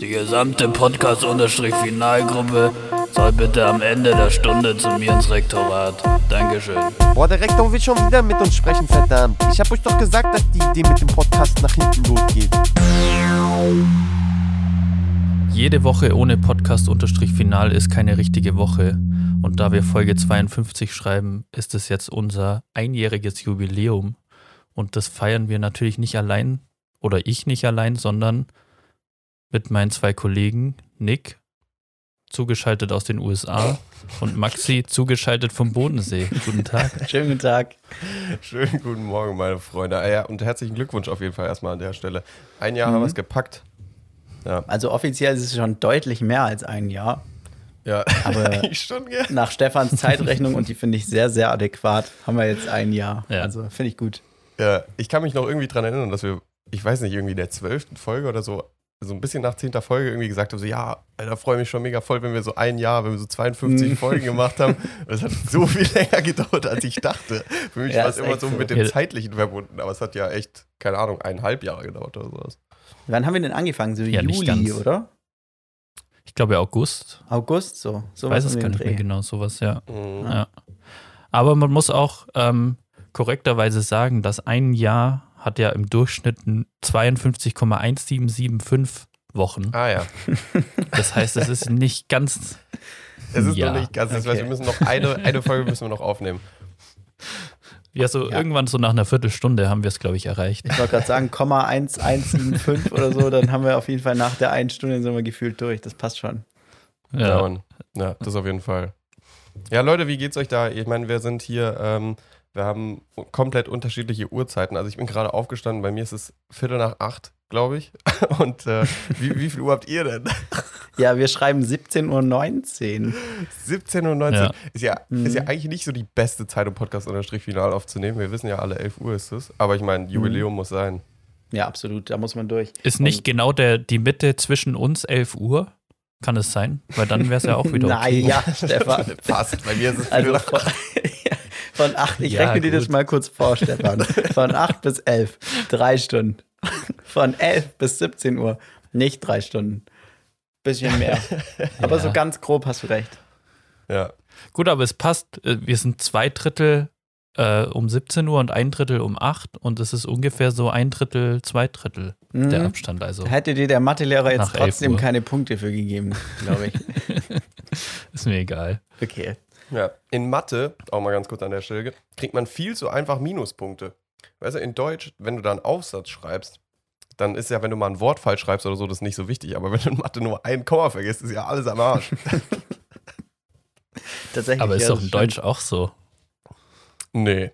Die gesamte Podcast-Finalgruppe soll bitte am Ende der Stunde zu mir ins Rektorat. Dankeschön. Boah, der Rektor will schon wieder mit uns sprechen, verdammt. Ich hab euch doch gesagt, dass die Idee mit dem Podcast nach hinten losgeht. Jede Woche ohne Podcast-Final ist keine richtige Woche. Und da wir Folge 52 schreiben, ist es jetzt unser einjähriges Jubiläum. Und das feiern wir natürlich nicht allein, oder ich nicht allein, sondern mit meinen zwei Kollegen, Nick, zugeschaltet aus den USA, und Maxi, zugeschaltet vom Bodensee. Guten Tag. Schönen guten Tag. Schönen guten Morgen, meine Freunde. Ah ja, und herzlichen Glückwunsch auf jeden Fall erstmal an der Stelle. Ein Jahr haben wir es gepackt. Ja, Also offiziell ist es schon deutlich mehr als ein Jahr. ja. Aber schon, gell? nach Stefans Zeitrechnung, und die finde ich sehr, sehr adäquat, haben wir jetzt ein Jahr. Ja. Also finde ich gut. Ja, ich kann mich noch irgendwie dran erinnern, dass wir, ich weiß nicht, irgendwie in der zwölften Folge oder so, so ein bisschen nach zehnter Folge irgendwie gesagt haben, so, ja, Alter, freue mich schon mega voll, wenn wir so ein Jahr, wenn wir so 52 Folgen gemacht haben. Und es hat so viel länger gedauert, als ich dachte. Für mich Ja, war es immer so so. mit dem zeitlichen verbunden, aber es hat ja echt, keine Ahnung, eineinhalb Jahre gedauert oder sowas. Wann haben wir denn angefangen? So Ja, nicht Juli, ganz. oder? Ich glaube August. August, so. Ich Sowas weiß es gar nicht mehr genau, sowas, ja. Mhm. Ja. Aber man muss auch ähm, korrekterweise sagen, dass ein Jahr hat ja im Durchschnitt 52,1775 Wochen. Ah ja. Das heißt, es ist nicht ganz. Es ist Ja. noch nicht ganz, das Okay. heißt, wir müssen noch eine, eine Folge müssen wir noch aufnehmen. Ja, so Ja. irgendwann so nach einer Viertelstunde haben wir es, glaube ich, erreicht. Ich wollte gerade sagen, Komma 1175 oder so, dann haben wir auf jeden Fall nach der einen Stunde sind wir gefühlt durch. Das passt schon. Ja, Ja, Mann. ja, das auf jeden Fall. Ja, Leute, wie geht's euch da? Ich meine, wir sind hier, ähm, wir haben komplett unterschiedliche Uhrzeiten. Also ich bin gerade aufgestanden, bei mir ist es Viertel nach acht, glaube ich. Und äh, wie, wie viel Uhr habt ihr denn? Ja, wir schreiben 17.19 Uhr. 17 und 19. Ja. Ist, ja, Mhm. ist ja eigentlich nicht so die beste Zeit, um Podcast-Final aufzunehmen. Wir wissen ja alle, 11 Uhr ist es. Aber ich meine, Jubiläum muss sein. Ja, absolut, da muss man durch. ist nicht genau der, die Mitte zwischen uns 11 Uhr? Kann es sein? Weil dann wäre es ja auch wieder okay. Naja, Stefan. Passt, bei mir ist es Also von, 8, ich Ja, rechne dir das gut. mal kurz vor, Stefan. Von 8 bis 11, drei Stunden. Von 11 bis 17 Uhr, nicht drei Stunden. Bisschen mehr. Aber Ja. so ganz grob hast du recht. Ja. Gut, aber es passt. Äh, Wir sind zwei Drittel äh, um 17 Uhr und ein Drittel um 8 und es ist ungefähr so ein Drittel, zwei Drittel der Mhm. Abstand. Also Hätte dir der Mathelehrer jetzt Nach 11 trotzdem keine Punkte für gegeben, glaube ich. ist mir egal. Okay. Ja, in Mathe, auch mal ganz kurz an der Stelle, kriegt man viel zu einfach Minuspunkte. Weißt du, in Deutsch, wenn du da einen Aufsatz schreibst, dann ist ja, wenn du mal ein Wort falsch schreibst oder so, das nicht so wichtig. Aber wenn du in Mathe nur ein Komma vergisst, ist ja alles am Arsch. Tatsächlich. Aber ist ja, doch das in. Deutsch auch so. nee.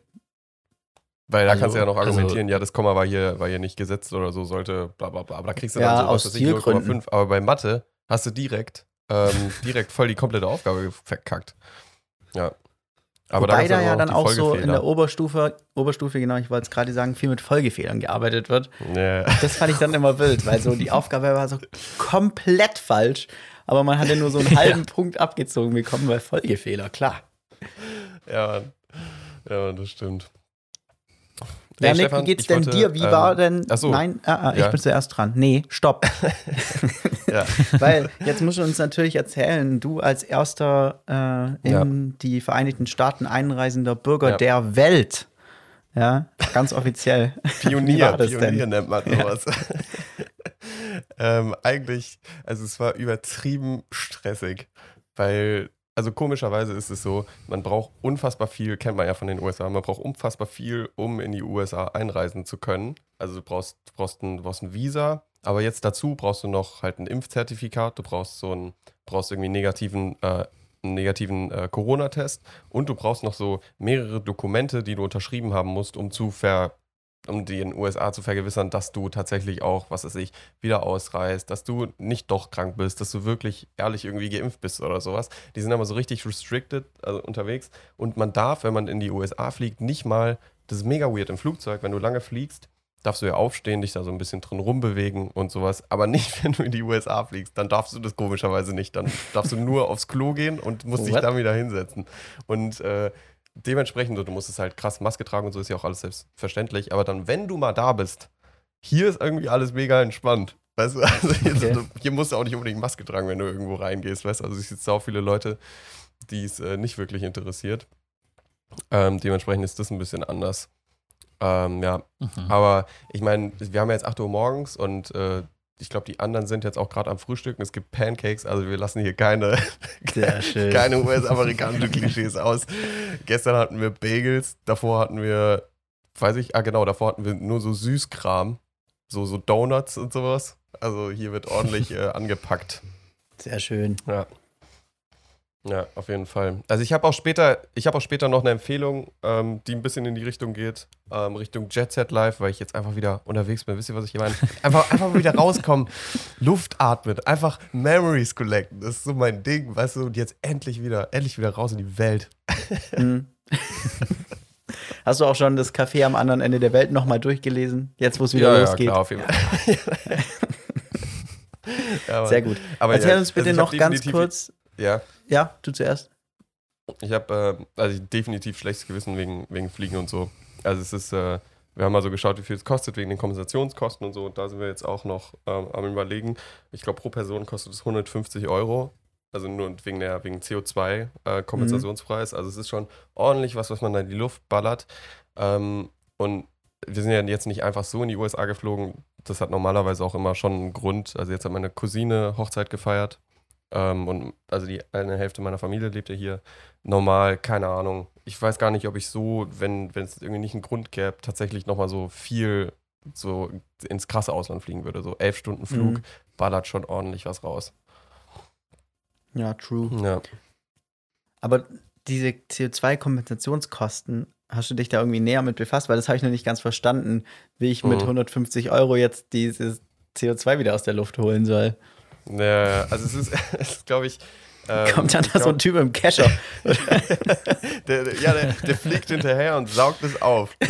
Weil da Also- kannst du ja noch also- argumentieren, ja, das Komma war hier, war hier nicht gesetzt oder so, sollte bla bla bla. Aber da kriegst du Ja, dann so aus was weiß ich, 0,5. Stilgründen. Aber bei Mathe hast du direkt, ähm, direkt voll die komplette Aufgabe verkackt. Ja. Aber Wobei da dann ja dann auch so in der Oberstufe, Oberstufe, genau, ich wollte es gerade sagen, viel mit Folgefehlern gearbeitet wird. Ja. Das fand ich dann immer wild, weil so die Aufgabe war so komplett falsch, aber man hatte nur so einen halben Punkt abgezogen bekommen, weil Folgefehler, klar. Ja. Ja, Mann, das stimmt. Ja, Nee, Nick, Stefan, wie geht's ich denn wollte, dir? Wie ähm, war denn. ach so. Nein, ah, ah, ich Ja. bin zuerst dran. Nee, stopp. Ja. Weil jetzt musst du uns natürlich erzählen, du als erster äh, in die Vereinigten Staaten einreisender Bürger Ja. der Welt. Ja, ganz offiziell. Pionier, Pionier denn? nennt man sowas. ähm, eigentlich, also es war übertrieben stressig, weil, also komischerweise ist es so, man braucht unfassbar viel, kennt man ja von den USA, man braucht unfassbar viel, um in die USA einreisen zu können. Also du brauchst, du brauchst, ein, du brauchst ein Visa, aber jetzt dazu brauchst du noch halt ein Impfzertifikat, du brauchst so ein, brauchst irgendwie einen negativen, äh, einen negativen äh, Corona-Test und du brauchst noch so mehrere Dokumente, die du unterschrieben haben musst, um zu ver um die in den USA zu vergewissern, dass du tatsächlich auch, was weiß ich, wieder ausreist, dass du nicht doch krank bist, dass du wirklich ehrlich irgendwie geimpft bist oder sowas. Die sind aber so richtig restricted, also unterwegs. Und man darf, wenn man in die USA fliegt, nicht mal, das ist mega weird im Flugzeug, wenn du lange fliegst, darfst du ja aufstehen, dich da so ein bisschen drin rumbewegen und sowas. Aber nicht, wenn du in die USA fliegst, dann darfst du das komischerweise nicht. Dann darfst du nur aufs Klo gehen und musst dich What? dann wieder hinsetzen. Und äh, dementsprechend, du musst es halt krass Maske tragen und so ist ja auch alles selbstverständlich. Aber dann, wenn du mal da bist, hier ist irgendwie alles mega entspannt. Weißt du, also hier, Okay. hier musst du auch nicht unbedingt Maske tragen, wenn du irgendwo reingehst, weißt du, also es gibt auch viele Leute, die es äh, nicht wirklich interessiert. Ähm, dementsprechend ist das ein bisschen anders. Ähm, ja, Mhm. aber ich meine, wir haben ja jetzt 8 Uhr morgens und äh, ich glaube, die anderen sind jetzt auch gerade am Frühstücken. Es gibt Pancakes, also wir lassen hier keine, keine US-amerikanischen Klischees aus. Gestern hatten wir Bagels, davor hatten wir, weiß ich, ah genau, davor hatten wir nur so Süßkram, so, so Donuts und sowas. Also hier wird ordentlich äh, angepackt. Sehr schön. Ja. Ja, auf jeden Fall. Also ich habe auch später, ich habe auch später noch eine Empfehlung, ähm, die ein bisschen in die Richtung geht, ähm, Richtung Jet Set Live, weil ich jetzt einfach wieder unterwegs bin. Wisst ihr, was ich hier meine? Einfach, einfach wieder rauskommen, Luft atmen, einfach Memories collecten. Das ist so mein Ding, weißt du, und jetzt endlich wieder, endlich wieder raus in die Welt. Mhm. Hast du auch schon das Café am anderen Ende der Welt nochmal durchgelesen? Jetzt, wo es wieder losgeht. klar, auf jeden Fall. ja. Sehr gut. Aber Erzähl ja, uns bitte also noch ganz kurz. Ja, Ja, du zuerst. Ich habe äh, also definitiv schlechtes Gewissen wegen, wegen Fliegen und so. Also es ist, äh, wir haben mal so geschaut, wie viel es kostet wegen den Kompensationskosten und so. Und da sind wir jetzt auch noch ähm, am überlegen. Ich glaube, pro Person kostet es 150 Euro. Also nur wegen der wegen CO2-Kompensationspreis. Also es ist schon ordentlich was, was man da in die Luft ballert. Ähm, und wir sind ja jetzt nicht einfach so in die USA geflogen. Das hat normalerweise auch immer schon einen Grund. Also jetzt hat meine Cousine Hochzeit gefeiert. Ähm, und also die eine Hälfte meiner Familie lebt ja hier. Normal, keine Ahnung. Ich weiß gar nicht, ob ich so, wenn, wenn es irgendwie nicht einen Grund gäbe, tatsächlich nochmal so viel so ins krasse Ausland fliegen würde. So elf Stunden Flug Mhm. ballert schon ordentlich was raus. Ja, true. Ja. Aber diese CO2-Kompensationskosten, hast du dich da irgendwie näher mit befasst? Weil das habe ich noch nicht ganz verstanden, wie ich mit Mhm. 150 Euro jetzt dieses CO2 wieder aus der Luft holen soll. Ja, also es ist, es ist glaube ich. ähm, Kommt dann da so ein Typ im Kescher. der, der, ja, der, der fliegt hinterher und saugt es auf.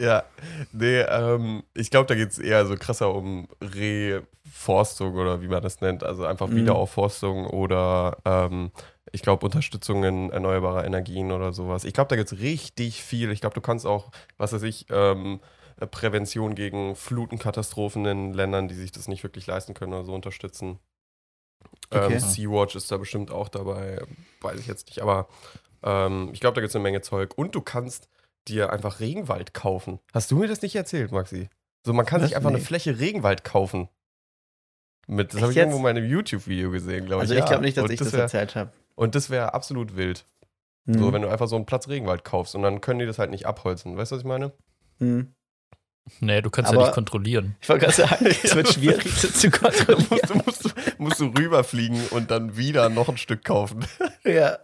ja, nee, ähm, ich glaube, da geht es eher so krasser um Reforstung oder wie man das nennt. Also einfach Mhm. Wiederaufforstung oder ähm, ich glaube Unterstützung in erneuerbarer Energien oder sowas. Ich glaube, da gibt es richtig viel. Ich glaube, du kannst auch, was weiß ich, ähm, Prävention gegen Flutenkatastrophen in Ländern, die sich das nicht wirklich leisten können oder so unterstützen. Okay. Ähm, Sea-Watch ist da bestimmt auch dabei, weiß ich jetzt nicht, aber ähm, ich glaube, da gibt es eine Menge Zeug. Und du kannst dir einfach Regenwald kaufen. Hast du mir das nicht erzählt, Maxi? So, man kann Was? sich einfach Nee. eine Fläche Regenwald kaufen. Mit, das habe ich jetzt? irgendwo in meinem YouTube-Video gesehen, glaube ich. Also ich Ja. glaube nicht, dass Und ich das wär, erzählt habe. Und das wäre absolut wild. Hm. So, wenn du einfach so einen Platz Regenwald kaufst und dann können die das halt nicht abholzen. Weißt du, was ich meine? Hm. Nee, du kannst Aber- ja nicht kontrollieren. Ich wollte gerade sagen, es wird schwierig das zu kontrollieren. musst du, musst, du, musst du rüberfliegen und dann wieder noch ein Stück kaufen. Ja.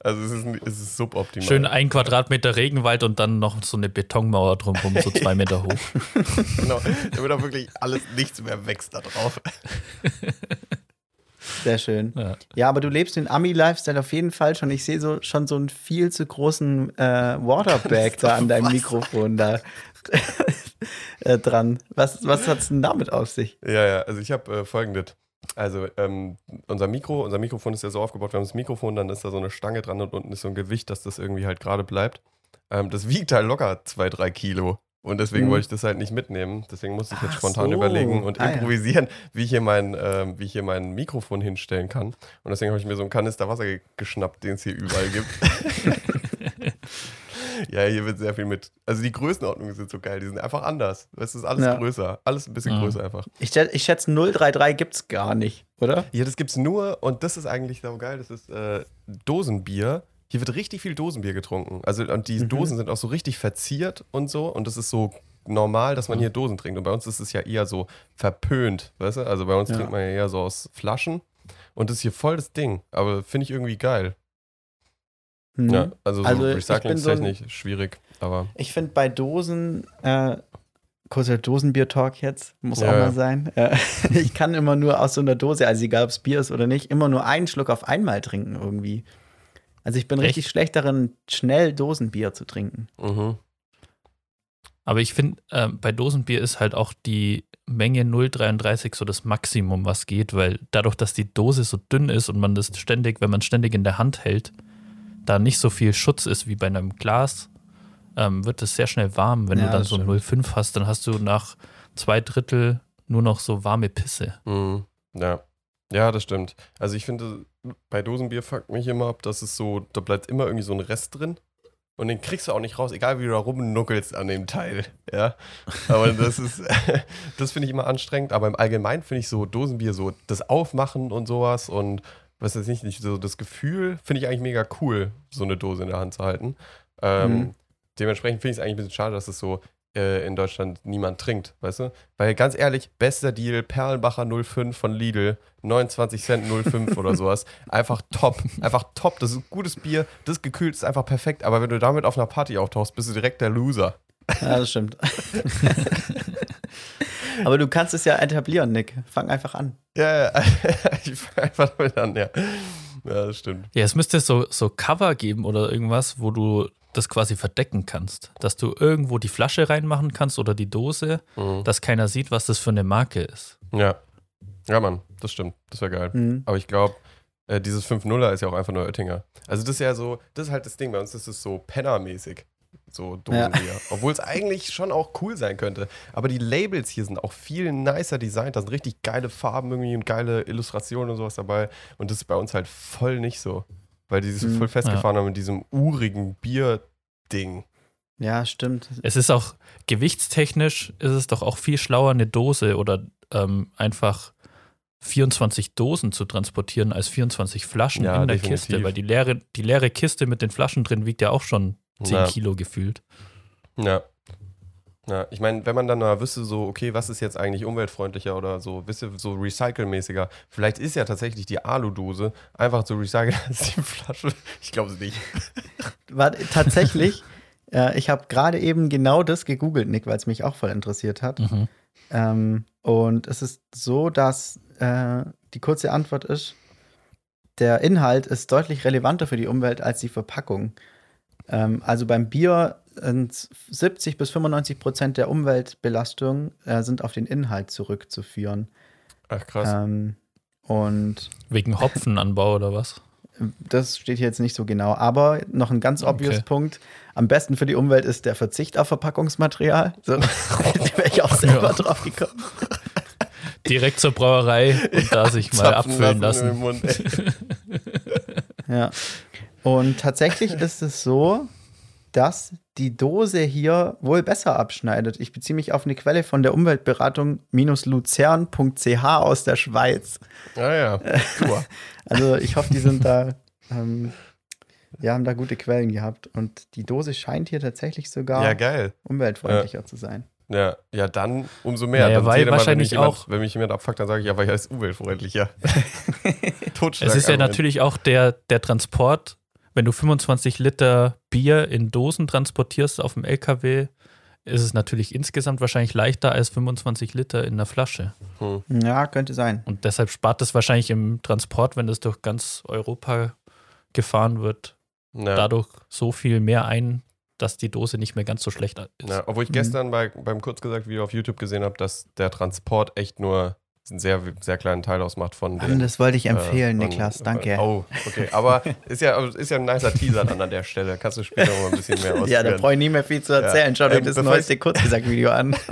Also es ist, es ist suboptimal. Schön ein Quadratmeter Regenwald und dann noch so eine Betonmauer drumherum, so zwei Meter hoch. Genau. Da wird auch wirklich alles, nichts mehr wächst da drauf. Sehr schön. Ja. Ja, aber du lebst den Ami-Lifestyle auf jeden Fall schon. Ich sehe so schon so einen viel zu großen äh, Waterbag da an deinem Was? Mikrofon da äh, dran. Was, was hat es denn damit auf sich? Ja, ja, also ich habe äh, folgendes. Also ähm, unser Mikro, unser Mikrofon ist ja so aufgebaut, wir haben das Mikrofon, dann ist da so eine Stange dran und unten ist so ein Gewicht, dass das irgendwie halt gerade bleibt. Ähm, das wiegt halt locker zwei, drei Kilo. Und deswegen Mhm. wollte ich das halt nicht mitnehmen. Deswegen musste ich jetzt Ach spontan so. überlegen und Ah, ja. improvisieren, wie, ich hier mein, ähm, wie ich hier mein Mikrofon hinstellen kann. Und deswegen habe ich mir so einen Kanister Wasser ge geschnappt, den es hier überall gibt. ja, hier wird sehr viel mit. Also die Größenordnungen sind so geil, die sind einfach anders. Es ist alles Ja. größer. Alles ein bisschen Mhm. größer einfach. Ich, schätze- ich schätze 033 gibt es gar nicht, oder? Ja, das gibt's nur, und das ist eigentlich so geil, das ist äh, Dosenbier. Hier wird richtig viel Dosenbier getrunken. Also, und die Mhm. Dosen sind auch so richtig verziert und so. Und das ist so normal, dass man hier Dosen trinkt. Und bei uns ist es ja eher so verpönt, weißt du? Also bei uns Ja. trinkt man ja eher so aus Flaschen. Und das ist hier voll das Ding. Aber finde ich irgendwie geil. Mhm. Ja, also so Also, ich bin so schwierig. Aber Ich finde bei Dosen, äh, kurzer Dosenbier-Talk jetzt, muss Ja, auch ja. mal sein. Äh, ich kann immer nur aus so einer Dose, also egal ob es Bier ist oder nicht, immer nur einen Schluck auf einmal trinken irgendwie. Also ich bin Echt? richtig schlecht darin, schnell Dosenbier zu trinken. mhm. Aber ich finde, äh, bei Dosenbier ist halt auch die Menge 0,33 so das Maximum, was geht, weil dadurch, dass die Dose so dünn ist und man das ständig, wenn man ständig in der Hand hält, da nicht so viel Schutz ist wie bei einem Glas, ähm, wird es sehr schnell warm. Wenn Ja, du dann so stimmt. 0,5 hast, dann hast du nach zwei Drittel nur noch so warme Pisse. Mhm. Ja. Ja, das stimmt. Also ich finde, bei Dosenbier fuckt mich immer ab, dass es so, da bleibt immer irgendwie so ein Rest drin. Und den kriegst du auch nicht raus, egal wie du da rumnuckelst an dem Teil. Ja. Aber das ist, das finde ich immer anstrengend. Aber im Allgemeinen finde ich so Dosenbier, so das Aufmachen und sowas und weiß ich nicht, so das Gefühl finde ich eigentlich mega cool, so eine Dose in der Hand zu halten. Ähm, Mhm. Dementsprechend finde ich es eigentlich ein bisschen schade, dass es so äh, in Deutschland niemand trinkt, weißt du? Weil ganz ehrlich, bester Deal, Perlenbacher 05 von Lidl, 29 Cent 05 oder sowas. Einfach top, einfach top. Das ist ein gutes Bier, das gekühlt ist einfach perfekt. Aber wenn du damit auf einer Party auftauchst, bist du direkt der Loser. Ja, das stimmt. Aber du kannst es ja etablieren, Nick. Fang einfach an. Ja, ja, ich fange einfach damit an, ja. Ja, das stimmt. Ja, es müsste so, so Cover geben oder irgendwas, wo du das quasi verdecken kannst. Dass du irgendwo die Flasche reinmachen kannst oder die Dose, Mhm. dass keiner sieht, was das für eine Marke ist. Ja. Ja, Mann, das stimmt. Das wäre geil. Mhm. Aber ich glaube, äh, dieses 5-0er ist ja auch einfach nur Oettinger. Also das ist ja so, das ist halt das Ding, bei uns ist es so Penner-mäßig. So Dosenbier. Obwohl es eigentlich schon auch cool sein könnte. Aber die Labels hier sind auch viel nicer designt. Da sind richtig geile Farben irgendwie und geile Illustrationen und sowas dabei. Und das ist bei uns halt voll nicht so. Weil die sich so Mhm. voll festgefahren haben mit diesem urigen Bier-Ding. Ja, stimmt. Es ist auch gewichtstechnisch ist es doch auch viel schlauer, eine Dose oder ähm, einfach 24 Dosen zu transportieren als 24 Flaschen Ja, in der definitiv. Kiste, weil die leere, die leere Kiste mit den Flaschen drin wiegt ja auch schon 10 Ja. Kilo gefühlt. Ja. Ja, ich meine, wenn man dann mal wüsste, so, okay, was ist jetzt eigentlich umweltfreundlicher oder so, wisst ihr, so recycelmäßiger, vielleicht ist ja tatsächlich die Aludose einfach so recyceln als die Flasche. Ich glaube es nicht. Warte, tatsächlich, äh, ich habe gerade eben genau das gegoogelt, Nick, weil es mich auch voll interessiert hat. Mhm. Ähm, und es ist so, dass äh, die kurze Antwort ist, der Inhalt ist deutlich relevanter für die Umwelt als die Verpackung. Ähm, also beim Bier sind 70 bis 95 Prozent der Umweltbelastung äh, sind auf den Inhalt zurückzuführen. Ach krass. Ähm, und Wegen Hopfenanbau oder was? das steht hier jetzt nicht so genau. Aber noch ein ganz obvious Okay. Punkt. Am besten für die Umwelt ist der Verzicht auf Verpackungsmaterial. So, da wäre ich auch selber Ja. drauf gekommen. Direkt zur Brauerei und da sich mal abfüllen im lassen. Mund, ey. Ja. Und tatsächlich ist es so, dass die Dose hier wohl besser abschneidet. Ich beziehe mich auf eine Quelle von der Umweltberatung luzern.ch aus der Schweiz. Ja, ja. Super. Also ich hoffe, die sind da, ähm, ja, haben da gute Quellen gehabt. Und die Dose scheint hier tatsächlich sogar Ja, geil. umweltfreundlicher zu sein. Ja, ja, dann umso mehr. Naja, dann weil jedes Mal, wenn wahrscheinlich jemand, auch- Wenn mich jemand abfuckt, dann sage ich, aber ja, ist umweltfreundlicher. Totschlag. Es ist ja natürlich auch der, der Transport, wenn du 25 Liter Bier in Dosen transportierst auf dem LKW, ist es natürlich insgesamt wahrscheinlich leichter als 25 Liter in einer Flasche. Hm. Ja, könnte sein. Und deshalb spart es wahrscheinlich im Transport, wenn das durch ganz Europa gefahren wird, Ja. dadurch so viel mehr ein, dass die Dose nicht mehr ganz so schlecht ist. Ja, obwohl ich Mhm. gestern bei, beim Kurzgesagt Video auf YouTube gesehen habe, dass der Transport echt nur einen sehr, sehr kleinen Teil ausmacht von den. das wollte ich empfehlen, äh, von- Niklas. Danke. Oh, okay. Aber ist ja, ist ja ein nicer Teaser dann an der Stelle. Kannst du später noch ein bisschen mehr ausführen. Ja, da brauche ich nie mehr viel zu erzählen. Schau dir Ähm, das neueste Kurzgesagt-Video an.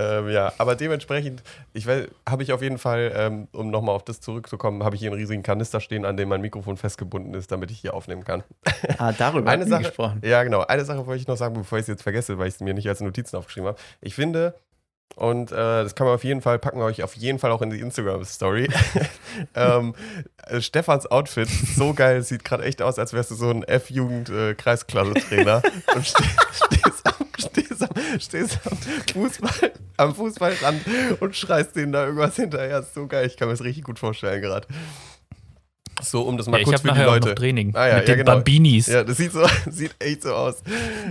Ähm, ja, aber dementsprechend, ich habe ich auf jeden Fall, ähm, um nochmal auf das zurückzukommen, habe ich hier einen riesigen Kanister stehen, an dem mein Mikrofon festgebunden ist, damit ich hier aufnehmen kann. Ah, darüber Eine Sache, gesprochen. ja genau, eine Sache wollte ich noch sagen, bevor ich es jetzt vergesse, weil ich es mir nicht als Notizen aufgeschrieben habe. Ich finde, und äh, das kann man auf jeden Fall, packen wir euch auf jeden Fall auch in die Instagram-Story. ähm, äh, Stefans Outfit, so geil, sieht gerade echt aus, als wärst du so ein F-Jugend-Kreisklasse-Trainer und ste stehst, am, stehst, am, stehst am, Fußball, am Fußballrand und schreist denen da irgendwas hinterher. Ist so geil, ich kann mir das richtig gut vorstellen gerade. So, um das mal Ja, ich kurz habe für die Leute. noch Training Ah, ja, mit ja, den genau. Bambinis. Ja, das sieht so, sieht echt so aus.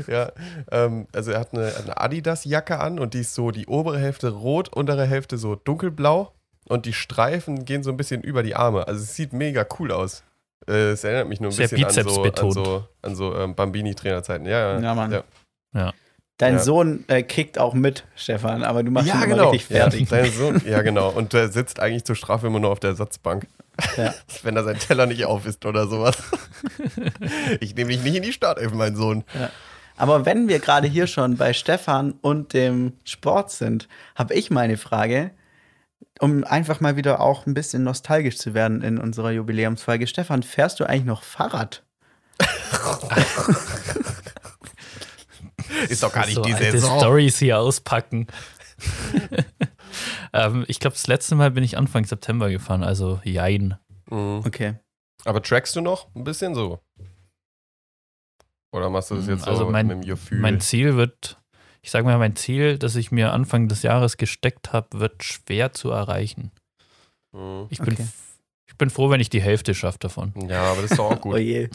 Ja, ähm, also er hat eine, eine Adidas-Jacke an und die ist so die obere Hälfte rot, untere Hälfte so dunkelblau und die Streifen gehen so ein bisschen über die Arme. Also es sieht mega cool aus. Äh, es erinnert mich nur ein Sehr bisschen an so, an so, an so ähm, Bambini-Trainerzeiten. Ja, ja. Ja, Mann. Ja, Dein Ja. Sohn äh, kickt auch mit, Stefan, aber du machst ihn ja immer genau. richtig fertig. Ja, dein Sohn, ja, genau. Und der sitzt eigentlich zur Strafe immer nur auf der Ersatzbank. Ja. Wenn er seinen Teller nicht auf isst oder sowas. ich nehme dich nicht in die Startelf, mein Sohn. Aber wenn wir gerade hier schon bei Stefan und dem Sport sind, habe ich meine Frage, um einfach mal wieder auch ein bisschen nostalgisch zu werden in unserer Jubiläumsfolge. Stefan, fährst du eigentlich noch Fahrrad? Ist doch gar nicht so die alte Saison. Stories hier auspacken. Ähm, ich glaube, das letzte Mal bin ich Anfang September gefahren, also jein. Mhm. Okay. Aber trackst du noch ein bisschen so? Oder machst du das jetzt so Also mein- mit dem Gefühl? Mein Ziel wird, ich sage mal, mein Ziel, das ich mir Anfang des Jahres gesteckt habe, wird schwer zu erreichen. Mhm. Ich bin, Okay. ich bin froh, wenn ich die Hälfte schaffe davon. Ja, aber das ist doch auch Oh gut. je.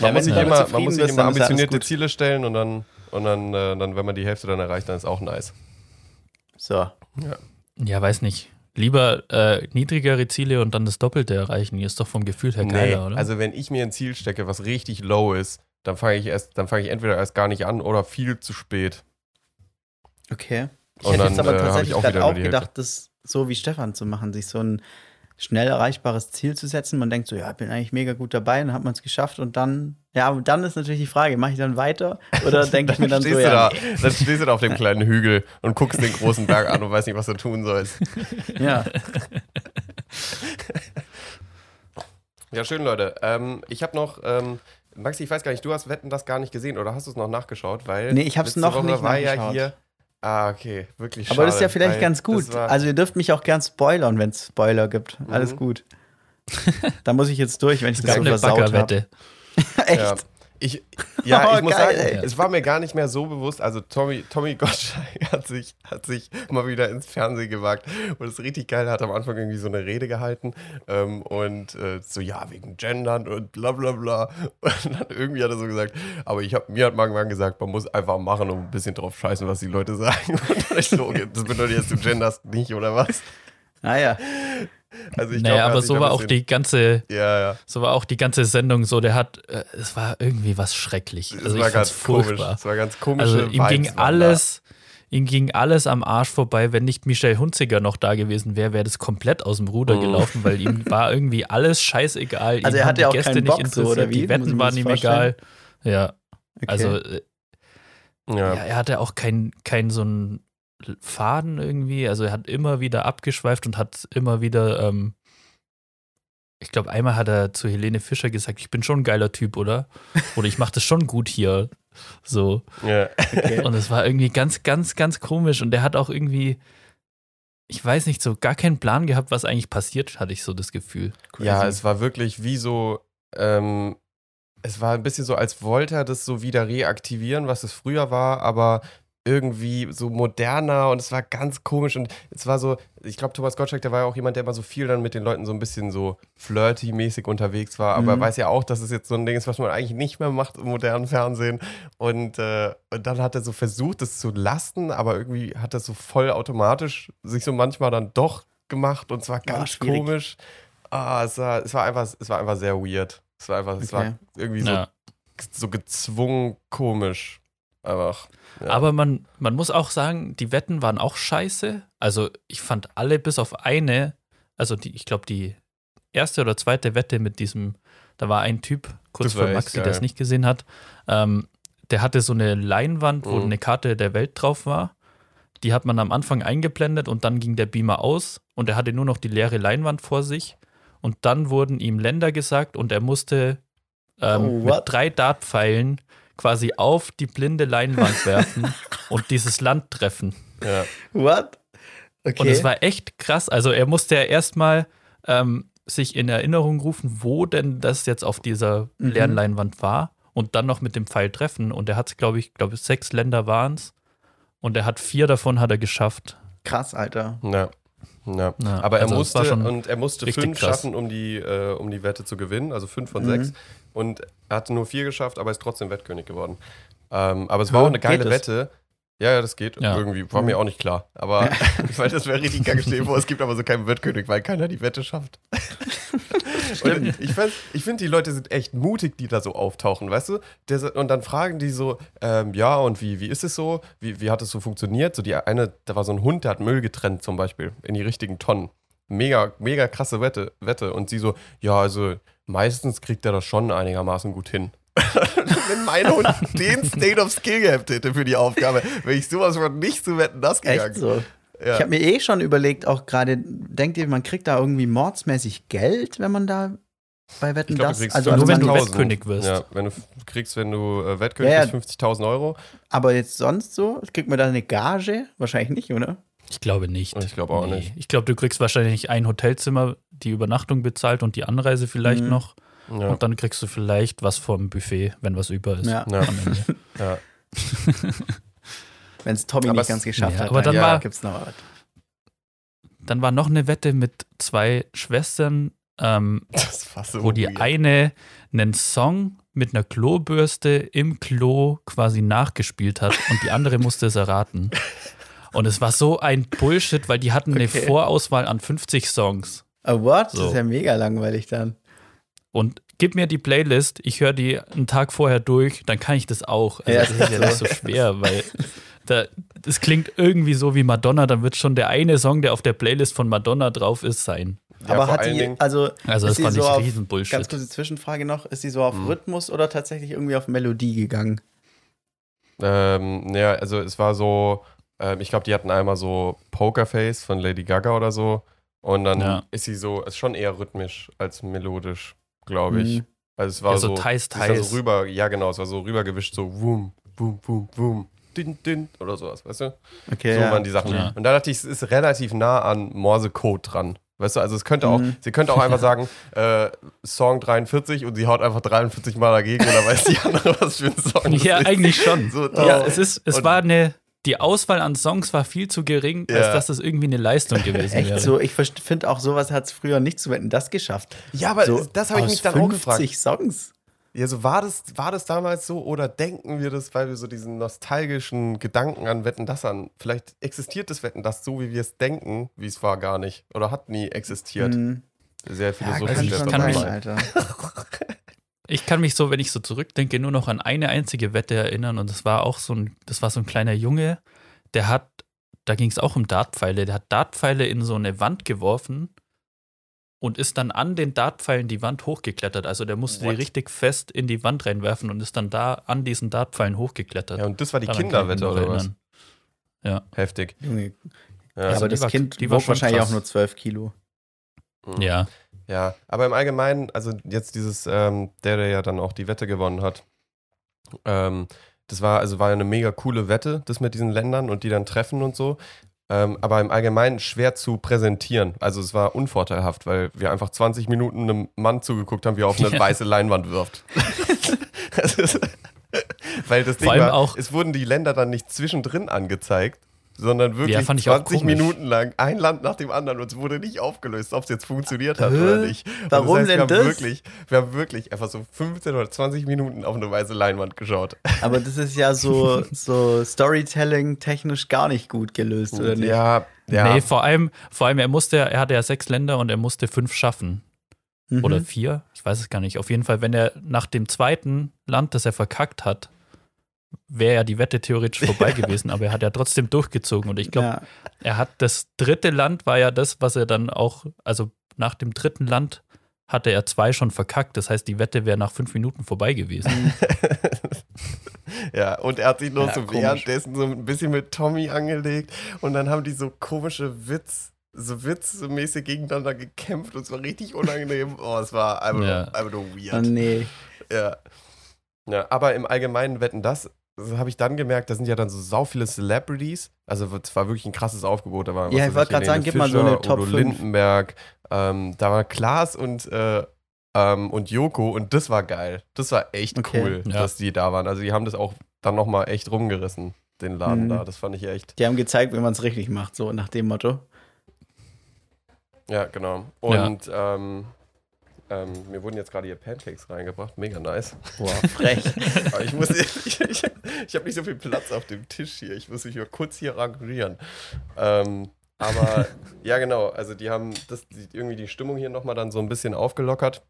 Man Ja, muss sich immer, man muss sich immer ambitionierte. Ziele stellen und dann, und dann, äh, dann, wenn man die Hälfte dann erreicht, dann ist auch nice. So. Ja, weiß nicht. Lieber äh, niedrigere Ziele und dann das Doppelte erreichen. Ist doch vom Gefühl her geiler, oder? also wenn ich mir ein Ziel stecke, was richtig low ist, dann fange ich erst, dann fange ich entweder erst gar nicht an oder viel zu spät. Okay. Ich Und hätte dann, jetzt aber äh, tatsächlich auch gerade auch Hälfte. gedacht, das so wie Stefan zu machen, sich so ein schnell erreichbares Ziel zu setzen. Man denkt so, ja, ich bin eigentlich mega gut dabei, dann hat man es geschafft und dann, ja, und dann ist natürlich die Frage, mache ich dann weiter oder denke ich mir dann so, ja, da, dann stehst du da auf dem kleinen Hügel und guckst den großen Berg an und weißt nicht, was du tun sollst. ja, Ja, schön, Leute. Ähm, ich habe noch, ähm, Maxi, ich weiß gar nicht, du hast Wetten das gar nicht gesehen oder hast du es noch nachgeschaut? Weil Nee, ich hab's letzte noch Woche nicht war ja nachgeschaut. hier. Ah, okay, wirklich aber das ist ja schade, vielleicht ganz das gut. Also ihr dürft mich auch gern spoilern, wenn es Spoiler gibt. Alles Mhm. gut. da muss ich jetzt durch, wenn ich es das gab so eine versaut habe. Echt? Ja. Ich, ja, Oh, ich muss geil, sagen, ey. es war mir gar nicht mehr so bewusst. Also Tommy, Tommy Gottschalk hat sich, hat sich mal wieder ins Fernsehen gewagt und es richtig geil. Er hat am Anfang irgendwie so eine Rede gehalten ähm, und äh, so, ja, wegen Gendern und bla bla bla. Und dann irgendwie hat er so gesagt, aber ich hab, mir hat irgendwann gesagt, man muss einfach machen und ein bisschen drauf scheißen, was die Leute sagen. Und dann ich so, okay, das bedeutet jetzt, du genderst nicht oder was? Naja, Also ich naja, glaub, er aber so war ein auch die ganze, Ja, ja. so war auch die ganze Sendung so. Der hat, äh, es war irgendwie was schrecklich. Es Also ich war ganz komisch. furchtbar. Es war ganz komisch. Also ihm ging alles, ihm ging alles am Arsch vorbei. Wenn nicht Michelle Hunziger noch da gewesen wäre, wäre das komplett aus dem Ruder Mhm. gelaufen, weil ihm war irgendwie alles scheißegal. Also ihm er hatte die auch Gäste keinen nicht Bock so, interessiert, oder wie? die Wetten waren ihm egal. Ja, okay. also äh, Ja. ja, er hatte auch keinen kein so einen Faden irgendwie. Also er hat immer wieder abgeschweift und hat immer wieder, ähm, ich glaube, einmal hat er zu Helene Fischer gesagt, ich bin schon ein geiler Typ, oder? Oder ich mache das schon gut hier. So. ja. okay. Und es war irgendwie ganz, ganz, ganz komisch. Und der hat auch irgendwie, ich weiß nicht, so gar keinen Plan gehabt, was eigentlich passiert, hatte ich so das Gefühl. Ja, Crazy. es war wirklich wie so, ähm, es war ein bisschen so, als wollte er das so wieder reaktivieren, was es früher war, aber irgendwie so moderner und es war ganz komisch und es war so, ich glaube, Thomas Gottschalk, der war ja auch jemand, der immer so viel dann mit den Leuten so ein bisschen so flirty-mäßig unterwegs war, aber er Mhm. weiß ja auch, dass es jetzt so ein Ding ist, was man eigentlich nicht mehr macht im modernen Fernsehen und, äh, und dann hat er so versucht, das zu lassen, aber irgendwie hat das so voll automatisch sich so manchmal dann doch gemacht und es war ganz schwierig. komisch. Ah, es war, es war einfach, es war einfach sehr weird. Es war einfach, es Okay. war irgendwie so, Ja. so gezwungen komisch. Einfach. Ja. Aber man, man muss auch sagen, die Wetten waren auch scheiße. Also ich fand alle bis auf eine, also die, ich glaube, die erste oder zweite Wette mit diesem, da war ein Typ, kurz Das vor Maxi, der es nicht gesehen hat, ähm, der hatte so eine Leinwand, wo Mhm. eine Karte der Welt drauf war. Die hat man am Anfang eingeblendet und dann ging der Beamer aus und er hatte nur noch die leere Leinwand vor sich. Und dann wurden ihm Länder gesagt und er musste ähm, Oh, mit drei Dartpfeilen quasi auf die blinde Leinwand werfen und dieses Land treffen. ja. What? Okay. Und es war echt krass. Also er musste ja erstmal ähm, sich in Erinnerung rufen, wo denn das jetzt auf dieser Mhm. leeren Leinwand war und dann noch mit dem Pfeil treffen. Und er hat, glaube ich, glaube sechs Länder waren es. Und er hat vier davon hat er geschafft. krass, Alter. Ja. Ja. Ja, Aber er also musste schon und er musste fünf krass. schaffen, um die, äh, um die Wette zu gewinnen, also fünf von Mhm. sechs. Und er hatte nur vier geschafft, aber ist trotzdem Wettkönig geworden. Ähm, aber es war auch eine geile? Wette. Ja, ja, das geht. Ja. Irgendwie war Mhm. mir auch nicht klar. Aber weil das wäre richtig kacke stehen vor, es gibt aber so keinen Wettkönig, weil keiner die Wette schafft. Und ich ich finde, die Leute sind echt mutig, die da so auftauchen, weißt du? Und dann fragen die so, ähm, ja, und wie, wie ist es so? Wie, wie hat es so funktioniert? So die eine, da war so ein Hund, der hat Müll getrennt zum Beispiel in die richtigen Tonnen. mega, mega krasse Wette, Wette. Und sie so, ja, also meistens kriegt er das schon einigermaßen gut hin. Wenn mein Hund den State of Skill gehabt hätte für die Aufgabe, wäre ich sowas von nicht zu wetten, das gegangen. Echt so. Ja. Ich habe mir eh schon überlegt, auch gerade, denkt ihr, man kriegt da irgendwie mordsmäßig Geld, wenn man da bei Wetten Ich glaub, das? Also, Nur also wenn du man, 50.000. Wettkönig wirst. Ja, wenn du kriegst, wenn du äh, Wettkönig Ja, ja. bist, 50.000 Euro. aber jetzt sonst so? Kriegt man da eine Gage? Wahrscheinlich nicht, oder? Ich glaube nicht. Ich glaube auch nicht. Ich glaube, du kriegst wahrscheinlich ein Hotelzimmer, die Übernachtung bezahlt und die Anreise vielleicht Mhm. noch. Ja. Und dann kriegst du vielleicht was vom Buffet, wenn was über ist. Ja. Ja. Am Ende. ja. Wenn es Tommy Aber nicht ganz geschafft ja, hat, aber dann war- gibt's noch was. Dann war noch eine Wette mit zwei Schwestern, ähm, so wo die weird. eine einen Song mit einer Klobürste im Klo quasi nachgespielt hat und die andere musste es erraten. Und es war so ein Bullshit, weil die hatten eine Okay. Vorauswahl an 50 Songs. A what? So. Das ist ja mega langweilig dann. Und gib mir die Playlist, ich höre die einen Tag vorher durch, dann kann ich das auch. Also Ja, das ist ja nicht so schwer, weil da, das klingt irgendwie so wie Madonna, dann wird schon der eine Song, der auf der Playlist von Madonna drauf ist, sein. Ja, aber hat die, Dingen- also, Also ist das fand so ich auf, riesen Bullshit. ganz kurze Zwischenfrage noch, ist die so auf Mhm. Rhythmus oder tatsächlich irgendwie auf Melodie gegangen? Ähm, ja, also es war so, ähm, ich glaube, die hatten einmal so Pokerface von Lady Gaga oder so. Und dann Ja. ist sie so, ist schon eher rhythmisch als melodisch, glaube ich. Mhm. Also es war Ja, so teils, teils. so rüber, ja genau, es war so rübergewischt, so wum, wum, wum, wum, din, din oder sowas, weißt du? Okay, so ja. waren die Sachen. Ja. Und da dachte ich, es ist relativ nah an Morse-Code dran. Weißt du, also es könnte auch, Mhm. sie könnte auch einfach sagen, äh, Song 43 und sie haut einfach 43 Mal dagegen und dann weiß die andere, was für ein Song Ja, ist. eigentlich schon. So, Ja, es ist, es Und- war eine, die Auswahl an Songs war viel zu gering, als Ja. dass das irgendwie eine Leistung gewesen Echt wäre. so, ich finde auch sowas hat es früher nicht zu wetten, das geschafft. Ja, aber so das habe ich mich dann auch gefragt. 50 Songs. Ja, so war das, war das damals so oder denken wir das, weil wir so diesen nostalgischen Gedanken an Wetten das an? Vielleicht existiert das Wetten das so, wie wir es denken, wie es war, gar nicht. Oder hat nie existiert. Mhm. Sehr Ja, philosophisch. kann ich schon kann mich- Alter. Ich kann mich so, wenn ich so zurückdenke, nur noch an eine einzige Wette erinnern und das war auch so ein, das war so ein kleiner Junge, der hat, da ging es auch um Dartpfeile, der hat Dartpfeile in so eine Wand geworfen und ist dann an den Dartpfeilen die Wand hochgeklettert. Also der musste What? die richtig fest in die Wand reinwerfen und ist dann da an diesen Dartpfeilen hochgeklettert. Ja, und das war die Daran Kinderwette oder was? Ja. Heftig. Junge. Ja, Also aber das war- Kind die war wog wahrscheinlich krass. auch nur 12 Kilo. Mhm. Ja. Ja, aber im Allgemeinen, also jetzt dieses, ähm, der, der ja dann auch die Wette gewonnen hat, ähm, das war, also war eine mega coole Wette, das mit diesen Ländern und die dann treffen und so. Ähm, aber im Allgemeinen schwer zu präsentieren. Also es war unvorteilhaft, weil wir einfach 20 Minuten einem Mann zugeguckt haben, wie er auf eine Ja. weiße Leinwand wirft. Das ist- weil das Ding Vor war, auch- es wurden die Länder dann nicht zwischendrin angezeigt, sondern wirklich Ja, fand ich auch 20 komisch. Minuten lang ein Land nach dem anderen und es wurde nicht aufgelöst, ob es jetzt funktioniert hat Hä? oder nicht. Und Warum das heißt, denn wir haben das? Wirklich, wir haben wirklich einfach so 15 oder 20 Minuten auf eine weiße Leinwand geschaut. Aber das ist ja so, so Storytelling-technisch gar nicht gut gelöst, oder nicht? Ja, ja. Nee, vor allem, vor allem, er musste, er hatte ja sechs Länder und er musste fünf schaffen. Mhm. Oder vier? Ich weiß es gar nicht. Auf jeden Fall, wenn er nach dem zweiten Land, das er verkackt hat, wäre ja die Wette theoretisch vorbei gewesen, aber er hat ja trotzdem durchgezogen. Und ich glaube, ja. er hat das dritte Land war ja das, was er dann auch, also nach dem dritten Land hatte er zwei schon verkackt. Das heißt, die Wette wäre nach fünf Minuten vorbei gewesen. ja, und er hat sich noch Ja, so komisch. währenddessen so ein bisschen mit Tommy angelegt und dann haben die so komische Witz, so witzmäßig gegeneinander gekämpft und es war richtig unangenehm. Oh, es war einfach, Ja. nur, einfach nur Oh weird. nee. Ja. Ja. Aber im Allgemeinen wetten das, habe ich dann gemerkt, da sind ja dann so sau viele Celebrities. Also es war wirklich ein krasses Aufgebot. Da war Ja, ich wollte gerade sagen, gib mal so eine Top Udo 5. Lindenberg. Ähm, da war Klaas und, äh, ähm, und Joko und das war geil. Das war echt Okay. cool, Ja. dass die da waren. Also die haben das auch dann nochmal echt rumgerissen, den Laden Mhm. da. Das fand ich echt. Die haben gezeigt, wie man es richtig macht, so nach dem Motto. Ja, genau. Und ähm, ähm, mir wurden jetzt gerade hier Pancakes reingebracht. Mega nice. Boah, frech. Aber ich muss, ich, ich, ich habe nicht so viel Platz auf dem Tisch hier. Ich muss mich nur kurz hier arrangieren. Ähm, aber ja, genau. Also die haben das, die, irgendwie die Stimmung hier nochmal dann so ein bisschen aufgelockert.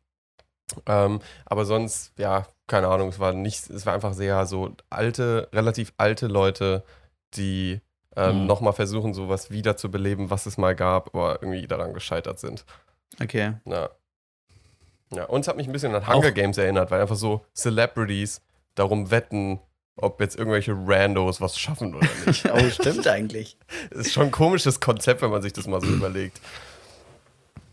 Ähm, aber sonst, ja, keine Ahnung, es war nicht, es war einfach sehr so alte, relativ alte Leute, die ähm, Mhm. nochmal versuchen, sowas wiederzubeleben, was es mal gab, aber irgendwie daran gescheitert sind. Okay. Ja. Ja, uns hat mich ein bisschen an Hunger Auch- Games erinnert, weil einfach so Celebrities darum wetten, ob jetzt irgendwelche Randos was schaffen oder nicht. Oh, stimmt eigentlich. ist schon ein komisches Konzept, wenn man sich das mal so überlegt.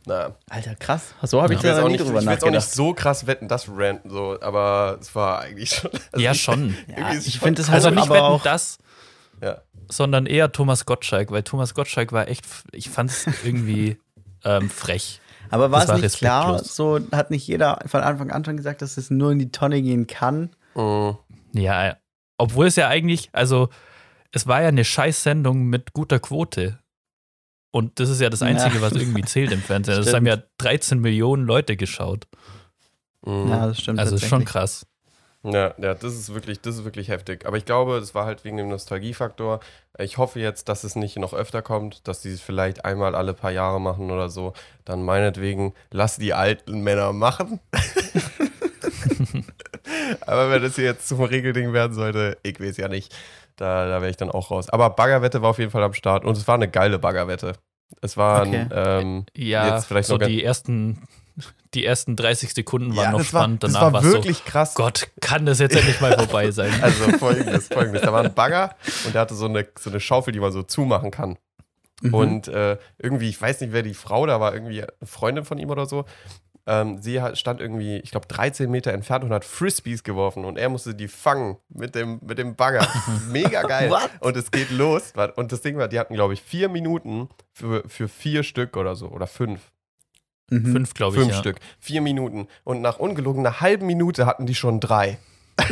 Na, Alter, krass. So habe ich ich will da jetzt noch auch nie nicht, drüber ich will jetzt auch nicht nachgedacht. so krass wetten, das Randen so, aber es war eigentlich schon. also ja, ich- schon. Ja, ich finde es Also halt nicht aber wetten auch. das, Ja. sondern eher Thomas Gottschalk, weil Thomas Gottschalk war echt, ich fand es irgendwie ähm, frech. Aber war das es war nicht klar, so hat nicht jeder von Anfang an schon gesagt, dass es nur in die Tonne gehen kann? Mhm. Ja, äh, obwohl es ja eigentlich, also es war ja eine Scheißsendung mit guter Quote. Und das ist ja das Einzige, Ja. was irgendwie zählt im Fernsehen. Das Stimmt. haben ja 13 Millionen Leute geschaut. Mhm. Ja, das stimmt. Also ist schon krass. Ja, ja, das ist wirklich, das ist wirklich heftig. Aber ich glaube, das war halt wegen dem Nostalgiefaktor. Ich hoffe jetzt, dass es nicht noch öfter kommt, dass die es vielleicht einmal alle paar Jahre machen oder so. Dann meinetwegen, lass die alten Männer machen. Aber wenn das hier jetzt zum Regelding werden sollte, ich weiß ja nicht. Da, da wäre ich dann auch raus. Aber Baggerwette war auf jeden Fall am Start und es war eine geile Baggerwette. Es waren, Okay. ähm, Ja, Jetzt vielleicht so die ersten, die ersten 30 Sekunden waren ja, noch war, spannend. das Danach war war es wirklich so, krass. Gott, kann das jetzt endlich mal vorbei sein? Also folgendes, folgendes. Da war ein Bagger und der hatte so eine, so eine Schaufel, die man so zumachen kann. Mhm. Und äh, irgendwie, ich weiß nicht, wer die Frau da war, irgendwie eine Freundin von ihm oder so. Ähm, sie hat, stand irgendwie, ich glaube, 13 Meter entfernt und hat Frisbees geworfen und er musste die fangen mit dem, mit dem Bagger. Mega geil. Und es geht los. Und das Ding war, die hatten, glaube ich, vier Minuten für, für vier Stück oder so. Oder fünf. Mhm. Fünf, glaube ich. Fünf ja. Stück. Vier Minuten. Und nach ungelogen einer halben Minute hatten die schon drei.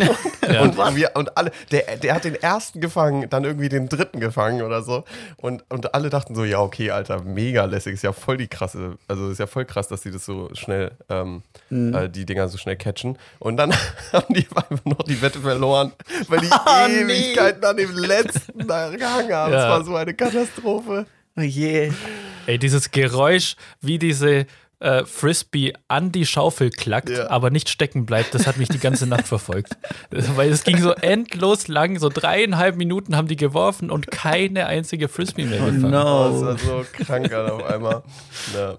Ja. Und, wir, und alle, der, der hat den ersten gefangen, dann irgendwie den dritten gefangen oder so. Und, und alle dachten so, ja, okay, Alter, mega lässig. Ist ja voll die krasse, also ist ja voll krass, dass die das so schnell, ähm, Mhm. äh, die Dinger so schnell catchen. Und dann haben die einfach noch die Wette verloren, weil die Oh, nee. Ewigkeiten an dem letzten da gehangen haben. Das Ja. war so eine Katastrophe. Oh je. Ey, dieses Geräusch, wie diese äh, Frisbee an die Schaufel klackt, Ja. aber nicht stecken bleibt, das hat mich die ganze Nacht verfolgt. Weil es ging so endlos lang, so dreieinhalb Minuten haben die geworfen und keine einzige Frisbee mehr Oh gefangen. Oh, no. das war so krank Alter, auf einmal. Ja.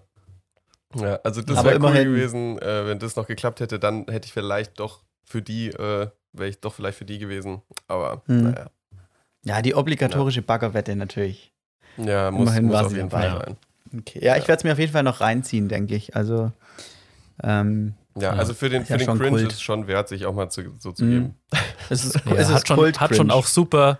Ja, also das wäre cool gewesen, äh, wenn das noch geklappt hätte, dann hätte ich vielleicht doch für die, äh, wäre ich doch vielleicht für die gewesen. Aber Hm. naja. Ja, die obligatorische Baggerwette natürlich. Ja, muss, Immerhin muss war auf jeden dabei. Fall sein. Okay. Ja, ich werde es mir auf jeden Fall noch reinziehen, denke ich. Also, ähm, Ja, Ja. also für den, für ja den schon Cringe Kult. ist es schon wert, sich auch mal zu, so zu Mhm. geben. es ist, Ja, es ist hat, schon, hat schon auch super,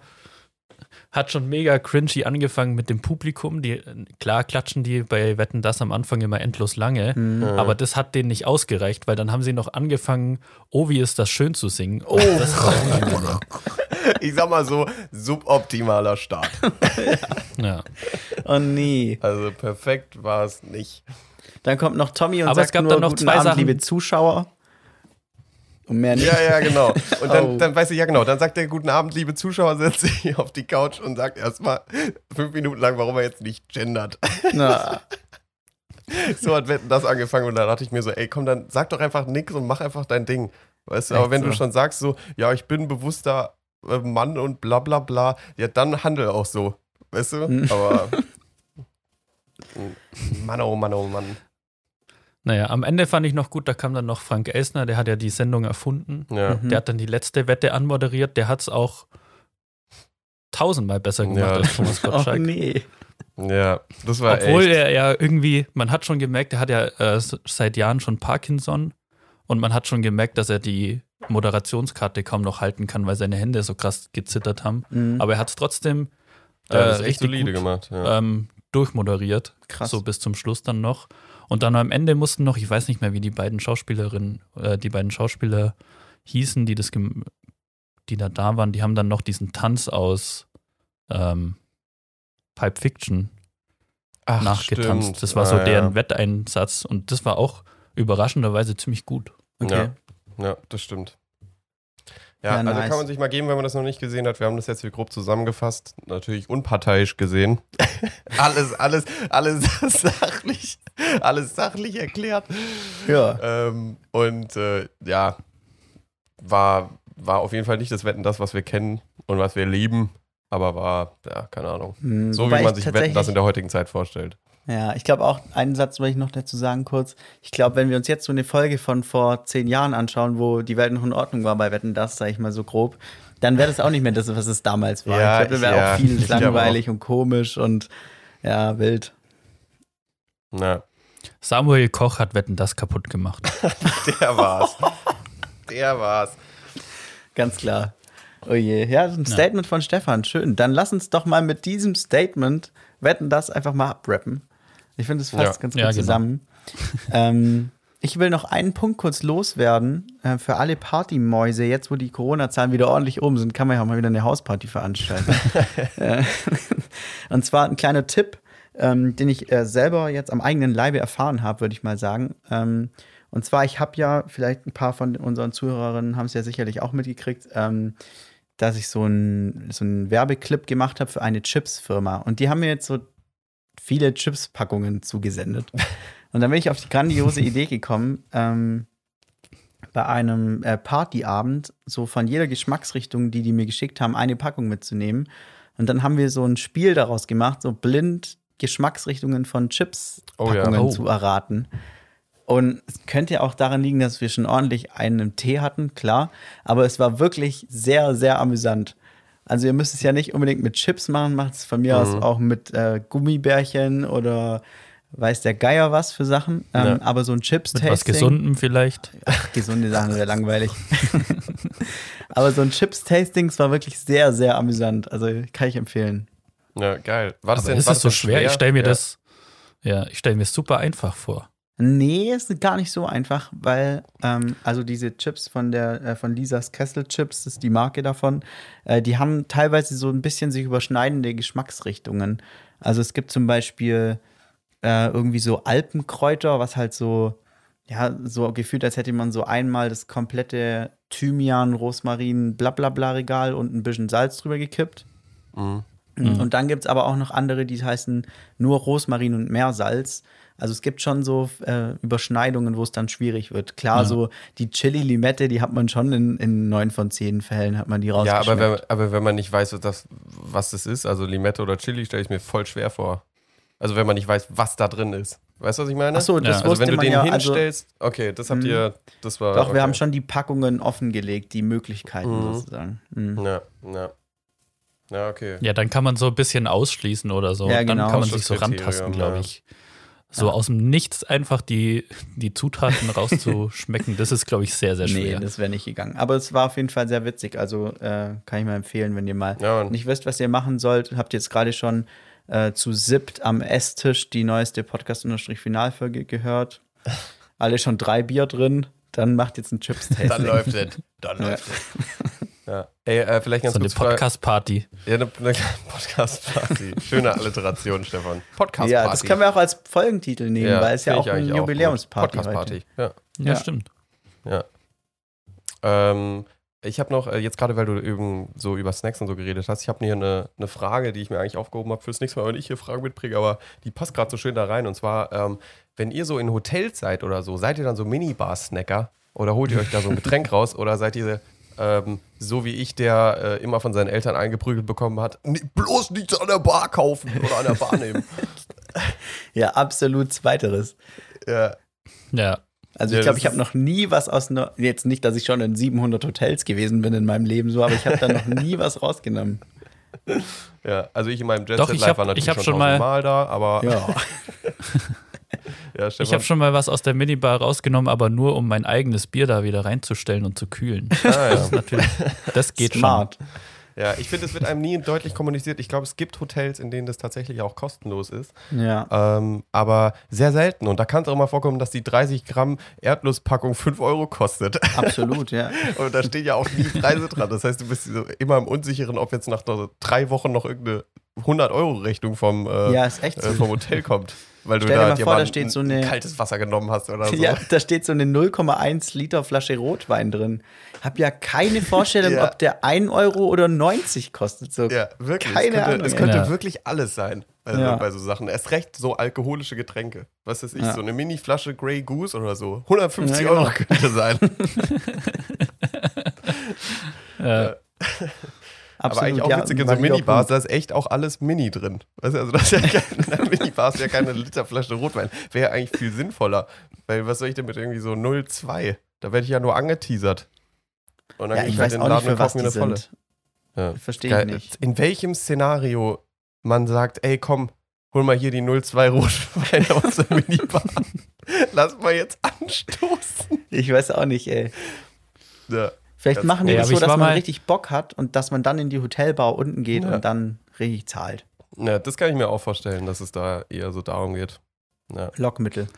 hat schon mega cringy angefangen mit dem Publikum. Die, klar klatschen die bei Wetten das am Anfang immer endlos lange. Mhm. Ja. Aber das hat denen nicht ausgereicht, weil dann haben sie noch angefangen, oh, wie ist das schön zu singen. Oh, das war unangenehm. Ich sag mal so, suboptimaler Start. ja. Oh nee. Also perfekt war es nicht. Dann kommt noch Tommy und Aber es sagt gab nur dann noch guten zwei Abend, Sachen. liebe Zuschauer. Und mehr nicht. Ja, ja, genau. Und dann, Oh. dann weiß ich, ja genau, dann sagt er, guten Abend, liebe Zuschauer, setzt sich auf die Couch und sagt erstmal fünf Minuten lang, warum er jetzt nicht gendert. Na, So hat Wetten das angefangen und da dachte ich mir so, ey, komm, dann sag doch einfach nix und mach einfach dein Ding. Weißt du, aber wenn du so. schon sagst so, ja, ich bin bewusster äh, Mann und bla bla bla, ja, dann handel auch so. Weißt du? Mhm. Aber Mann, oh Mann, oh Mann. Naja, am Ende fand ich noch gut, da kam dann noch Frank Elsner, der hat ja die Sendung erfunden. Ja. Mhm. Der hat dann die letzte Wette anmoderiert, der hat es auch tausendmal besser gemacht Ja. als Thomas oh Gottschalk. nee. Ja, das war Obwohl echt. er ja irgendwie, man hat schon gemerkt, er hat ja äh, seit Jahren schon Parkinson und man hat schon gemerkt, dass er die Moderationskarte kaum noch halten kann, weil seine Hände so krass gezittert haben. Mhm. Aber er hat es trotzdem äh, ja, das ist echt richtig solide gut gemacht. Ja. ähm, durchmoderiert, Krass. so bis zum Schluss dann noch. Und dann am Ende mussten noch, ich weiß nicht mehr, wie die beiden Schauspielerinnen, äh, die beiden Schauspieler hießen, die das, die da da waren, die haben dann noch diesen Tanz aus ähm, Pipe Fiction Ach, nachgetanzt. stimmt. Das war so Ah, deren ja. Wetteinsatz und das war auch überraschenderweise ziemlich gut. Okay. Ja. Ja, das stimmt. Ja, Ja, also nice. kann man sich mal geben, wenn man das noch nicht gesehen hat. Wir haben das jetzt hier grob zusammengefasst. Natürlich unparteiisch gesehen. alles, alles, alles sachlich, alles sachlich erklärt. Ja. Ähm, und äh, ja, war, war auf jeden Fall nicht das Wetten, das, was wir kennen und was wir lieben. aber war, ja, keine Ahnung. Hm, So wie man ich sich Wetten das in der heutigen Zeit vorstellt. Ja, ich glaube auch, einen Satz will ich noch dazu sagen kurz. Ich glaube, wenn wir uns jetzt so eine Folge von vor zehn Jahren anschauen, wo die Welt noch in Ordnung war bei Wetten, das, sage ich mal so grob, dann wäre das auch nicht mehr das, was es damals war. Ja, ich glaube, wäre ja, auch viel langweilig und komisch und ja, wild. Na, Samuel Koch hat Wetten das kaputt gemacht. der war's. der war's. Ganz klar. Oh je. Ja, ein Statement von Stefan. Schön. Dann lass uns doch mal mit diesem Statement Wetten, das einfach mal abrappen. Ich finde, es fasst Ja. ganz gut Ja, genau. zusammen. ähm, ich will noch einen Punkt kurz loswerden. Äh, für alle Partymäuse, jetzt wo die Corona-Zahlen wieder ordentlich oben sind, kann man ja auch mal wieder eine Hausparty veranstalten. Äh, Und zwar ein kleiner Tipp, ähm, den ich äh, selber jetzt am eigenen Leibe erfahren habe, würde ich mal sagen. Ähm, und zwar, ich habe ja, vielleicht ein paar von unseren Zuhörerinnen haben es ja sicherlich auch mitgekriegt, ähm, dass ich so einen so einen Werbeclip gemacht habe für eine Chips-Firma. Und die haben mir jetzt so viele Chips-Packungen zugesendet. Und dann bin ich auf die grandiose Idee gekommen, ähm, bei einem äh, Partyabend so von jeder Geschmacksrichtung, die die mir geschickt haben, eine Packung mitzunehmen. Und dann haben wir so ein Spiel daraus gemacht, so blind Geschmacksrichtungen von Oh ja. Chips-Packungen Oh. zu erraten. Und es könnte ja auch daran liegen, dass wir schon ordentlich einen im Tee hatten, klar. Aber es war wirklich sehr, sehr amüsant. Also ihr müsst es ja nicht unbedingt mit Chips machen, macht es von mir aus Mhm. auch mit äh, Gummibärchen oder weiß der Geier was für Sachen. Ähm, Ja. Aber so ein Chips-Tasting. Mit was Gesundem vielleicht. Gesunde Sachen wäre langweilig. aber so ein Chips-Tasting es war wirklich sehr, sehr amüsant. Also kann ich empfehlen. Ja, geil. War das Aber denn, ist das so denn schwer? Ich stelle mir Ja. das, ja, ich stelle mir es super einfach vor. Nee, ist gar nicht so einfach, weil ähm, also diese Chips von der äh, von Lisas Kessel Chips, das ist die Marke davon, äh, die haben teilweise so ein bisschen sich überschneidende Geschmacksrichtungen. Also es gibt zum Beispiel äh, irgendwie so Alpenkräuter, was halt so ja so gefühlt, als hätte man so einmal das komplette Thymian, Rosmarin, Blablabla Regal und ein bisschen Salz drüber gekippt. Mhm. Und dann gibt es aber auch noch andere, die heißen nur Rosmarin und Meersalz. Also es gibt schon so äh, Überschneidungen, wo es dann schwierig wird. Klar, Ja. so die Chili-Limette, die hat man schon in, in neun von zehn Fällen, hat man die Ja, rausgeschmeckt. aber wenn, aber wenn man nicht weiß, was das, was das ist, also Limette oder Chili, stelle ich mir voll schwer vor. Also wenn man nicht weiß, was da drin ist. Weißt du, was ich meine? Ach so, das Ja. also wusste wenn du man den ja. Also, hinstellst, okay, das habt Mhm. ihr, das war. doch, okay. wir haben schon die Packungen offengelegt, die Möglichkeiten Mhm. sozusagen. Mhm. Ja, ja. Ja, okay. Ja, dann kann man so ein bisschen ausschließen oder so. Ja, Dann genau. kann man sich so rantasten, glaube ja. So Ja. aus dem Nichts einfach die, die Zutaten rauszuschmecken, das ist, glaube ich, sehr, sehr Nee, schwer. das wäre nicht gegangen. Aber es war auf jeden Fall sehr witzig. Also äh, kann ich mal empfehlen, wenn ihr mal Ja, nicht wisst, was ihr machen sollt. Habt ihr jetzt gerade schon äh, zu SIPT am Esstisch die neueste Podcast-Finalfolge gehört. Alle schon drei Bier drin. Dann macht jetzt ein Chips-Tasting. Dann läuft es. Dann läuft es. Ja. Ey, äh, vielleicht ganz so eine Podcast-Party. Ja, eine, eine Podcast-Party. Schöne Alliteration, Stefan. Podcast-Party. Ja, das können wir auch als Folgentitel nehmen, Ja, weil es ja auch eigentlich Jubiläumsparty heute. Podcast-Party. Ja. Ja, Ja. stimmt. Ja. Ähm, ich habe noch, äh, jetzt gerade weil du eben so über Snacks und so geredet hast, ich habe hier eine, eine Frage, die ich mir eigentlich aufgehoben habe fürs nächste Mal, wenn ich hier Fragen mitbringe, aber die passt gerade so schön da rein. Und zwar, ähm, wenn ihr so in Hotels seid oder so, seid ihr dann so Minibar-Snacker oder holt ihr euch da so ein Getränk raus oder seid ihr ähm, so wie ich, der äh, immer von seinen Eltern eingeprügelt bekommen hat, "Nee, bloß nichts an der Bar kaufen oder an der Bar nehmen. Ja, absolut Zweiteres. ja. Ja. Also Ja, ich glaube, ich habe noch nie was aus einer, jetzt nicht, dass ich schon in 700 Hotels gewesen bin in meinem Leben so, aber ich habe da noch nie was rausgenommen. ja, also ich in meinem Jet Doch, Set ich Live hab- war natürlich ich hab schon, schon mal- mal da, aber Ja. ja, Ich habe schon mal was aus der Minibar rausgenommen, aber nur um mein eigenes Bier da wieder reinzustellen und zu kühlen. ah, ja. Natürlich. Das geht Smart. Ja, ich finde, es wird einem nie deutlich kommuniziert. Ich glaube, es gibt Hotels, in denen das tatsächlich auch kostenlos ist. Ja. Ähm, aber sehr selten. Und da kann es auch mal vorkommen, dass die 30 Gramm Erdnusspackung 5 Euro kostet. Absolut, ja. Und da stehen ja auch nie Preise dran. Das heißt, du bist so immer im Unsicheren, ob jetzt nach drei Wochen noch irgendeine 100-Euro-Rechnung vom, äh, Ja, ist echt äh, so. vom Hotel kommt. Weil du Stell dir da mal vor, da steht so eine- ein kaltes Wasser genommen hast oder so. Ja, da steht so eine 0,1 Liter Flasche Rotwein drin. Hab ja keine Vorstellung, Ja. ob der 1 Euro oder 90 kostet. So. Ja, wirklich. Keine es könnte, Ahnung, es könnte ja. wirklich alles sein also Ja. bei so Sachen. Erst recht so alkoholische Getränke. Was weiß ich, Ja. so eine Mini-Flasche Grey Goose oder so. 150 Ja, genau. Euro könnte sein. Äh, aber eigentlich auch ja, witzig in so Minibars, da ist echt auch alles Mini drin. Weißt du, also das ist ja keine, Minibar ist ja keine Literflasche Rotwein. Wäre ja eigentlich viel sinnvoller. Weil was soll ich denn mit irgendwie so 0,2? Da werde ich ja nur angeteasert. Und dann Ja, gehe ich halt weiß in auch den nicht, Laden und für was kaufe mir die eine volle. sind. Ja. Verstehe ich nicht. In welchem Szenario man sagt, ey komm, hol mal hier die 02 Rotwein aus der Minibar. Lass mal jetzt anstoßen. Ich weiß auch nicht, ey. Ja. Vielleicht Das- machen die das so, dass man richtig Bock hat und dass man dann in die Hotelbar unten geht Ja. und dann richtig zahlt. ja, das kann ich mir auch vorstellen, dass es da eher so darum geht. Ja. Lockmittel.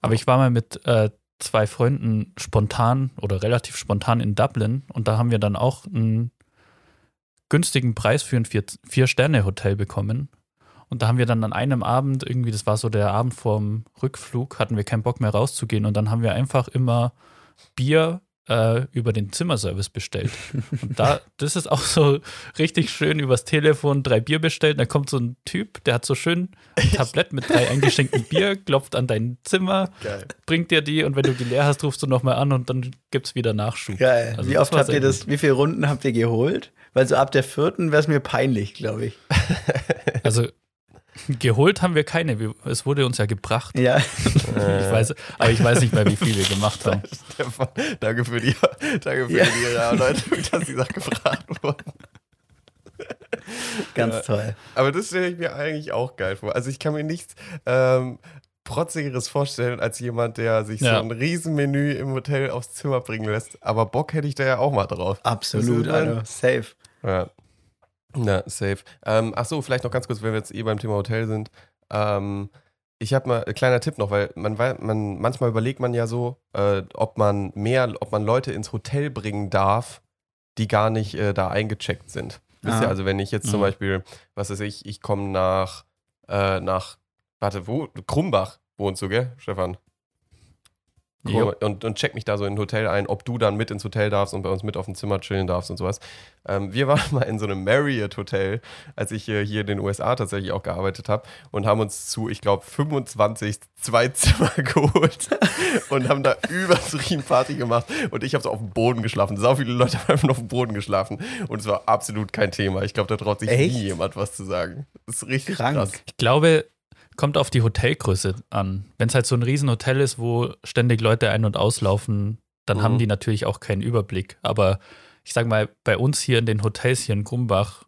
Aber ich war mal mit äh, zwei Freunden spontan oder relativ spontan in Dublin und da haben wir dann auch einen günstigen Preis für ein Vier- Vier-Sterne-Hotel bekommen. Und da haben wir dann an einem Abend, irgendwie, das war so der Abend vorm Rückflug, hatten wir keinen Bock mehr rauszugehen und dann haben wir einfach immer Bier äh, über den Zimmerservice bestellt. Und da, das ist auch so richtig schön übers Telefon drei Bier bestellt. Da kommt so ein Typ, der hat so schön ein Tablett mit drei eingeschenkten Bier, klopft an dein Zimmer, Geil. bringt dir die und wenn du die leer hast, rufst du nochmal an und dann gibt's wieder Nachschub. Geil. Also wie oft habt ihr das, wie viele Runden habt ihr geholt? Weil so ab der vierten wäre es mir peinlich, glaube ich. Also geholt haben wir keine. Es wurde uns ja gebracht. Ja. Ich weiß, aber ich weiß nicht mehr, wie viel wir gemacht haben. Stefan, danke für die, danke für Ja. die Erläuterung, dass die Sachen gefragt wurden. Ganz Ja. toll. Aber das stelle ich mir eigentlich auch geil vor. Also ich kann mir nichts ähm, Protzigeres vorstellen als jemand, der sich Ja. so ein Riesenmenü im Hotel aufs Zimmer bringen lässt. Aber Bock hätte ich da ja auch mal drauf. Absolut, Alter. Safe. Ja. Na, safe. Ähm, ach so, vielleicht noch ganz kurz, wenn wir jetzt eh beim Thema Hotel sind. Ähm, ich habe mal ein kleiner Tipp noch, weil man, man manchmal überlegt man ja so, äh, ob man mehr, ob man Leute ins Hotel bringen darf, die gar nicht äh, da eingecheckt sind. Wisst Ah. ihr, also wenn ich jetzt zum Mhm. Beispiel, was weiß ich, ich komme nach, äh, nach, warte, wo? Krumbach wohnst du, gell, Stefan? Jo. und, und check mich da so in ein Hotel ein, ob du dann mit ins Hotel darfst und bei uns mit auf dem Zimmer chillen darfst und sowas. Ähm, wir waren mal in so einem Marriott-Hotel, als ich äh, hier in den USA tatsächlich auch gearbeitet habe und haben uns zu, ich glaube, 25 zwei Zimmer geholt und haben da übertrieben Party gemacht und ich habe so auf dem Boden geschlafen. Sau viele Leute haben einfach auf dem Boden geschlafen und es war absolut kein Thema. Ich glaube, da traut sich Echt? nie jemand was zu sagen. Das ist richtig Krank. krass. Ich glaube, kommt auf die Hotelgröße an. Wenn es halt so ein Riesenhotel ist, wo ständig Leute ein- und auslaufen, dann Mhm. haben die natürlich auch keinen Überblick. Aber ich sag mal, bei uns hier in den Hotels hier in Grumbach,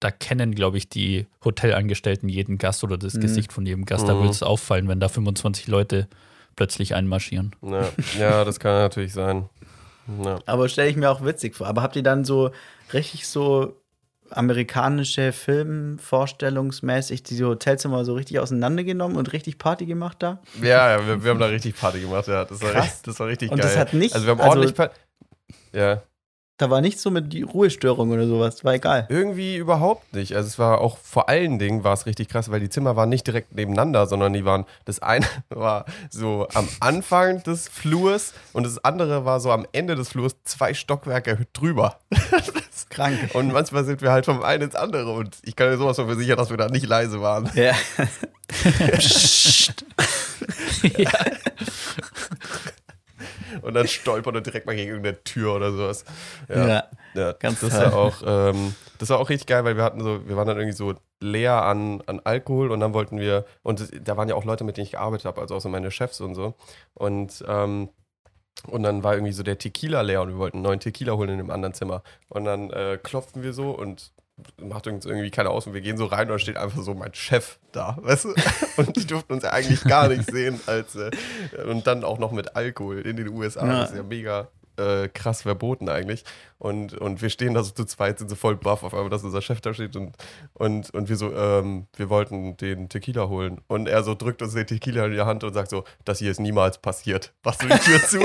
da kennen, glaube ich, die Hotelangestellten jeden Gast oder das Mhm. Gesicht von jedem Gast. Da Mhm. würde es auffallen, wenn da 25 Leute plötzlich einmarschieren. Ja, ja das kann natürlich sein. Ja. Aber stelle ich mir auch witzig vor. Aber habt ihr dann so richtig so amerikanische Filmvorstellungsmäßig diese Hotelzimmer so richtig auseinandergenommen und richtig Party gemacht da? Ja, ja wir, wir haben da. Das war, Krass. richtig, das war richtig Und geil. das hat nicht- Also wir haben also- ordentlich Party. Ja. Da war nicht so mit die Ruhestörung oder sowas. War egal. Irgendwie überhaupt nicht. Also es war auch vor allen Dingen war es richtig krass, weil die Zimmer waren nicht direkt nebeneinander, sondern die waren, das eine war so am Anfang des Flurs und das andere war so am Ende des Flurs zwei Stockwerke drüber. Krank. Und manchmal sind wir halt vom einen ins andere und ich kann dir sowas von versichern, dass wir da nicht leise waren. Ja. ja. Und dann stolpern und direkt mal gegen irgendeine Tür oder sowas. ja. Ja, Ganz das toll. war auch, ähm, das war auch richtig geil, weil wir hatten so, wir waren dann irgendwie so leer an, an Alkohol und dann wollten wir, und da waren ja auch Leute, mit denen ich gearbeitet habe, also auch so meine Chefs und so. Und, ähm, und dann war irgendwie so der Tequila leer und wir wollten einen neuen Tequila holen in dem anderen Zimmer. Und dann äh, klopften wir so und macht uns irgendwie keiner aus und wir gehen so rein und da steht einfach so mein Chef da, weißt du? Und die durften uns ja eigentlich gar nicht sehen als äh, und dann auch noch mit Alkohol in den USA. Ja. Das ist ja mega äh, krass verboten eigentlich. Und, und wir stehen da so zu zweit, sind so voll baff auf einmal, dass unser Chef da steht und, und, und wir so, ähm, wir wollten den Tequila holen. Und er so drückt uns den Tequila in die Hand und sagt so, das hier ist niemals passiert. Machst du die Tür zu?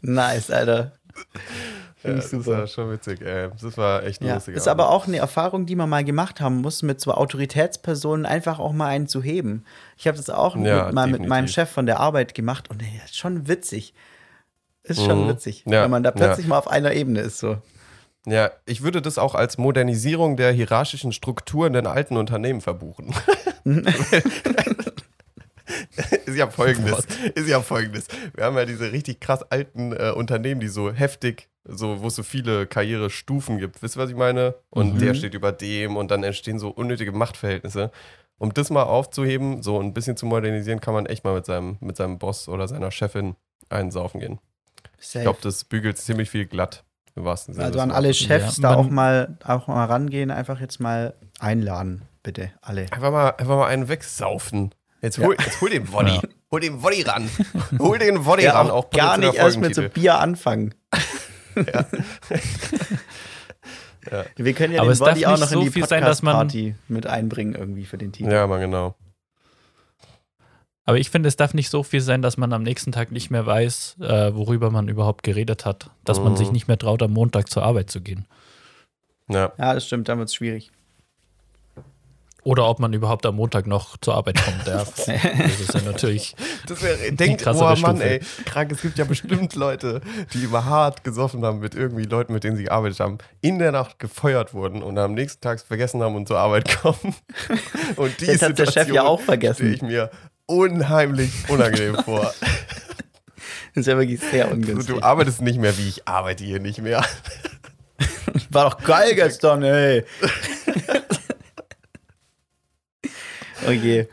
Nice, Alter. Ja, Finde ich das super. war schon witzig, ey. Das war echt Ja, lustig. ist aber auch eine Erfahrung, die man mal gemacht haben muss, mit so Autoritätspersonen einfach auch mal einen zu heben. Ich habe das auch Ja, mit, mal mit meinem Chef von der Arbeit gemacht und ey, ist schon witzig. Ist schon Mhm. witzig, Ja, wenn man da plötzlich mal auf einer Ebene ist. So. Ja, ich würde das auch als Modernisierung der hierarchischen Strukturen in alten Unternehmen verbuchen. ist ja folgendes. Ist ja folgendes. Wir haben ja diese richtig krass alten äh, Unternehmen, die so heftig, so, wo es so viele Karrierestufen gibt. Wisst ihr, was ich meine? Und Mhm. der steht über dem und dann entstehen so unnötige Machtverhältnisse. Um das mal aufzuheben, so ein bisschen zu modernisieren, kann man echt mal mit seinem, mit seinem Boss oder seiner Chefin einsaufen gehen. Ich Safe. glaube, das bügelt ziemlich viel glatt. Im wahrsten Sinne. Also an alle. Chefs Ja, da auch mal, auch mal rangehen, einfach jetzt mal einladen, bitte, alle. Einfach mal, einfach mal einen wegsaufen. Jetzt Ja. hol, jetzt hol den Woddy. Ja. Hol den Woddy ran. hol den Woddy Ja, ran. auch gar nicht erst mit so. Bier anfangen. Ja. Wir können ja Aber den es darf Body auch nicht noch in so die viel sein, dass man- Podcast-Party mit einbringen irgendwie für den Titel. Ja, mal genau. Aber ich finde, es darf nicht so viel sein, dass man am nächsten Tag nicht mehr weiß, äh, worüber man überhaupt geredet hat. Dass man Mhm. sich nicht mehr traut, am Montag zur Arbeit zu gehen. Ja. Ja, das stimmt, dann wird es schwierig. Oder ob man überhaupt am Montag noch zur Arbeit kommt. Ja, das ist ja natürlich. Das wäre, denkt, oh Mann, Stufe. ey, krank, es gibt ja bestimmt Leute, die immer hart gesoffen haben mit irgendwie Leuten, mit denen sie gearbeitet haben, in der Nacht gefeuert wurden und am nächsten Tag vergessen haben und zur Arbeit kommen. Und die Das hat der Chef ja auch vergessen. ich mir unheimlich unangenehm vor. Das ist ja wirklich sehr ungünstig. du arbeitest nicht mehr, wie ich arbeite hier nicht mehr. War doch geil gestern, ey. Okay.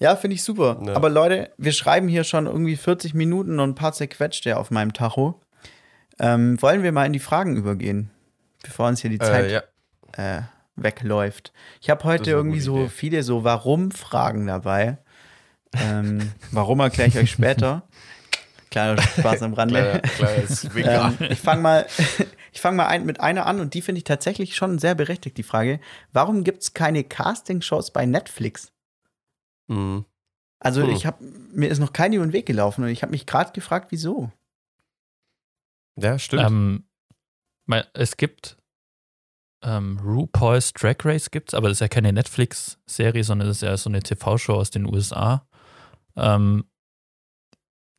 Ja, finde ich super. Ja. Aber Leute, wir schreiben hier schon irgendwie 40 Minuten und ein paar zerquetschte auf meinem Tacho. Ähm, wollen wir mal in die Fragen übergehen, bevor uns hier die Zeit Äh, ja. äh, wegläuft. Ich habe heute irgendwie so Idee. viele so Warum-Fragen dabei. ähm, warum erkläre ich euch später. Kleiner Spaß am Rande. Kleiner. Ähm, ich fange mal, ich fang mal ein, mit einer an und die finde ich tatsächlich schon sehr berechtigt, die Frage. Warum gibt es keine Castingshows bei Netflix? Mhm. Also Hm. ich habe mir ist noch kein über den Weg gelaufen und ich habe mich gerade gefragt, wieso. Ja, stimmt. Ähm, es gibt ähm, RuPaul's Drag Race gibt's, aber das ist ja keine Netflix-Serie, sondern das ist ja so eine TV-Show aus den USA. Ähm,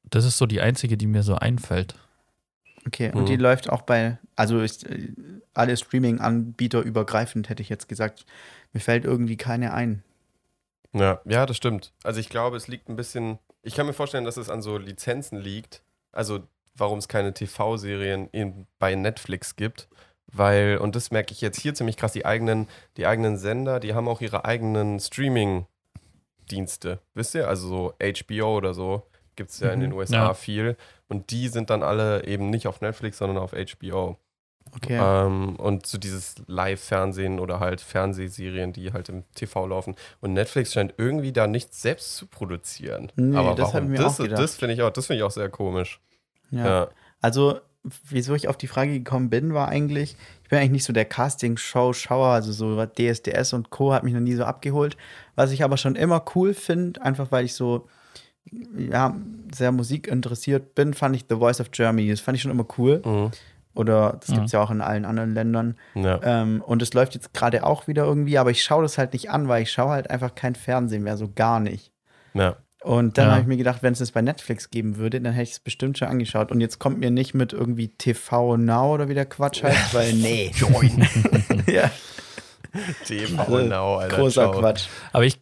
das ist so die einzige, die mir so einfällt. Okay, und die läuft auch bei, also ist, äh, alle Streaming-Anbieter übergreifend, hätte ich jetzt gesagt. Mir fällt irgendwie keine ein. Ja, ja, das stimmt. Also ich glaube, es liegt ein bisschen. Ich kann mir vorstellen, dass es an so Lizenzen liegt. Also warum es keine TV-Serien bei Netflix gibt. Weil, und das merke ich jetzt hier ziemlich krass, die eigenen, die eigenen Sender, die haben auch ihre eigenen Streaming-Dienste. Wisst ihr? Also so HBO oder so gibt es ja in Mhm. den USA Ja. viel. Und die sind dann alle eben nicht auf Netflix, sondern auf HBO. Okay. Ähm, und so dieses Live-Fernsehen oder halt Fernsehserien, die halt im TV laufen. Und Netflix scheint irgendwie da nichts selbst zu produzieren. Nee, Aber das warum? mir das auch gedacht. das finde ich auch, das finde ich auch sehr komisch. ja. Ja. Also, wieso ich auf die Frage gekommen bin, war eigentlich, ich bin eigentlich nicht so der Casting-Show-Schauer, also so DSDS und Co. hat mich noch nie so abgeholt. Was ich aber schon immer cool finde, einfach weil ich so, ja, sehr musikinteressiert bin, fand ich The Voice of Germany. Das fand ich schon immer cool. Mhm. Oder das Mhm. gibt es ja auch in allen anderen Ländern. Ja. Ähm, und es läuft jetzt gerade auch wieder irgendwie, aber ich schaue das halt nicht an, weil ich schaue halt einfach kein Fernsehen mehr, so gar nicht. ja. Und dann Ja. habe ich mir gedacht, wenn es das bei Netflix geben würde, dann hätte ich es bestimmt schon angeschaut. Und jetzt kommt mir nicht mit irgendwie TV Now oder wie der Quatsch heißt, weil nee. Join. ja, TV Also, Now, Alter. großer ciao. Quatsch. Aber ich,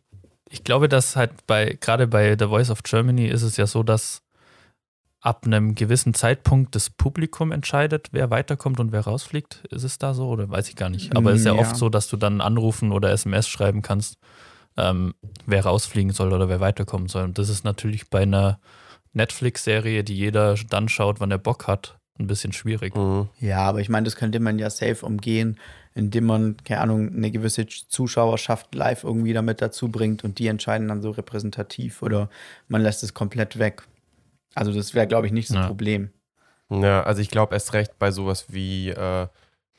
ich glaube, dass halt bei, gerade bei The Voice of Germany ist es ja so, dass ab einem gewissen Zeitpunkt das Publikum entscheidet, wer weiterkommt und wer rausfliegt. Ist es da so oder weiß ich gar nicht. Aber es ist ja, Ja. oft so, dass du dann anrufen oder SMS schreiben kannst, ähm, wer rausfliegen soll oder wer weiterkommen soll. Und das ist natürlich bei einer Netflix-Serie, die jeder dann schaut, wann er Bock hat, ein bisschen schwierig. Mhm. Ja, aber ich meine, das könnte man ja safe umgehen, indem man, keine Ahnung, eine gewisse Zuschauerschaft live irgendwie damit dazu bringt und die entscheiden dann so repräsentativ oder man lässt es komplett weg. Also das wäre, glaube ich, nicht so ein Ja. Problem. Ja, also ich glaube erst recht bei sowas wie, äh,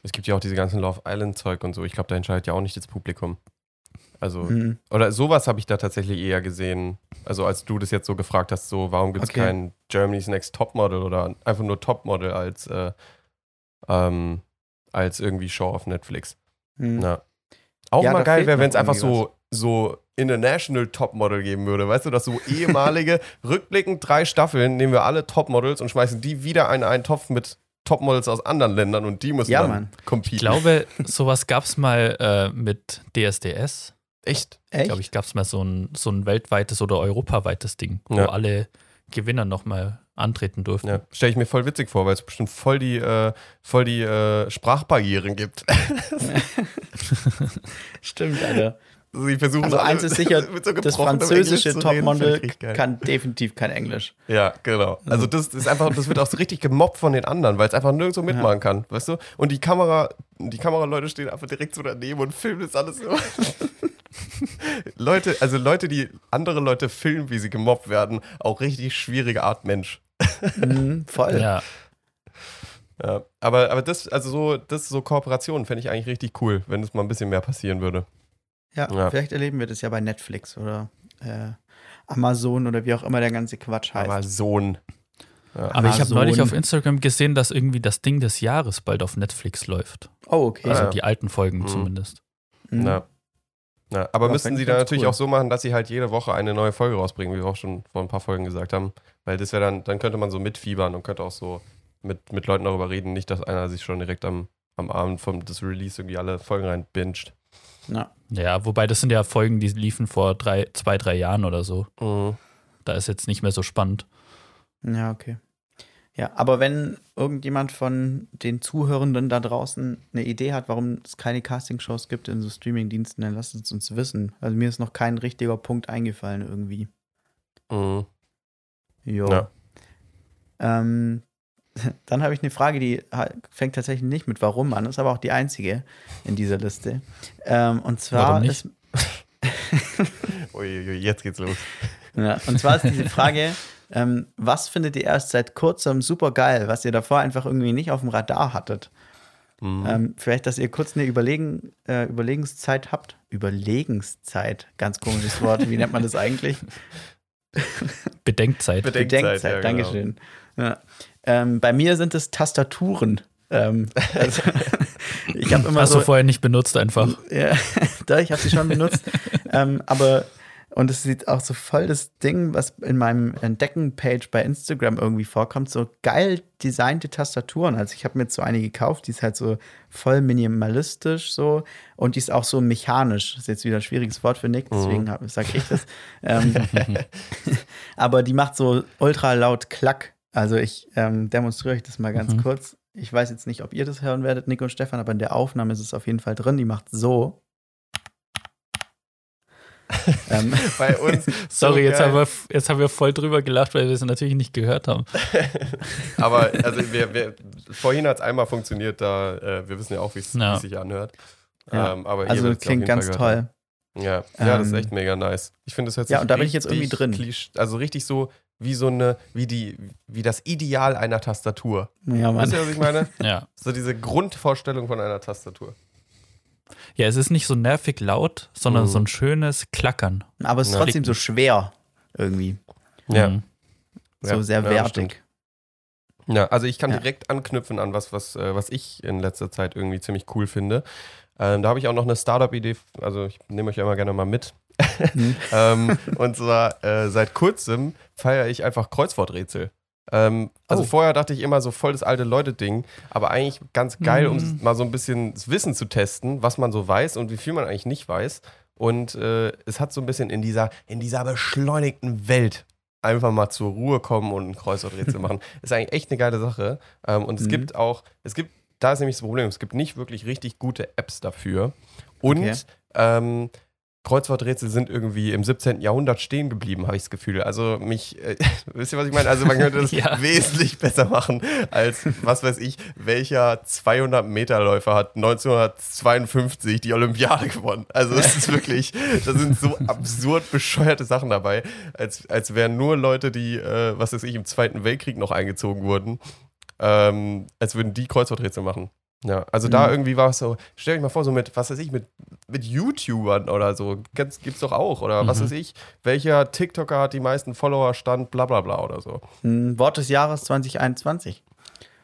es gibt ja auch diese ganzen Love Island-Zeug und so. Ich glaube, da entscheidet ja auch nicht das Publikum. Also, Mhm. oder sowas habe ich da tatsächlich eher gesehen. Also als du das jetzt so gefragt hast, so warum gibt es Okay. kein Germany's Next Topmodel oder einfach nur Topmodel als, äh, ähm, als irgendwie Show auf Netflix. Mhm. Ja. Auch Ja, mal geil wäre, wenn es einfach so, so International Topmodel geben würde. Weißt du, dass so ehemalige, rückblickend drei Staffeln, nehmen wir alle Topmodels und schmeißen die wieder in einen Topf mit Topmodels aus anderen Ländern und die müssen Ja, dann Mann. competen. Ich glaube, sowas gab es mal äh, mit DSDS. Echt? Ich glaube, ich gab es mal so ein, so ein weltweites oder europaweites Ding, wo Ja. alle Gewinner nochmal antreten durften. Ja, stelle ich mir voll witzig vor, weil es bestimmt voll die, äh, voll die äh, Sprachbarrieren gibt. Stimmt, Alter. Also, sie versuchen Also eins ist sicher, so das französische reden, Topmodel kann definitiv kein Englisch. Ja, genau. Also das ist einfach, das wird auch so richtig gemobbt von den anderen, weil es einfach nirgendwo mitmachen kann, weißt du? Und die Kamera, die Kameraleute stehen einfach direkt so daneben und filmen das alles so. Leute, also Leute, die andere Leute filmen, wie sie gemobbt werden, auch richtig schwierige Art Mensch. Mhm, voll. Ja, Ja, aber, aber das, also so, das so Kooperationen fände ich eigentlich richtig cool, wenn es mal ein bisschen mehr passieren würde. Ja, Ja. vielleicht erleben wir das ja bei Netflix oder äh, Amazon oder wie auch immer der ganze Quatsch heißt. Aber Sohn. aber ich habe Amazon. neulich auf Instagram gesehen, dass irgendwie das Ding des Jahres bald auf Netflix läuft. oh, okay. Also ja. die alten Folgen Mhm. zumindest. Mhm. Ja. Ja, aber Ja, müssten sie dann natürlich cool. auch so machen, dass sie halt jede Woche eine neue Folge rausbringen, wie wir auch schon vor ein paar Folgen gesagt haben. Weil das wäre dann, dann könnte man so mitfiebern und könnte auch so mit, mit Leuten darüber reden, nicht, dass einer sich schon direkt am, am Abend vom des Release irgendwie alle Folgen rein binged. Ja. Ja, wobei das sind ja Folgen, die liefen vor drei, zwei, drei Jahren oder so. Mhm. Da ist jetzt nicht mehr so spannend. ja, okay. Ja, aber wenn irgendjemand von den Zuhörenden da draußen eine Idee hat, warum es keine Castingshows gibt in so Streamingdiensten, dann lasst es uns wissen. Also mir ist noch kein richtiger Punkt eingefallen irgendwie. Mhm. Jo. Ja. Ähm, dann habe ich eine Frage, die fängt tatsächlich nicht mit Warum an, ist aber auch die einzige in dieser Liste. Ähm, und zwar Warum nicht? ist Uiuiui, jetzt geht's los. Ja, und zwar ist diese Frage, ähm, was findet ihr erst seit kurzem super geil, was ihr davor einfach irgendwie nicht auf dem Radar hattet? Mhm. Ähm, vielleicht, dass ihr kurz eine Überlegen, äh, Überlegenszeit habt. Überlegenszeit, ganz komisches Wort. Wie nennt man das eigentlich? Bedenkzeit. Bedenk- Bedenkzeit, ja, genau. Dankeschön. Ja. Ähm, bei mir sind es Tastaturen. Ähm, also, ich habe immer Hast so du vorher nicht benutzt einfach. Ja, da, ich habe sie schon benutzt. ähm, aber, und es sieht auch so voll das Ding, was in meinem Entdecken-Page bei Instagram irgendwie vorkommt, so geil designte Tastaturen. Also ich habe mir jetzt so eine gekauft, die ist halt so voll minimalistisch so und die ist auch so mechanisch. ist jetzt wieder ein schwieriges Wort für Nick, deswegen sage ich das. Ähm, aber die macht so ultra laut Klack. Also ich ähm, demonstriere euch das mal ganz Mhm. kurz. Ich weiß jetzt nicht, ob ihr das hören werdet, Nick und Stefan, aber in der Aufnahme ist es auf jeden Fall drin. Die macht so. Ähm, Bei uns. Sorry, so jetzt, haben wir, jetzt haben wir voll drüber gelacht, weil wir es natürlich nicht gehört haben. Aber also wir, wir, vorhin hat es einmal funktioniert, da äh, wir wissen ja auch, wie es Ja. es sich anhört. Ja. Ähm, aber ihr also klingt ganz gehört toll. haben. Ja, ja das ist Ähm, echt mega nice. Ich finde, das hört sich ja, und da bin ich jetzt irgendwie drin. klisch- also richtig so wie so eine, wie die, wie das Ideal einer Tastatur. Ja, Mann. Weißt du, was ich meine? Ja. So diese Grundvorstellung von einer Tastatur. Ja, es ist nicht so nervig laut, sondern Mhm. so ein schönes Klackern. Aber es ist Ja. trotzdem so schwer irgendwie. Ja. Mhm. So Ja, sehr wertig. Ja, also ich kann Ja. direkt anknüpfen an was, was, äh, was ich in letzter Zeit irgendwie ziemlich cool finde. Ähm, da habe ich auch noch eine Startup-Idee, also ich nehme euch ja immer gerne mal mit. Mhm. ähm, und zwar äh, seit kurzem feiere ich einfach Kreuzworträtsel. Ähm, also Oh. vorher dachte ich immer so voll das alte Leute-Ding, aber eigentlich ganz geil, um Mhm. mal so ein bisschen das Wissen zu testen, was man so weiß und wie viel man eigentlich nicht weiß. Und äh, es hat so ein bisschen in dieser, in dieser beschleunigten Welt einfach mal zur Ruhe kommen und ein Kreuzworträtsel machen. Ist eigentlich echt eine geile Sache. Ähm, und es Mhm. gibt auch, es gibt, da ist nämlich das Problem, es gibt nicht wirklich richtig gute Apps dafür. Und Okay. ähm, Kreuzworträtsel sind irgendwie im 17. Jahrhundert stehen geblieben, habe ich das Gefühl. Also mich, äh, wisst ihr, was ich meine? Also man könnte das Ja. wesentlich besser machen als, was weiß ich, welcher 200 Meter Läufer hat 1952 die Olympiade gewonnen. Also es ist wirklich, da sind so absurd bescheuerte Sachen dabei, als, als wären nur Leute, die, äh, was weiß ich, im Zweiten Weltkrieg noch eingezogen wurden, ähm, als würden die Kreuzworträtsel machen. Ja, also da Mhm. irgendwie war es so, stell euch mal vor, so mit, was weiß ich, mit, mit YouTubern oder so, gibt's, gibt's doch auch, oder was Mhm. weiß ich, welcher TikToker hat die meisten Follower, stand, bla bla bla oder so. Ein Wort des Jahres 2021.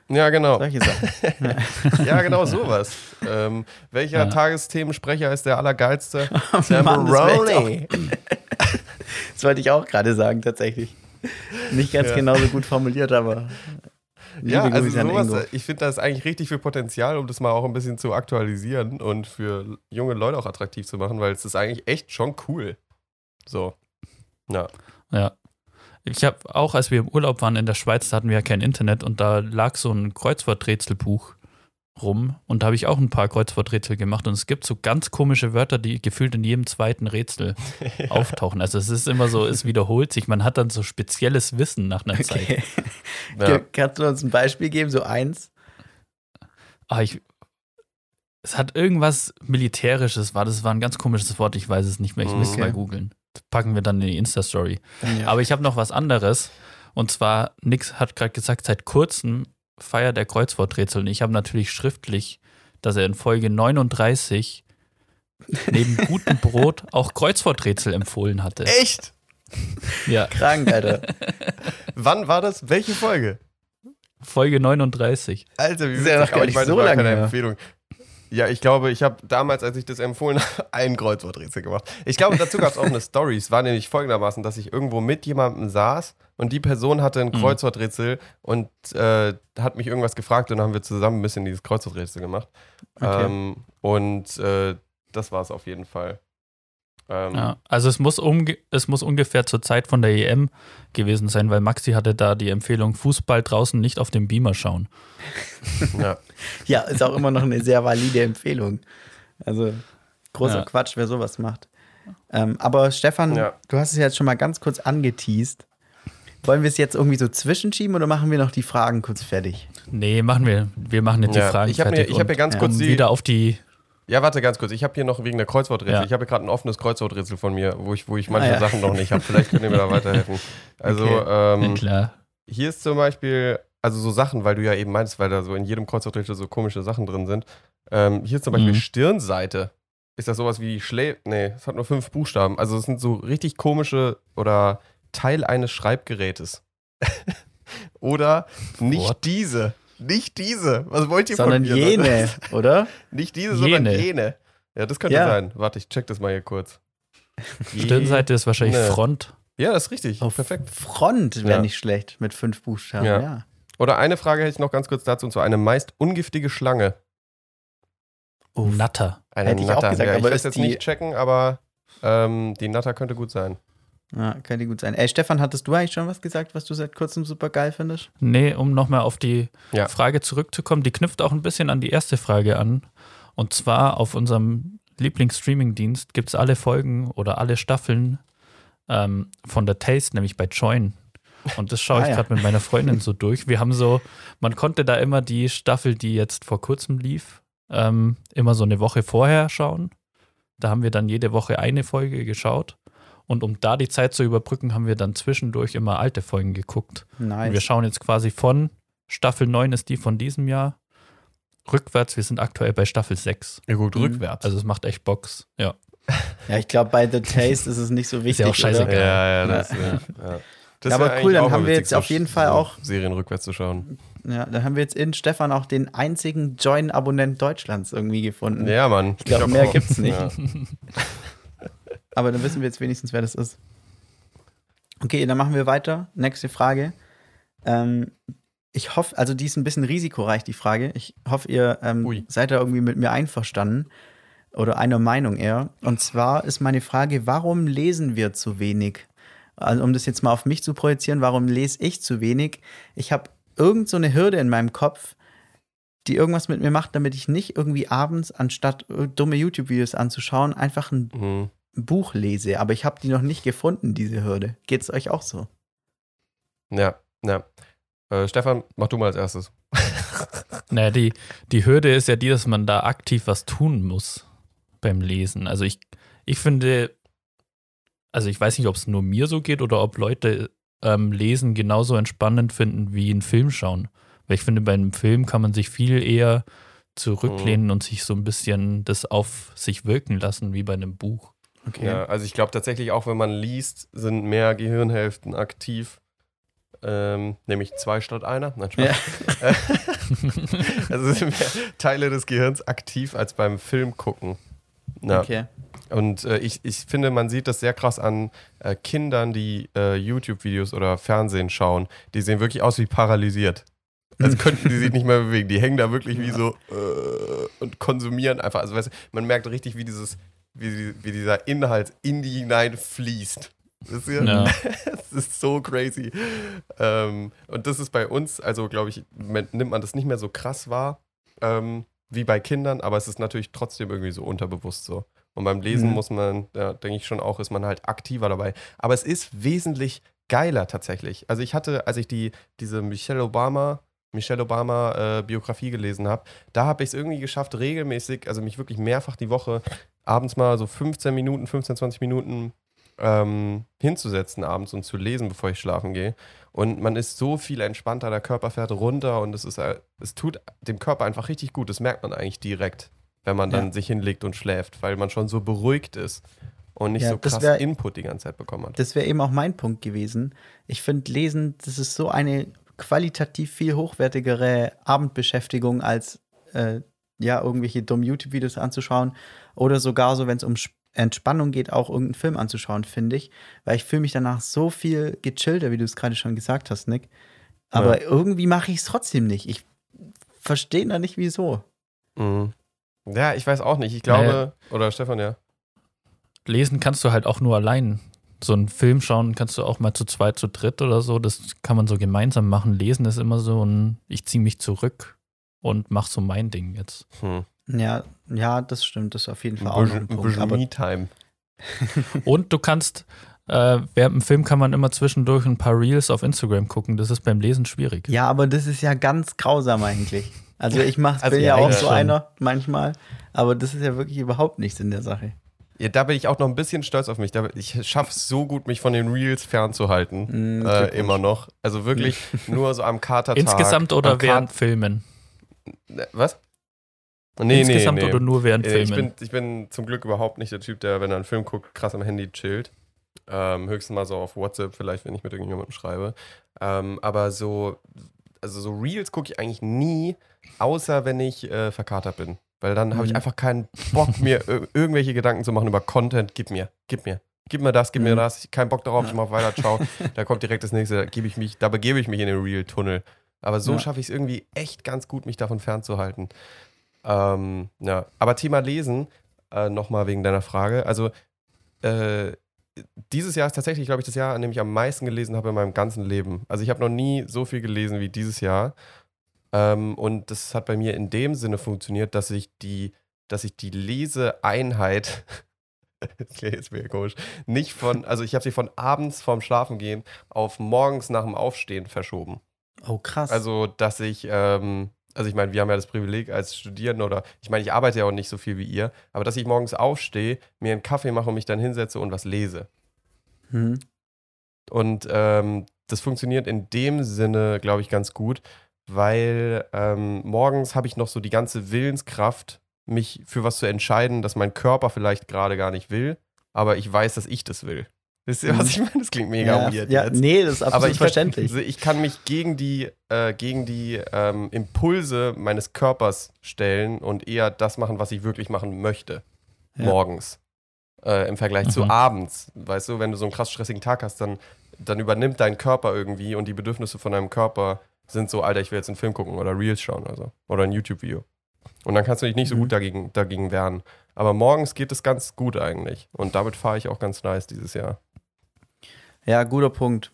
Ja, genau. Solche Sachen. Ja, genau sowas. ähm, welcher Ja. Tagesthemensprecher ist der allergeilste? Mann, das wär Zamoroni. Das wollte ich auch gerade sagen, tatsächlich. Nicht ganz Ja. genauso gut formuliert, aber Ja, Liebe also sowas, Ingo. ich finde, da ist eigentlich richtig viel Potenzial, um das mal auch ein bisschen zu aktualisieren und für junge Leute auch attraktiv zu machen, weil es ist eigentlich echt schon cool. So. Ja. Ja. Ich habe auch, als wir im Urlaub waren in der Schweiz, da hatten wir ja kein Internet und da lag so ein Kreuzworträtselbuch rum und da habe ich auch ein paar Kreuzworträtsel gemacht und es gibt so ganz komische Wörter, die gefühlt in jedem zweiten Rätsel auftauchen. Also es ist immer so, es wiederholt sich. Man hat dann so spezielles Wissen nach einer Zeit. Okay. ja. Kannst du uns ein Beispiel geben, so eins? Ah, ich, es hat irgendwas Militärisches, war das war ein ganz komisches Wort, ich weiß es nicht mehr, ich muss es Okay. mal googeln. Das packen wir dann in die Insta-Story. Ja. Aber ich habe noch was anderes. Und zwar, Nix hat gerade gesagt, seit kurzem feiert er Kreuzworträtsel. Und ich habe natürlich schriftlich, dass er in Folge 39 neben gutem Brot auch Kreuzworträtsel empfohlen hatte. Echt? Ja, Krank, Alter. Wann war das? Welche Folge? Folge 39. Alter, wie Ist ja noch witzig, gar aber nicht so lange keine. Empfehlung. Ja, ich glaube, ich habe damals, als ich das empfohlen habe, ein Kreuzworträtsel gemacht. Ich glaube, dazu gab es auch eine Story. Es war nämlich folgendermaßen, dass ich irgendwo mit jemandem saß und die Person hatte ein Mhm. Kreuzworträtsel und äh, hat mich irgendwas gefragt und dann haben wir zusammen ein bisschen dieses Kreuzworträtsel gemacht. Okay. Ähm, und äh, das war es auf jeden Fall. Ähm, Ja, also es muss, umge es muss ungefähr zur Zeit von der EM gewesen sein, weil Maxi hatte da die Empfehlung, Fußball draußen nicht auf dem Beamer schauen. ja. Ja, ist auch immer noch eine sehr valide Empfehlung. Also großer Ja. Quatsch, wer sowas macht. Ähm, aber Stefan, Ja. du hast es jetzt schon mal ganz kurz angeteased. Wollen wir es jetzt irgendwie so zwischenschieben oder machen wir noch die Fragen kurz fertig? Nee, machen wir. Wir machen nicht Ja, die Fragen ich habe mir, fertig ich hab mir und ganz ja, kurz um die, wieder auf die Ja, warte ganz kurz. Ich habe hier noch wegen der Kreuzworträtsel. Ja. Ich habe hier gerade ein offenes Kreuzworträtsel von mir, wo ich, wo ich manche Ah, ja. Sachen noch nicht habe. Vielleicht könnt ihr mir da weiterhelfen. Also, Okay. ähm, Klar. hier ist zum Beispiel, also so Sachen, weil du ja eben meinst, weil da so in jedem Kreuzworträtsel so komische Sachen drin sind. Ähm, hier ist zum Beispiel Mhm. Stirnseite. Ist das sowas wie Schlä... Nee, es hat nur fünf Buchstaben. Also es sind so richtig komische oder Teil eines Schreibgerätes. oder nicht What? diese. Nicht diese. Was wollt ihr Sondern von mir? jene, oder? Nicht diese, sondern Jene. jene. Ja, das könnte Ja. sein. Warte, ich check das mal hier kurz. Stirnseite ist wahrscheinlich Ne. Front. Ja, das ist richtig. Auf Perfekt. Front wäre Ja. nicht schlecht mit fünf Buchstaben. Ja. Ja. Oder eine Frage hätte ich noch ganz kurz dazu, und zwar eine meist ungiftige Schlange. Uff. Natter. Eine Hätte ich auch Natter. gesagt, ja, ich aber will ist jetzt nicht checken, aber ähm, die Natter könnte gut sein. Ja, könnte gut sein. Ey, Stefan, hattest du eigentlich schon was gesagt, was du seit kurzem super geil findest? Nee, um nochmal auf die Ja. Frage zurückzukommen, die knüpft auch ein bisschen an die erste Frage an. Und zwar auf unserem Lieblingsstreaming-Dienst gibt es alle Folgen oder alle Staffeln ähm, von der Taste, nämlich bei Join. Und das schaue Ah, ich ja. gerade mit meiner Freundin so durch. Wir haben so, man konnte da immer die Staffel, die jetzt vor kurzem lief, ähm, immer so eine Woche vorher schauen. Da haben wir dann jede Woche eine Folge geschaut. Und um da die Zeit zu überbrücken, haben wir dann zwischendurch immer alte Folgen geguckt. Und wir Nice. schauen jetzt quasi von Staffel 9 ist die von diesem Jahr. Rückwärts, wir sind aktuell bei Staffel 6. Ja, gut, Mhm. rückwärts. Also es macht echt Box. Ja. Ja, ich glaube, bei The Taste ist es nicht so wichtig. ja auch scheißegal. oder? ja, ja, das, Ja. ja. ja. Das Ja, aber cool, dann haben wir jetzt auf jeden Fall auch- Serien rückwärts zu schauen. Ja, dann haben wir jetzt in Stefan auch den einzigen Join-Abonnent Deutschlands irgendwie gefunden. Ja, Mann. Ich glaube, mehr auch. gibt's nicht. Aber dann wissen wir jetzt wenigstens, wer das ist. Okay, dann machen wir weiter. Nächste Frage. Ähm, ich hoffe, also die ist ein bisschen risikoreich, die Frage. Ich hoffe, ihr ähm, seid da irgendwie mit mir einverstanden oder einer Meinung eher. Und zwar ist meine Frage, warum lesen wir zu wenig? Also um das jetzt mal auf mich zu projizieren, warum lese ich zu wenig? Ich habe irgend so eine Hürde in meinem Kopf, die irgendwas mit mir macht, damit ich nicht irgendwie abends, anstatt äh, dumme YouTube-Videos anzuschauen, einfach ein Mhm. Buch lese, aber ich habe die noch nicht gefunden, diese Hürde. Geht es euch auch so? ja, ja. Äh, Stefan, mach du mal als erstes. Naja, die, die Hürde ist ja die, dass man da aktiv was tun muss beim Lesen. Also ich, ich finde, also ich weiß nicht, ob es nur mir so geht oder ob Leute ähm, Lesen genauso entspannend finden wie einen Film schauen. Weil ich finde, bei einem Film kann man sich viel eher zurücklehnen und sich so ein bisschen das auf sich wirken lassen wie bei einem Buch. Okay. Ja, also ich glaube tatsächlich auch, wenn man liest, sind mehr Gehirnhälften aktiv. Ähm, nämlich zwei statt einer. Nein. Ja. also sind mehr Teile des Gehirns aktiv als beim Film gucken. Ja. Okay. Und äh, ich, ich finde, man sieht das sehr krass an äh, Kindern, die äh, YouTube-Videos oder Fernsehen schauen. Die sehen wirklich aus wie paralysiert. als könnten die sich nicht mehr bewegen. Die hängen da wirklich wie so äh, und konsumieren einfach. Also weißt du, man merkt richtig, wie dieses, wie, wie dieser Inhalt in die hinein fließt. Wisst ihr? Ja. Das ist so crazy. Ähm, und das ist bei uns, also glaube ich, nimmt man das nicht mehr so krass wahr ähm, wie bei Kindern, aber es ist natürlich trotzdem irgendwie so unterbewusst so. Und beim Lesen Mhm. muss man, ja, denke ich schon auch, ist man halt aktiver dabei. Aber es ist wesentlich geiler tatsächlich. Also ich hatte, als ich die, diese Michelle Obama, Michelle Obama äh, Biografie gelesen habe, da habe ich es irgendwie geschafft, regelmäßig, also mich wirklich mehrfach die Woche abends mal so 15 Minuten, 15, 20 Minuten ähm, hinzusetzen abends und zu lesen, bevor ich schlafen gehe. Und man ist so viel entspannter, der Körper fährt runter und es ist, äh, es tut dem Körper einfach richtig gut. Das merkt man eigentlich direkt, wenn man dann Ja. sich hinlegt und schläft, weil man schon so beruhigt ist und nicht Ja, so krass wär- Input die ganze Zeit bekommen hat. Das wäre eben auch mein Punkt gewesen. Ich finde, Lesen, das ist so eine qualitativ viel hochwertigere Abendbeschäftigung, als äh, ja, irgendwelche dummen YouTube-Videos anzuschauen oder sogar so, wenn es um Sp- Entspannung geht, auch irgendeinen Film anzuschauen, finde ich. Weil ich fühle mich danach so viel gechillter, wie du es gerade schon gesagt hast, Nick. Aber irgendwie mache ich es trotzdem nicht. Ich verstehe da nicht, wieso. Mhm. Ja, ich weiß auch nicht. Ich glaube, Naja. oder Stefan, ja. Lesen kannst du halt auch nur allein. So einen Film schauen kannst du auch mal zu zweit, zu dritt oder so. Das kann man so gemeinsam machen. Lesen ist immer so ein, ich ziehe mich zurück und mach so mein Ding jetzt. Hm. Ja, ja, das stimmt. Das ist auf jeden Fall auch ein Punkt. Me-Time. Und du kannst, äh, während dem Film kann man immer zwischendurch ein paar Reels auf Instagram gucken. Das ist beim Lesen schwierig. Ja, aber das ist ja ganz grausam eigentlich. Also ich mach's, Also bin ja, ja auch so schon. einer manchmal, aber das ist ja wirklich überhaupt nichts in der Sache. Ja, da bin ich auch noch ein bisschen stolz auf mich. Ich schaffe es so gut, mich von den Reels fernzuhalten. Mm, Äh, immer noch. Also wirklich nur so am Katertag. Insgesamt oder am während Filmen? Kat- Was? Nee, Insgesamt nee, nee. oder nur während Äh, Ich Filmen? bin, ich bin zum Glück überhaupt nicht der Typ, der, wenn er einen Film guckt, krass am Handy chillt. Ähm, höchstens mal so auf WhatsApp, vielleicht, wenn ich mit irgendjemandem schreibe. Ähm, aber so, also so Reels gucke ich eigentlich nie, außer wenn ich äh, verkatert bin. Weil dann habe ich Mhm. einfach keinen Bock, mir ir- irgendwelche Gedanken zu machen über Content. Gib mir, gib mir. Gib mir das, gib mir Mhm. das. Ich keinen Bock darauf, ich mache weiter, ciao. da kommt direkt das nächste, da gebe ich mich, da begebe ich mich in den Reel-Tunnel. Aber so Ja. schaffe ich es irgendwie echt ganz gut, mich davon fernzuhalten. Ähm, ja, aber Thema Lesen, äh, nochmal wegen deiner Frage. Also, äh, dieses Jahr ist tatsächlich, glaube ich, das Jahr, an dem ich am meisten gelesen habe in meinem ganzen Leben. Also, ich habe noch nie so viel gelesen wie dieses Jahr. Ähm, und das hat bei mir in dem Sinne funktioniert, dass ich die, dass ich die Leseeinheit, das klingt jetzt mega komisch, nicht von, also ich habe sie von abends vorm Schlafengehen auf morgens nach dem Aufstehen verschoben. Oh, krass. Also, dass ich, ähm, also ich meine, wir haben ja das Privileg als Studierende oder ich meine, ich arbeite ja auch nicht so viel wie ihr, aber dass ich morgens aufstehe, mir einen Kaffee mache und mich dann hinsetze und was lese. hm. Und ähm, das funktioniert in dem Sinne, glaube ich, ganz gut, weil ähm, morgens habe ich noch so die ganze Willenskraft, mich für was zu entscheiden, das mein Körper vielleicht gerade gar nicht will, aber ich weiß, dass ich das will. Wisst ihr, was ich meine? Das klingt mega ja, weird ja, jetzt. nee, das ist absolut Aber ich, verständlich. Also ich kann mich gegen die, äh, gegen die ähm, Impulse meines Körpers stellen und eher das machen, was ich wirklich machen möchte. Ja. Morgens. Äh, Im Vergleich zu Mhm. abends. Weißt du, wenn du so einen krass stressigen Tag hast, dann, dann übernimmt dein Körper irgendwie und die Bedürfnisse von deinem Körper sind so, Alter, ich will jetzt einen Film gucken oder Reels schauen oder so. Oder ein YouTube-Video. Und dann kannst du dich nicht so Mhm. gut dagegen, dagegen wehren. Aber morgens geht es ganz gut eigentlich. Und damit fahre ich auch ganz nice dieses Jahr. Ja, guter Punkt.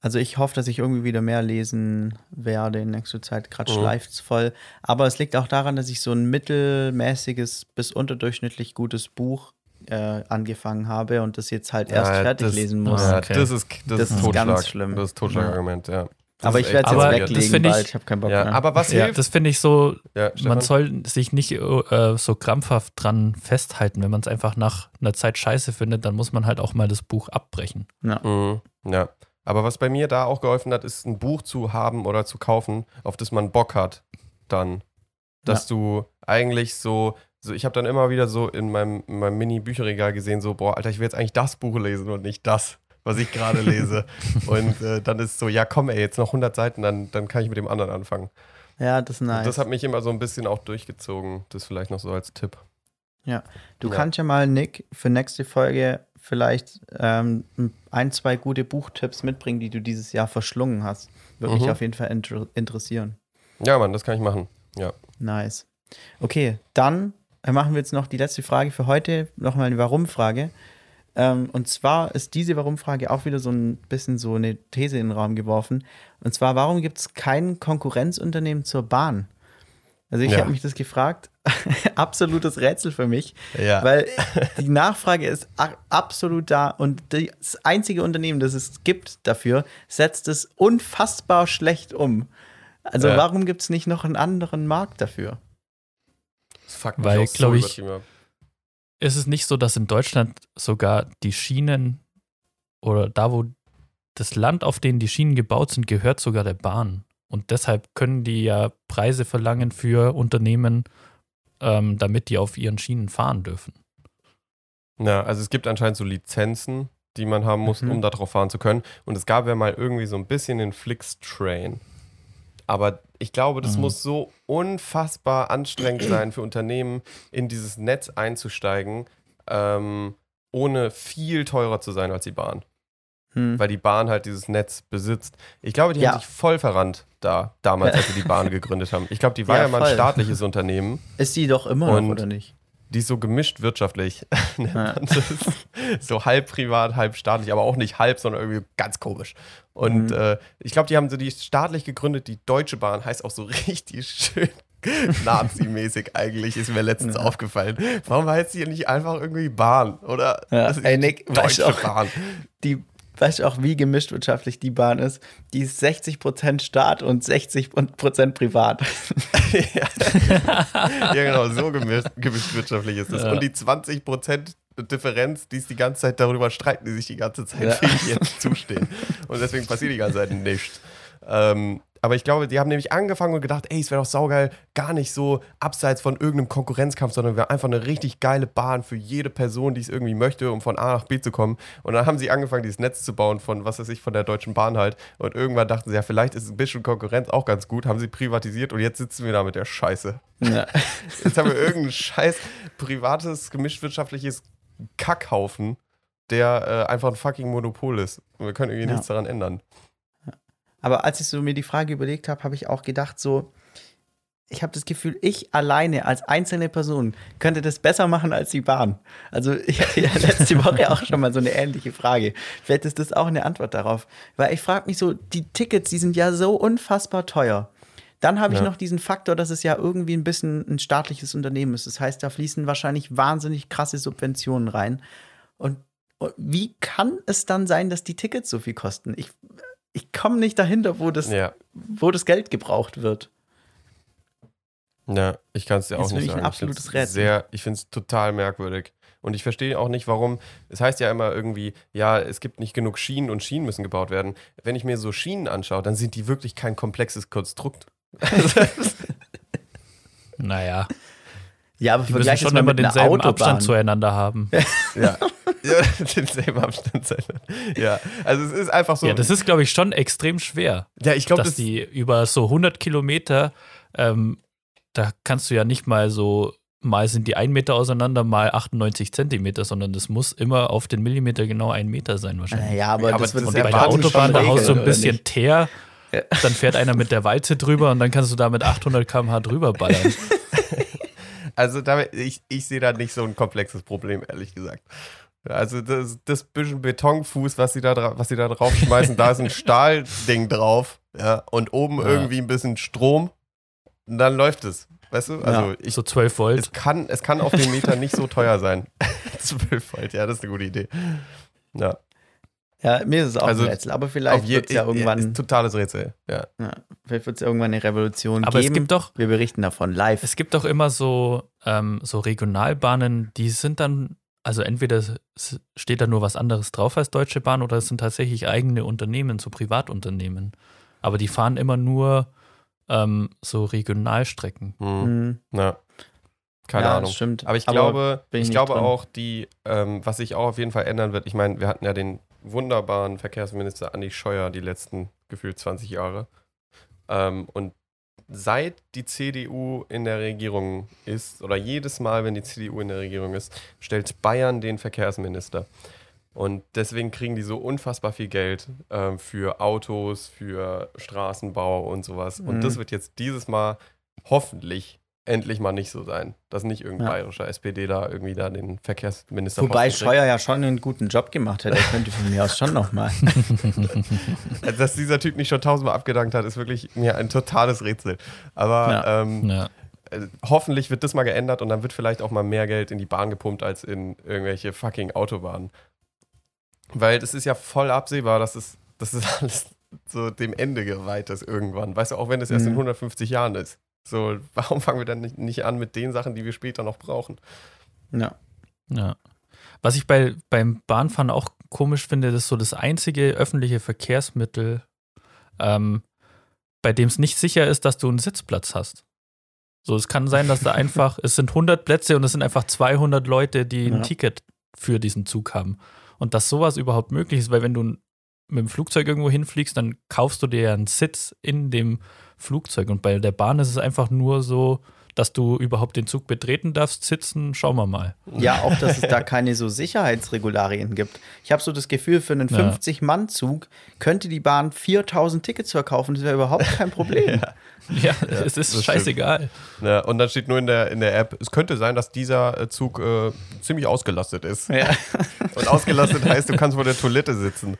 Also ich hoffe, dass ich irgendwie wieder mehr lesen werde in nächster Zeit. Gerade Mhm. schleift es voll. Aber es liegt auch daran, dass ich so ein mittelmäßiges bis unterdurchschnittlich gutes Buch äh, angefangen habe und das jetzt halt erst Ja, fertig das- lesen muss. Ja, okay. das ist, das Das ist ganz schlimm. Das ist Totschlagargument, ja. Das aber ich werde es jetzt weglegen ich- bald. Ich habe keinen Bock Ja, mehr. aber was Ja, hilft? das finde ich so, ja, man soll sich nicht äh, so krampfhaft dran festhalten. Wenn man es einfach nach einer Zeit scheiße findet, dann muss man halt auch mal das Buch abbrechen. Ja. Mhm, ja. Aber was bei mir da auch geholfen hat, ist ein Buch zu haben oder zu kaufen, auf das man Bock hat, dann. Dass du eigentlich so, so ich habe dann immer wieder so in meinem, in meinem Mini-Bücherregal gesehen, so, boah, Alter, ich will jetzt eigentlich das Buch lesen und nicht das, was ich gerade lese. und äh, dann ist so, ja komm ey, jetzt noch 100 Seiten, dann, dann kann ich mit dem anderen anfangen. ja, das ist Und nice. Das hat mich immer so ein bisschen auch durchgezogen. Das vielleicht noch so als Tipp. Du Ja. kannst ja mal, Nick, für nächste Folge vielleicht ähm, ein, zwei gute Buchtipps mitbringen, die du dieses Jahr verschlungen hast. Würde Mhm. mich auf jeden Fall inter interessieren. Ja, Mann, das kann ich machen. Ja. Nice. Okay, dann äh, machen wir jetzt noch die letzte Frage für heute. Nochmal eine Warum-Frage. Ähm, und zwar ist diese Warum-Frage auch wieder so ein bisschen so eine These in den Raum geworfen. Und zwar, warum gibt es kein Konkurrenzunternehmen zur Bahn? Also ich Ja. habe mich das gefragt. Absolutes Rätsel für mich. Ja. Weil die Nachfrage ist absolut da und das einzige Unternehmen, das es gibt dafür, setzt es unfassbar schlecht um. Also Ja. warum gibt es nicht noch einen anderen Markt dafür? Das fuckt Weil, auch so glaub ich. Ist es nicht so, dass in Deutschland sogar die Schienen oder da, wo das Land, auf denen die Schienen gebaut sind, gehört sogar der Bahn? Und deshalb können die ja Preise verlangen für Unternehmen, ähm, damit die auf ihren Schienen fahren dürfen. Ja, also es gibt anscheinend so Lizenzen, die man haben muss, Mhm. um darauf fahren zu können. Und es gab ja mal irgendwie so ein bisschen den Flix-Train. Aber ich glaube, das Mhm. muss so unfassbar anstrengend sein für Unternehmen, in dieses Netz einzusteigen, ähm, ohne viel teurer zu sein als die Bahn. Hm. Weil die Bahn halt dieses Netz besitzt. Ich glaube, die Ja. haben sich voll verrannt da, damals, als sie die Bahn gegründet haben. Ich glaube, die war Ja, ja, mal ein staatliches Unternehmen. Ist die doch immer noch, oder nicht? Die ist so gemischt wirtschaftlich. nennt Ja. so halb privat, halb staatlich, aber auch nicht halb, sondern irgendwie ganz komisch. Und Mhm. äh, ich glaube, die haben so die staatlich gegründet, die Deutsche Bahn heißt auch so richtig schön Nazi-mäßig eigentlich, ist mir letztens Ja. aufgefallen. Warum heißt sie nicht einfach irgendwie Bahn? Oder Ja. Ey, Nick, die weißt du Deutsche auch- Bahn. Die, weißt du auch, wie gemischt wirtschaftlich die Bahn ist? Die ist 60% Staat und 60% privat. ja. genau, so gemischt, wirtschaftlich ist es. Ja. Und die 20% Differenz, die ist die ganze Zeit darüber streiten, die sich die ganze Zeit Ja. jetzt zustehen. Und deswegen passiert die ganze Zeit nichts. Ähm, aber ich glaube, die haben nämlich angefangen und gedacht, ey, es wäre doch saugeil, gar nicht so abseits von irgendeinem Konkurrenzkampf, sondern wir einfach eine richtig geile Bahn für jede Person, die es irgendwie möchte, um von A nach B zu kommen. Und dann haben sie angefangen, dieses Netz zu bauen von, was weiß ich, von der Deutschen Bahn halt. Und irgendwann dachten sie, ja, vielleicht ist ein bisschen Konkurrenz auch ganz gut, haben sie privatisiert und jetzt sitzen wir da mit der Scheiße. Ja. Jetzt haben wir irgendein scheiß privates, gemischtwirtschaftliches Kackhaufen, der äh, einfach ein fucking Monopol ist. Und wir können irgendwie Ja. nichts daran ändern. Aber als ich so mir die Frage überlegt habe, habe ich auch gedacht, so, ich habe das Gefühl, ich alleine als einzelne Person könnte das besser machen als die Bahn. Also ich hatte ja letzte Woche auch schon mal so eine ähnliche Frage. Vielleicht ist das auch eine Antwort darauf. Weil ich frage mich so, die Tickets, die sind ja so unfassbar teuer. Dann habe ich Ja. noch diesen Faktor, dass es ja irgendwie ein bisschen ein staatliches Unternehmen ist. Das heißt, da fließen wahrscheinlich wahnsinnig krasse Subventionen rein. Und und wie kann es dann sein, dass die Tickets so viel kosten? Ich, ich komme nicht dahinter, wo das, Ja, wo das Geld gebraucht wird. ja ich kann es dir Ist auch nicht wirklich ein sagen. absolutes ich. Sehr, ich finde es total merkwürdig. Und ich verstehe auch nicht, warum. Es heißt ja immer irgendwie, ja, es gibt nicht genug Schienen und Schienen müssen gebaut werden. Wenn ich mir so Schienen anschaue, dann sind die wirklich kein komplexes Konstrukt. Naja, Ja, aber die müssen schon immer denselben Autobahn. Abstand zueinander haben. ja. ja, denselben Abstand sein. Ja, also es ist einfach so. Ja, das ist, glaube ich, schon extrem schwer. ja, ich glaube, dass das, die über so 100 Kilometer, ähm, da kannst du ja nicht mal so, mal sind die ein Meter auseinander, mal 98 Zentimeter, sondern das muss immer auf den Millimeter genau ein Meter sein wahrscheinlich. Ja, aber, Ja, aber das wird Und bei der Autobahn, da haust du ein bisschen nicht? Teer, dann fährt einer mit der Walze drüber und dann kannst du da mit 800 km/h drüber ballern. Also da, ich, ich sehe da nicht so ein komplexes Problem, ehrlich gesagt. Also das, das bisschen Betonfuß, was sie da, was sie da drauf schmeißen, da ist ein Stahlding drauf, ja, und oben Ja. irgendwie ein bisschen Strom, und dann läuft es. Weißt du? Also Ja, ich, So 12 Volt. es, kann, es kann auf den Meter nicht so teuer sein. 12 Volt, ja, das ist eine gute Idee. Ja, Ja, mir ist es auch Also, ein Rätsel, aber vielleicht wird es ja ist irgendwann, totales Rätsel, ja. ja, vielleicht wird's ja irgendwann eine Revolution Aber es geben. gibt doch, Wir berichten davon live. Es gibt doch immer so, ähm, so Regionalbahnen, die sind dann, also entweder es steht da nur was anderes drauf als Deutsche Bahn oder es sind tatsächlich eigene Unternehmen, so Privatunternehmen. Aber die fahren immer nur ähm, so Regionalstrecken. Hm, Hm, ja. Keine ja, Ahnung. Das stimmt. Aber ich glaube, bin ich glaube drin. auch, die, ähm, was sich auch auf jeden Fall ändern wird, ich meine, wir hatten ja den wunderbaren Verkehrsminister Andi Scheuer die letzten gefühlt 20 Jahre. Ähm, und seit die CDU in der Regierung ist, oder jedes Mal, wenn die CDU in der Regierung ist, stellt Bayern den Verkehrsminister. Und deswegen kriegen die so unfassbar viel Geld ähm, für Autos, für Straßenbau und sowas. Und Mhm. das wird jetzt dieses Mal hoffentlich endlich mal nicht so sein, dass nicht irgendein Ja. bayerischer SPD da irgendwie da den Verkehrsminister Wobei. Scheuer ja schon einen guten Job gemacht hat. Er könnte von mir aus schon nochmal. Also, dass dieser Typ nicht schon tausendmal abgedankt hat, ist wirklich mir ein totales Rätsel. Aber Ja. ähm, Ja. äh, hoffentlich wird das mal geändert und dann wird vielleicht auch mal mehr Geld in die Bahn gepumpt als in irgendwelche fucking Autobahnen. Weil es ist ja voll absehbar, dass es, dass es alles so dem Ende geweiht ist irgendwann. Weißt du, auch wenn es erst in Mhm. 150 Jahren ist. So, warum fangen wir dann nicht, nicht an mit den Sachen, die wir später noch brauchen? Ja. Ja. Was ich bei, beim Bahnfahren auch komisch finde, das ist so das einzige öffentliche Verkehrsmittel, ähm, bei dem es nicht sicher ist, dass du einen Sitzplatz hast. So, es kann sein, dass da einfach, es sind 100 Plätze und es sind einfach 200 Leute, die ein Ja. Ticket für diesen Zug haben. Und dass sowas überhaupt möglich ist, weil wenn du mit dem Flugzeug irgendwo hinfliegst, dann kaufst du dir ja einen Sitz in dem Flugzeug. Und bei der Bahn ist es einfach nur so, dass du überhaupt den Zug betreten darfst, sitzen, schauen wir mal. Ja, auch, dass es da keine so Sicherheitsregularien gibt. Ich habe so das Gefühl, für einen Ja. 50-Mann-Zug könnte die Bahn 4000 Tickets verkaufen. Das wäre überhaupt kein Problem. Ja, es ist das scheißegal. Ja, und dann steht nur in der, in der App, es könnte sein, dass dieser äh, Zug äh, ziemlich ausgelastet ist. Ja. Und ausgelastet heißt, du kannst vor der Toilette sitzen.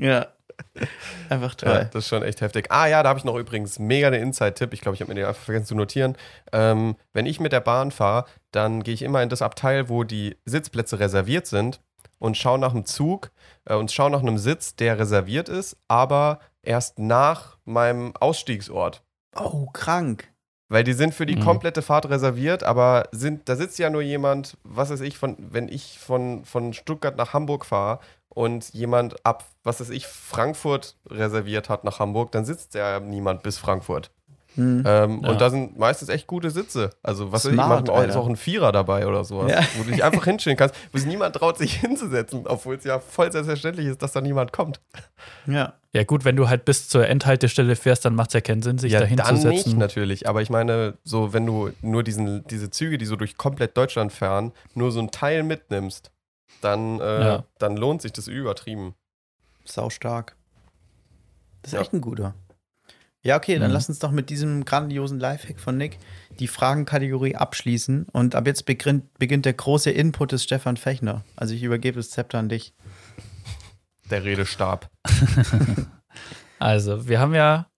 ja. Einfach Ja, toll. das ist schon echt heftig. Ah ja, da habe ich noch übrigens mega den Inside-Tipp. Ich glaube, ich habe mir den einfach vergessen zu notieren. Ähm, wenn ich mit der Bahn fahre, dann gehe ich immer in das Abteil, wo die Sitzplätze reserviert sind und schaue nach einem Zug äh, und schaue nach einem Sitz, der reserviert ist, aber erst nach meinem Ausstiegsort. Oh, krank. Weil die sind für die Mhm. komplette Fahrt reserviert, aber sind, da sitzt ja nur jemand, was weiß ich, von, wenn ich von, von Stuttgart nach Hamburg fahre und jemand ab, was weiß ich, Frankfurt reserviert hat nach Hamburg, dann sitzt ja niemand bis Frankfurt. Hm. Ähm, Ja. Und da sind meistens echt gute Sitze. Also, was weiß ich, Smart, manchmal ist auch ein Vierer dabei oder sowas, Ja. wo du dich einfach hinstellen kannst, wo sich niemand traut, sich hinzusetzen, obwohl es ja voll selbstverständlich ist, dass da niemand kommt. Ja. Ja, gut, wenn du halt bis zur Endhaltestelle fährst, dann macht es ja keinen Sinn, sich ja, da dann nicht hinzusetzen. natürlich. Aber ich meine, so wenn du nur diesen, diese Züge, die so durch komplett Deutschland fahren, nur so ein Teil mitnimmst, dann, äh, Ja. dann lohnt sich das übertrieben. Sau stark. Das ist Ja. echt ein guter. Ja, okay, dann Mhm. lass uns doch mit diesem grandiosen Lifehack von Nick die Fragenkategorie abschließen. Und ab jetzt beginnt, beginnt der große Input des Stefan Fechner. Also ich übergebe das Zepter an dich. Der Redestab. Also, wir haben ja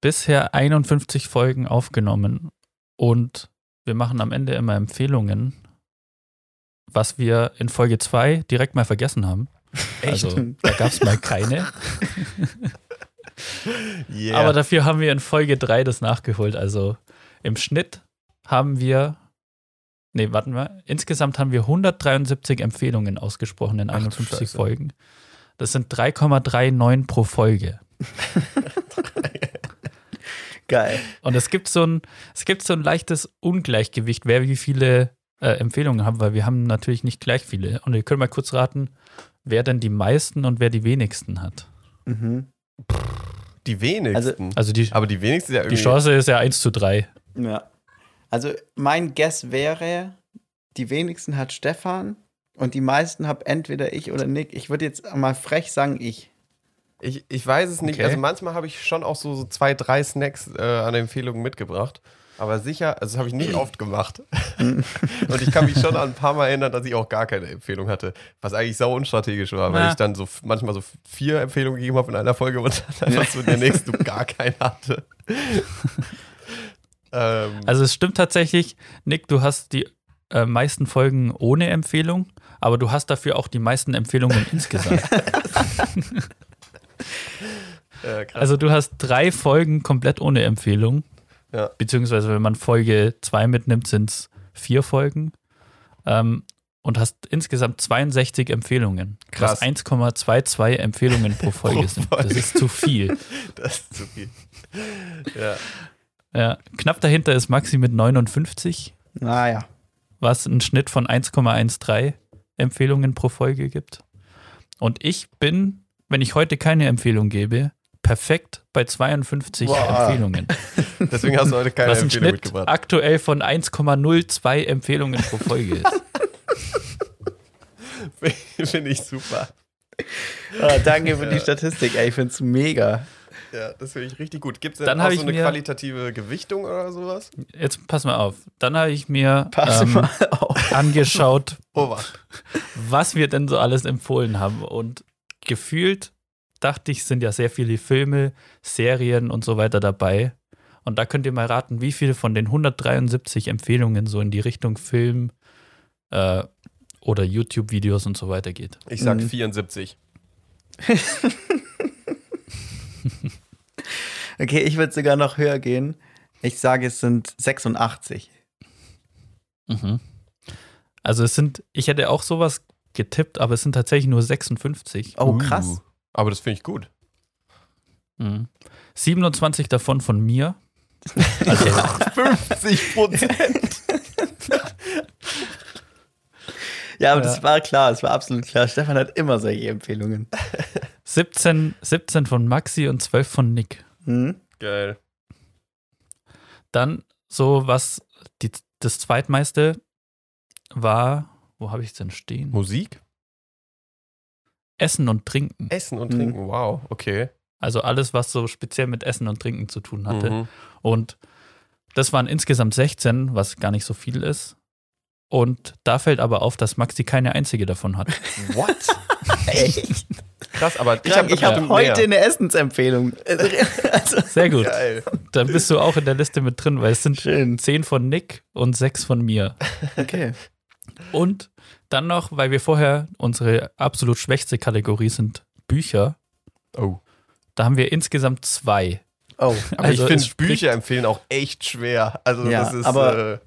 bisher 51 Folgen aufgenommen und wir machen am Ende immer Empfehlungen, was wir in Folge 2 direkt mal vergessen haben. Also, da gab es mal keine. Yeah. Aber dafür haben wir in Folge 3 das nachgeholt. Also im Schnitt haben wir, nee, warten wir, insgesamt haben wir 173 Empfehlungen ausgesprochen in Ach du 51 Scheiße. Folgen. Das sind 3,39 pro Folge. Geil. Und es gibt so ein, es gibt so ein leichtes Ungleichgewicht, wer wie viele äh, Empfehlungen hat, weil wir haben natürlich nicht gleich viele. Und ihr könnt mal kurz raten, wer denn die meisten und wer die wenigsten hat. Mhm. die wenigsten. Also die, aber die wenigsten ist ja die irgendwie. Chance ist ja 1 zu 3. Ja. Also mein Guess wäre, die wenigsten hat Stefan und die meisten habe entweder ich oder Nick. Ich würde jetzt mal frech sagen, ich. Ich, ich weiß es nicht. Okay. Also manchmal habe ich schon auch so, so zwei, drei Snacks äh, an Empfehlungen mitgebracht. Aber sicher, also das habe ich nicht oft gemacht. und ich kann mich schon an ein paar Mal erinnern, dass ich auch gar keine Empfehlung hatte. Was eigentlich sau unstrategisch war, weil Ja. ich dann so manchmal so vier Empfehlungen gegeben habe in einer Folge und dann einfach so in der nächsten gar keine hatte. ähm, Also es stimmt tatsächlich, Nick, du hast die äh, meisten Folgen ohne Empfehlung, aber du hast dafür auch die meisten Empfehlungen insgesamt. krass. Also du hast drei Folgen komplett ohne Empfehlung. Ja. Beziehungsweise wenn man Folge 2 mitnimmt, sind es vier Folgen. Ähm, und hast insgesamt 62 Empfehlungen. Krass. Was 1,22 Empfehlungen pro Folge Pro sind. Folge. Das ist zu viel. das ist zu viel. Ja. Ja, knapp dahinter ist Maxi mit 59, Naja. was einen Schnitt von 1,13 Empfehlungen pro Folge gibt. Und ich bin, wenn ich heute keine Empfehlung gebe, perfekt bei 52 Boah. Empfehlungen. Deswegen hast du heute keine was Empfehlung Schnitt mitgebracht. aktuell von 1,02 Empfehlungen pro Folge ist. Finde ich super. Ah, danke für die Statistik, ey, ich find's mega. Ja, das finde ich richtig gut. Gibt es denn Dann auch so eine qualitative Gewichtung oder sowas? Jetzt pass mal auf. Dann habe ich mir ähm, angeschaut, Oh, was wir denn so alles empfohlen haben. Und gefühlt dachte ich, sind ja sehr viele Filme, Serien und so weiter dabei. Und da könnt ihr mal raten, wie viele von den 173 Empfehlungen so in die Richtung Film äh, oder YouTube-Videos und so weiter geht. Ich sag Mhm. 74. Okay, ich würde sogar noch höher gehen. Ich sage, es sind 86. Mhm. Also es sind, ich hätte auch sowas getippt, aber es sind tatsächlich nur 56. Oh, Uh, krass. Aber das finde ich gut. Mhm. 27 davon von mir. Also 50 Prozent. Ja, aber Ja. das war klar, es war absolut klar. Stefan hat immer solche Empfehlungen. 17, 17 von Maxi und 12 von Nick. Hm? Geil. Dann so was, die, das zweitmeiste war, wo habe ich es denn stehen? Musik, Essen und Trinken. Essen und Mhm. Trinken. Wow, okay. Also alles, was so speziell mit Essen und Trinken zu tun hatte. Mhm. Und das waren insgesamt 16, was gar nicht so viel ist. Und da fällt aber auf, dass Maxi keine einzige davon hat. What? Echt? Krass, aber ich habe hab hab heute eine Essensempfehlung. Also, Sehr gut. Geil. Dann bist du auch in der Liste mit drin, weil es sind schön. 10 von Nick und 6 von mir. Okay. Und dann noch, weil wir vorher unsere absolut schwächste Kategorie sind Bücher, Oh. da haben wir insgesamt zwei. Oh, Aber Also ich es finde Bücher empfehlen auch echt schwer. Also Ja, das ist. aber- äh,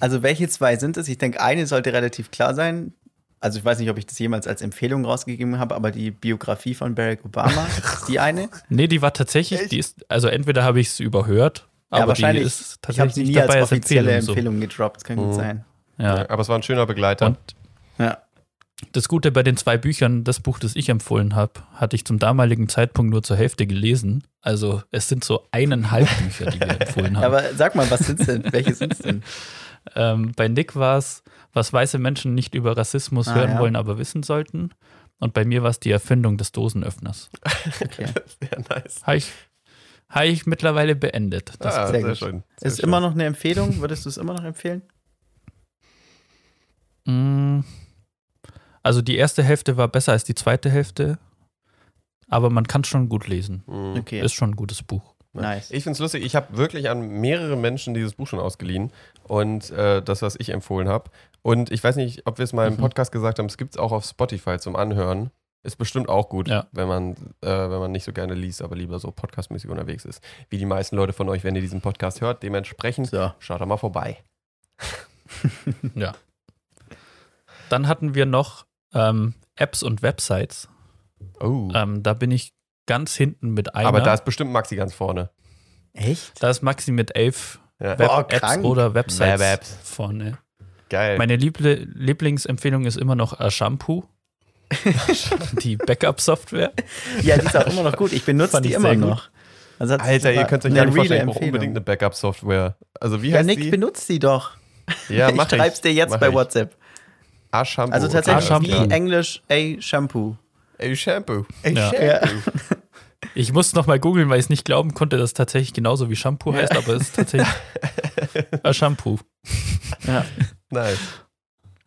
also welche zwei sind es? Ich denke, eine sollte relativ klar sein. Also ich weiß nicht, ob ich das jemals als Empfehlung rausgegeben habe, aber die Biografie von Barack Obama ist die eine. Nee, die war tatsächlich, die ist, also entweder habe ich es überhört, aber ja, wahrscheinlich. die ist ich habe tatsächlich sie nicht nie als dabei als offizielle Empfehlung. Empfehlung gedroppt. Kann gut Mhm. sein. So. Ja. ja, aber es war ein schöner Begleiter. Und Ja. das Gute bei den zwei Büchern, das Buch, das ich empfohlen habe, hatte ich zum damaligen Zeitpunkt nur zur Hälfte gelesen. Also es sind so eineinhalb Bücher, die wir empfohlen haben. Aber sag mal, was sind's denn? Welche sind's denn? Ähm, bei Nick war es, was weiße Menschen nicht über Rassismus Ah, hören ja. wollen, aber wissen sollten. Und bei mir war es die Erfindung des Dosenöffners. Okay. Sehr nice. Habe ich, hab ich mittlerweile beendet. Das ah, sehr sehr, schön. Sehr Ist schön. immer noch eine Empfehlung? Würdest du es immer noch empfehlen? Mm, Also die erste Hälfte war besser als die zweite Hälfte, aber man kann schon gut lesen. Mhm. Okay. Ist schon ein gutes Buch. Nice. Ich finde es lustig, ich habe wirklich an mehrere Menschen dieses Buch schon ausgeliehen und äh, das, was ich empfohlen habe. Und ich weiß nicht, ob wir es mal im Mhm. Podcast gesagt haben, es gibt es auch auf Spotify zum Anhören. Ist bestimmt auch gut, Ja. wenn, man, äh, wenn man nicht so gerne liest, aber lieber so podcastmäßig unterwegs ist. Wie die meisten Leute von euch, wenn ihr diesen Podcast hört. Dementsprechend So. schaut da mal vorbei. Ja. Dann hatten wir noch ähm, Apps und Websites. Oh. Ähm, da bin ich ganz hinten mit einer. aber da ist bestimmt Maxi ganz vorne. Echt? da ist Maxi mit elf Ja. Boah, Web-Apps krank. oder Websites Web-Apps. vorne. Geil. Meine Lieble Lieblingsempfehlung ist immer noch Shampoo. die Backup-Software. Ja, die ist auch immer noch gut. Ich benutze Fand die ich immer noch. Also Alter, ihr könnt euch gar nicht vorstellen, ich brauche unbedingt eine Backup-Software. Also wie Ja, heißt Nick, die? benutzt die doch. Ja, ich mach schreib's dir jetzt Mach bei ich. WhatsApp. Ah, Shampoo. Also tatsächlich Shampoo. wie Englisch A Shampoo. Ey, Shampoo. Ey, Ja. Shampoo. Ich musste noch mal googeln, weil ich es nicht glauben konnte, dass es tatsächlich genauso wie Shampoo heißt, aber es ist tatsächlich ein Shampoo. Ja. Nice.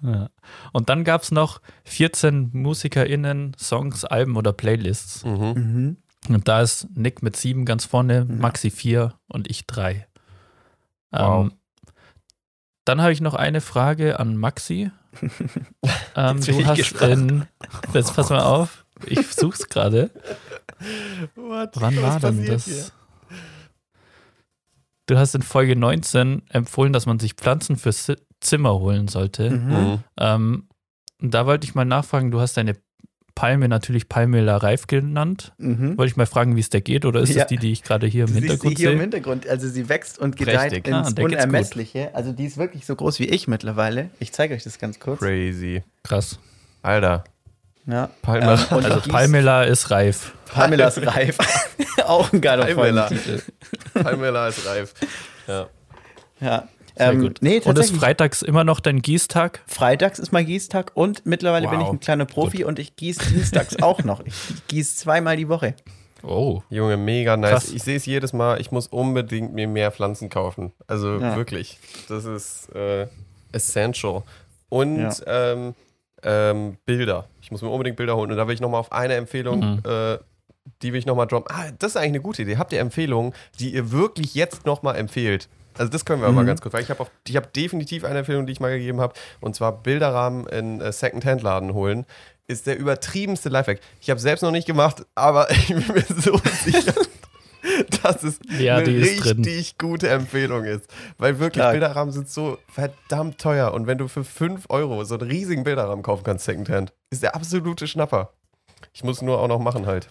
Ja. Und dann gab es noch 14 MusikerInnen, Songs, Alben oder Playlists. Mhm. Mhm. Und da ist Nick mit sieben ganz vorne, Maxi vier und ich drei. Wow. Ähm, dann habe ich noch eine Frage an Maxi. Ähm, du ich hast gespannt. in, jetzt pass mal auf, ich such's gerade. Wann war denn das? hier? Du hast in Folge 19 empfohlen, dass man sich Pflanzen fürs Zimmer holen sollte. Mhm. Ähm, da wollte ich mal nachfragen, du hast deine Palme natürlich Palmela Reif genannt. Mhm. Wollte ich mal fragen, wie es der geht, oder ist Ja. das die, die ich gerade hier im sie Hintergrund hier im sehe? Hintergrund. Also sie wächst und gedeiht Prächtig. Ah, ins gut. Unermessliche. Also die ist wirklich so groß wie ich mittlerweile. Ich zeige euch das ganz kurz. Crazy. Krass. Alter. Ja. Palmer. Ähm, und Also Palmela ist reif. ist Palmelas Reif. Auch ein geiler Palmela. Palmela ist reif. Ja. Ja. Sehr Ähm, gut. nee, und ist freitags immer noch dein Gießtag? Freitags ist mein Gießtag und mittlerweile bin Wow. ich ein kleiner Profi und ich gieße dienstags auch noch. Ich gieße zweimal die Woche. Oh. Junge, mega nice. Krass. Ich sehe es jedes Mal, ich muss unbedingt mir mehr Pflanzen kaufen. Also Ja. wirklich, das ist äh, essential. Und Ja. ähm, ähm, Bilder. Ich muss mir unbedingt Bilder holen. Und da will ich nochmal auf eine Empfehlung, Mhm. äh, die will ich nochmal droppen. Ah, das ist eigentlich eine gute Idee. Habt ihr Empfehlungen, die ihr wirklich jetzt nochmal empfehlt? Also das können wir aber Mhm. ganz kurz, weil ich habe ich hab definitiv eine Empfehlung, die ich mal gegeben habe, und zwar Bilderrahmen in äh, Second-Hand-Laden holen. Ist der übertriebenste Lifehack. Ich habe selbst noch nicht gemacht, aber ich bin mir so sicher, dass es Ja, eine ist richtig gute Empfehlung ist. Weil wirklich, Klar. Bilderrahmen sind so verdammt teuer. Und wenn du für 5 Euro so einen riesigen Bilderrahmen kaufen kannst, Secondhand, ist der absolute Schnapper. Ich muss nur auch noch machen halt.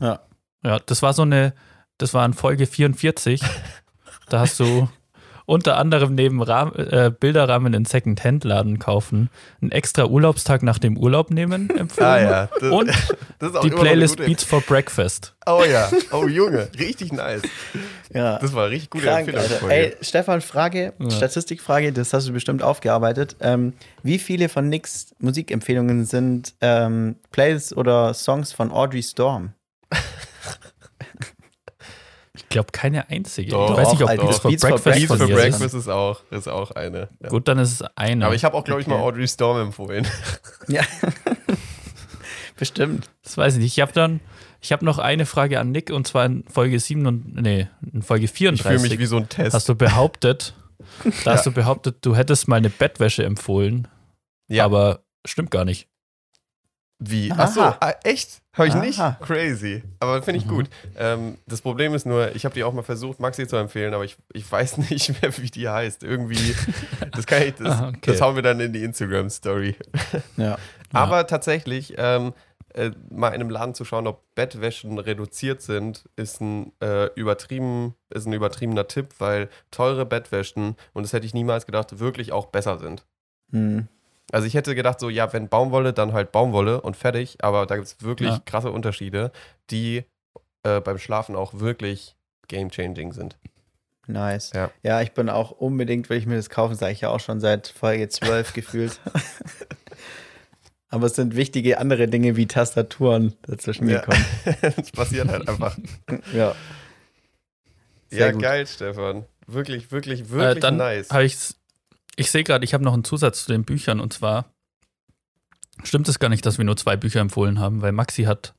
Ja. Ja, das war so eine, das war in Folge 44. da hast du unter anderem neben Rahm, äh, Bilderrahmen in Second-Hand-Laden kaufen, einen extra Urlaubstag nach dem Urlaub nehmen empfohlen. Ah ja. Das, Und das ist auch die Playlist Beats for Breakfast. Oh ja. Oh Junge. Richtig nice. Ja. Das war eine richtig gute Krank, Empfehlung. Ey, Stefan, Frage, Ja. Statistikfrage, das hast du bestimmt aufgearbeitet. Ähm, wie viele von Nicks Musikempfehlungen sind ähm, Playlists oder Songs von Audrey Storm? Ich glaube, keine einzige. Doch, ich weiß nicht, ob Alter, Beats for Beats for Breakfast Beats von for Breakfast ist. ist auch, ist auch eine. Ja. Gut, dann ist es eine. Aber ich habe auch, glaube ich, mal. Audrey Storm empfohlen. Ja. Bestimmt. Das weiß ich nicht. Ich habe dann, ich habe noch eine Frage an Nick und zwar in Folge 7 und, nee, in Folge Ich fühle 34. mich wie so ein Test. hast du behauptet, da hast du behauptet, du hättest mal eine Bettwäsche empfohlen, ja, aber stimmt gar nicht. Wie? Achso, ah, echt? Habe ich Aha. nicht? Crazy. Aber finde ich Mhm. gut. Ähm, das Problem ist nur, ich habe die auch mal versucht, Maxi zu empfehlen, aber ich, ich weiß nicht mehr, wie die heißt. Irgendwie, das kann ich, das, Ah, okay. das hauen wir dann in die Instagram-Story. Ja. Aber tatsächlich, ähm, äh, mal in einem Laden zu schauen, ob Bettwäschen reduziert sind, ist ein, äh, übertrieben, ist ein übertriebener Tipp, weil teure Bettwäschen, und das hätte ich niemals gedacht, wirklich auch besser sind. Hm. Also ich hätte gedacht, so, ja, wenn Baumwolle, dann halt Baumwolle und fertig. Aber da gibt es wirklich Ja. krasse Unterschiede, die äh, beim Schlafen auch wirklich game-changing sind. Nice. Ja. Ja. ich bin auch unbedingt, will ich mir das kaufen, sage ich ja auch schon seit Folge 12 gefühlt. Aber es sind wichtige andere Dinge wie Tastaturen dazwischen Ja. gekommen. das passiert halt einfach. Ja. Sehr ja, gut. geil, Stefan. Wirklich, wirklich, Äh, wirklich dann nice. habe ich, ich sehe gerade, ich habe noch einen Zusatz zu den Büchern und zwar stimmt es gar nicht, dass wir nur zwei Bücher empfohlen haben, weil Maxi hat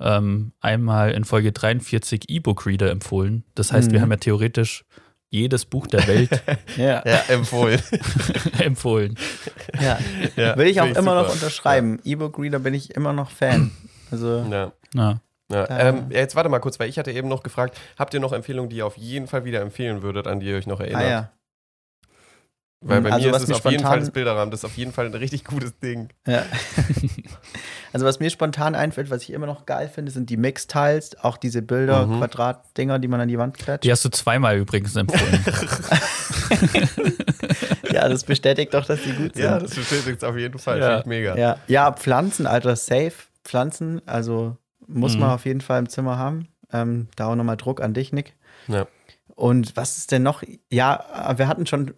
ähm, einmal in Folge 43 E-Book-Reader empfohlen. Das heißt, wir Mhm. haben ja theoretisch jedes Buch der Welt Ja. Ja, empfohlen. empfohlen. ja. Ja, Will ich auch immer noch super. unterschreiben. E-Book-Reader bin ich immer noch Fan. Also, Ja. Ja. Ja, ähm, ja, jetzt warte mal kurz, weil ich hatte eben noch gefragt, habt ihr noch Empfehlungen, die ihr auf jeden Fall wieder empfehlen würdet, an die ihr euch noch erinnert? ah ja. Weil bei Also, mir ist es auf jeden Fall das Bilderrahmen, das ist auf jeden Fall ein richtig gutes Ding. Ja. also was mir spontan einfällt, was ich immer noch geil finde, sind die Mix-Tiles, auch diese Bilder, Mhm. Quadratdinger, die man an die Wand klatscht. Die hast du zweimal übrigens empfohlen. Ja, das bestätigt doch, dass die gut sind. Ja, das bestätigt es auf jeden Fall. Ja. Finde ich mega. ja. ja, Pflanzen, Alter, safe. Pflanzen, also muss Mhm. man auf jeden Fall im Zimmer haben. Ähm, da auch nochmal Druck an dich, Nick. Ja. Und was ist denn noch? Ja, wir hatten schon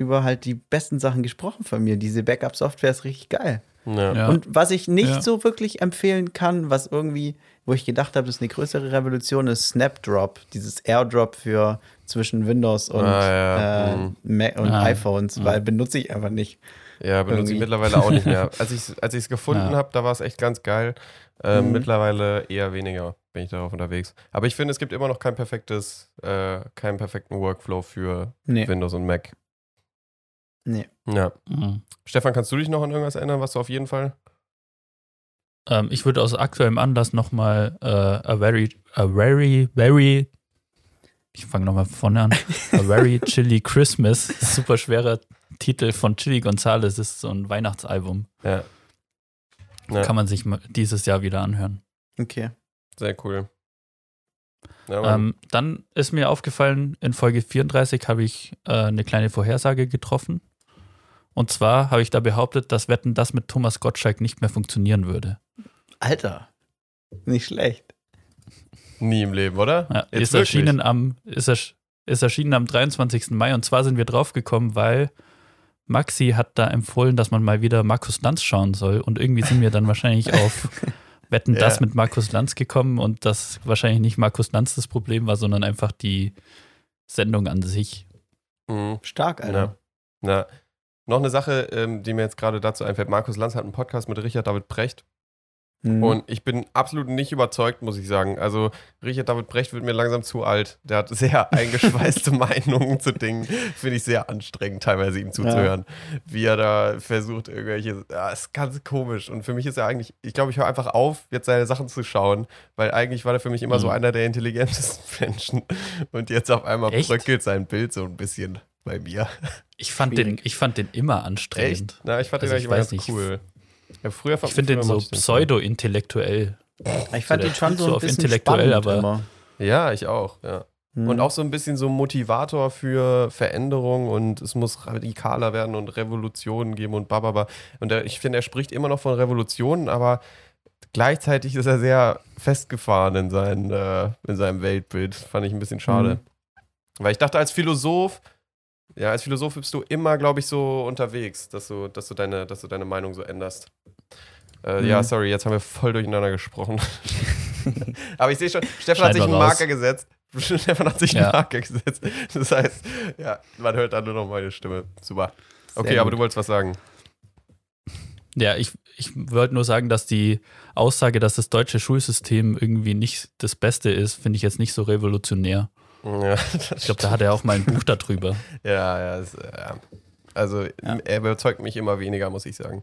über halt die besten Sachen gesprochen von mir. Diese Backup-Software ist richtig geil. Ja. Ja. Und was ich nicht Ja. so wirklich empfehlen kann, was irgendwie, wo ich gedacht habe, das ist eine größere Revolution, ist Snapdrop, dieses Airdrop für zwischen Windows und, Ah, ja. äh, Mhm. Mac und Ah. iPhones, Mhm. weil benutze ich einfach nicht. Ja, benutze ich Irgendwie. mittlerweile auch nicht mehr. Als ich es als ich's gefunden Ja. habe, da war es echt ganz geil. Ähm, Mhm. Mittlerweile eher weniger bin ich darauf unterwegs. Aber ich finde, es gibt immer noch kein perfektes, äh, keinen perfekten Workflow für Nee. Windows und Mac. Nee. Ja. Mhm. Stefan, kannst du dich noch an irgendwas erinnern, was du auf jeden Fall? Ähm, ich würde aus aktuellem Anlass nochmal äh, a very, a very, very, ich fange nochmal vorne an, a very chilly Christmas, super schwerer Titel von Chili Gonzales, ist so ein Weihnachtsalbum. Ja. Ja, Kann man sich dieses Jahr wieder anhören. Okay. sehr cool. Ja. Ähm, dann ist mir aufgefallen, in Folge 34 habe ich äh, eine kleine Vorhersage getroffen. Und zwar habe ich da behauptet, dass Wetten das mit Thomas Gottschalk nicht mehr funktionieren würde. Alter. Nicht schlecht. Nie im Leben, oder? Ja, Jetzt ist wirklich? erschienen am, ist, ersch ist erschienen am 23. Mai und zwar sind wir draufgekommen, weil Maxi hat da empfohlen, dass man mal wieder Markus Lanz schauen soll und irgendwie sind wir dann wahrscheinlich auf Wetten Ja. das mit Markus Lanz gekommen und das wahrscheinlich nicht Markus Lanz das Problem war, sondern einfach die Sendung an sich. Mhm. Stark, Alter. Na, noch eine Sache, ähm, die mir jetzt gerade dazu einfällt. Markus Lanz hat einen Podcast mit Richard David Brecht Mhm. und ich bin absolut nicht überzeugt, muss ich sagen. Also Richard David Brecht wird mir langsam zu alt. Der hat sehr eingeschweißte Meinungen zu Dingen. Finde ich sehr anstrengend, teilweise ihm zuzuhören. Wie er da versucht, irgendwelche. Ja, ist ganz komisch. Und für mich ist er eigentlich, ich glaube, ich höre einfach auf, jetzt seine Sachen zu schauen, weil eigentlich war er für mich immer so Mhm. einer der intelligentesten Menschen. Und jetzt auf einmal Echt? bröckelt sein Bild so ein bisschen bei mir. Ich fand, den, ich fand den immer anstrengend. Echt? Na, ich fand Also den ich eigentlich cool. Ja, früher Ich finde den so pseudo-intellektuell. ich fand so den schon so ein so auf bisschen intellektuell, spannend aber- immer. Ja, ich auch, ja. Mhm. Und auch so ein bisschen so Motivator für Veränderung und es muss radikaler werden und Revolutionen geben und bababa. Und er, ich finde, er spricht immer noch von Revolutionen, aber gleichzeitig ist er sehr festgefahren in, sein, äh, in seinem Weltbild. Fand ich ein bisschen schade. Mhm. Weil ich dachte, als Philosoph, ja, als Philosoph bist du immer, glaube ich, so unterwegs, dass du, dass du, deine, dass du deine Meinung so änderst. Äh, Mhm. Ja, sorry, jetzt haben wir voll durcheinander gesprochen. Aber ich sehe schon, Stefan hat sich einen raus. Marker gesetzt. Stefan hat sich einen Ja. Marker gesetzt. Das heißt, ja, man hört dann nur noch meine Stimme. Super. Okay, aber du wolltest was sagen. Ja, ich, ich wollte nur sagen, dass die Aussage, dass das deutsche Schulsystem irgendwie nicht das Beste ist, finde ich jetzt nicht so revolutionär. Ja, Ich glaube, da hat er auch mal ein Buch darüber. ja, ja, das, ja. Also, Ja. er überzeugt mich immer weniger, muss ich sagen.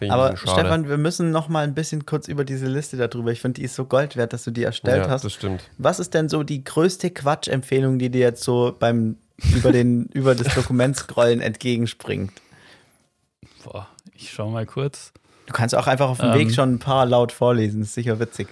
Ein Aber. Stefan, wir müssen noch mal ein bisschen kurz über diese Liste darüber. Ich finde, die ist so Gold wert, dass du die erstellt ja, hast. das stimmt. Was ist denn so die größte Quatschempfehlung, die dir jetzt so beim über, den, über das Dokument scrollen entgegenspringt? Boah, ich schau mal kurz. Du kannst auch einfach auf dem Ähm. Weg schon ein paar laut vorlesen, ist sicher witzig.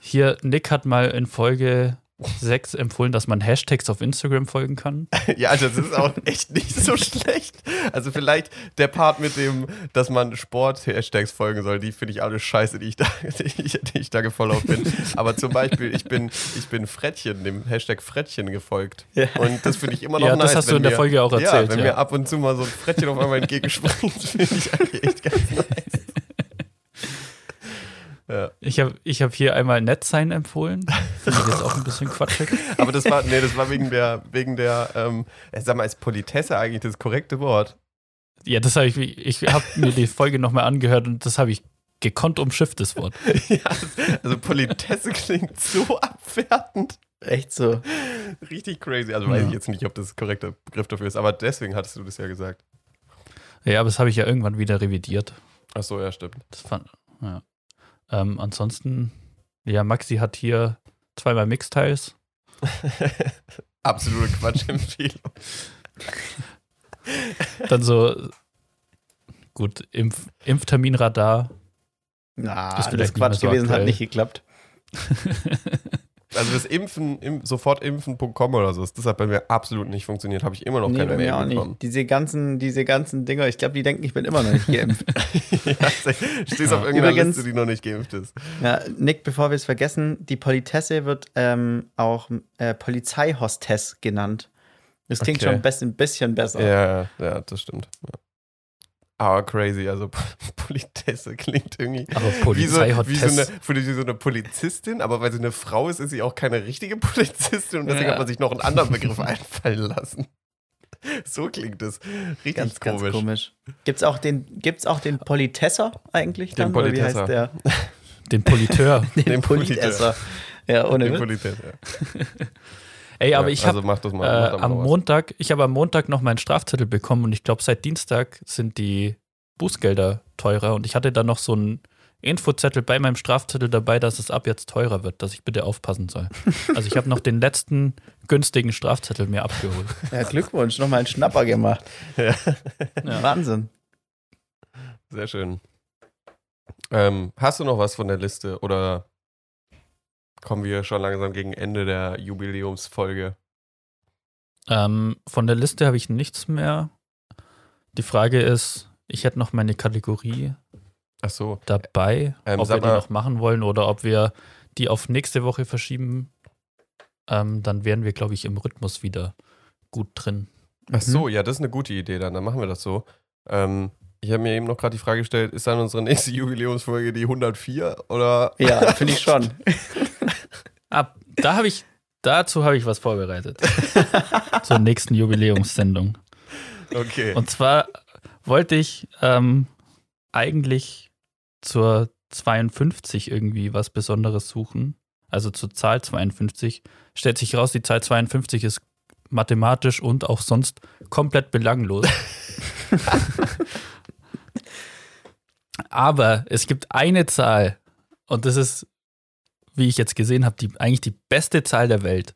Hier, Nick hat mal in Folge 6 empfohlen, dass man Hashtags auf Instagram folgen kann. Ja, also das ist auch echt nicht so schlecht. Also vielleicht der Part mit dem, dass man Sport-Hashtags folgen soll, die finde ich alle scheiße, die ich da, die ich, die ich da gefollowt bin. Aber zum Beispiel, ich bin, ich bin Frettchen, dem Hashtag Frettchen gefolgt. Ja. Und das finde ich immer noch Ja, nice. das hast du in der mir- Folge auch Ja, erzählt, wenn ja. mir ab und zu mal so ein Frettchen auf einmal entgegenspringt, finde ich eigentlich echt ganz nice. Ja. Ich habe ich hab hier einmal Netsign empfohlen. Finde ich jetzt auch ein bisschen quatschig. Aber das war, nee, das war wegen der, wegen der, ähm, ich sag mal, ist Politesse eigentlich das korrekte Wort? Ja, das habe ich, ich habe mir die Folge nochmal angehört und das habe ich gekonnt umschifft, das Wort. Ja, also Politesse klingt so abwertend. Echt so. Richtig crazy. Also weiß Ja. ich jetzt nicht, ob das der korrekte Begriff dafür ist, aber deswegen hattest du das ja gesagt. Ja, aber das habe ich ja irgendwann wieder revidiert. Ach so, ja, stimmt. Das fand, ja. Ähm, ansonsten, ja, Maxi hat hier zweimal Mixteils. Absolute Quatschempfehlung. Dann so, gut, Impf, Impfterminradar. Na, Ist das Quatsch so gewesen, hat aktuell. nicht geklappt. Also das Impfen, im, sofortimpfen.com oder so, das hat bei mir absolut nicht funktioniert. Habe ich immer noch Nee, keine Mail auch bekommen. nicht. Diese ganzen, diese ganzen Dinger, ich glaube, die denken, ich bin immer noch nicht geimpft. ja, stehst auf irgendeiner Übrigens- Liste, die noch nicht geimpft ist. ja, Nick, bevor wir es vergessen, die Politesse wird ähm, auch äh, Polizeihostess genannt. Das klingt Okay. schon ein bisschen, bisschen besser. Ja, ja, das stimmt. Ja. Aber crazy, also Politesse klingt irgendwie Aber wie so, wie, so eine, wie so eine Polizistin, aber weil sie eine Frau ist, ist sie auch keine richtige Polizistin und deswegen Ja. hat man sich noch einen anderen Begriff einfallen lassen. So klingt es. Richtig Ganz, komisch. ganz komisch. Gibt's auch den, gibt's auch den Politesser eigentlich Den dann? Oder wie Politesser. heißt der? Den Politeur. Den, Den Politesser. Ja, ohne Die Witz. Ja. Ey, aber Ja, ich habe also mach das mal. äh, am. Montag, ich habe am Montag noch meinen Strafzettel bekommen und ich glaube, seit Dienstag sind die Bußgelder teurer und ich hatte da noch so einen Infozettel bei meinem Strafzettel dabei, dass es ab jetzt teurer wird, dass ich bitte aufpassen soll. Also ich habe noch den letzten günstigen Strafzettel mir abgeholt. Ja, Glückwunsch, nochmal einen Schnapper gemacht. Ja. Wahnsinn. Sehr schön. Ähm, hast du noch was von der Liste oder kommen wir schon langsam gegen Ende der Jubiläumsfolge? Ähm, von der Liste habe ich nichts mehr. Die Frage ist, ich hätte noch meine Kategorie Ach so. dabei, Ähm, ob wir die noch machen wollen oder ob wir die auf nächste Woche verschieben. Ähm, dann wären wir, glaube ich, im Rhythmus wieder. gut drin. Ach so, ja, das ist eine gute Idee dann. Dann machen wir das so. Ähm, ich habe mir eben noch gerade die Frage gestellt, ist dann unsere nächste Jubiläumsfolge die 104 oder? Ja, finde ich schon. Ab, da habe ich, dazu habe ich was vorbereitet. Zur nächsten Jubiläumssendung. Okay. Und zwar wollte ich ähm, eigentlich zur 52 irgendwie was Besonderes suchen. Also zur Zahl 52. Stellt sich raus, die Zahl 52 ist mathematisch und auch sonst komplett belanglos. Aber es gibt eine Zahl, und das ist, wie ich jetzt gesehen habe, die, eigentlich die beste Zahl der Welt.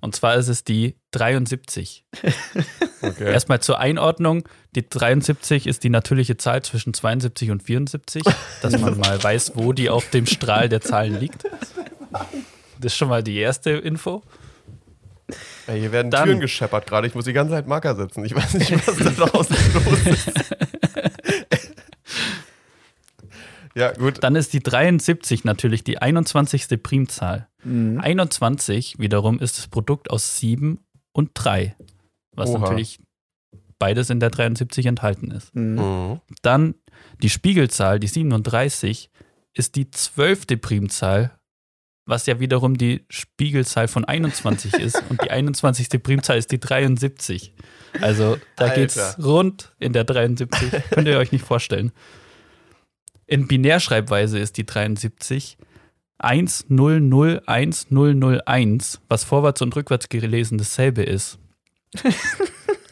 Und zwar ist es die 73. okay. Erstmal zur Einordnung. Die 73 ist die natürliche Zahl zwischen 72 und 74, dass man mal weiß, wo die auf dem Strahl der Zahlen liegt. Das ist schon mal die erste Info. Ey, hier werden Dann- Türen gescheppert gerade. Ich muss die ganze Zeit Marker setzen. Ich weiß nicht, was da draußen los ist. ja, gut. Dann ist die 73 natürlich die 21. Primzahl. Mhm. 21 wiederum ist das Produkt aus 7 und 3, was Oha. natürlich beides in der 73 enthalten ist. Mhm. Mhm. Dann die Spiegelzahl, die 37, ist die zwölfte Primzahl, was ja wiederum die Spiegelzahl von 21 ist. Und die 21. Primzahl ist die 73. Also da Alter. geht's rund in der 73. Könnt ihr euch nicht vorstellen. In Binärschreibweise ist die 73 100101, was vorwärts und rückwärts gelesen dasselbe ist.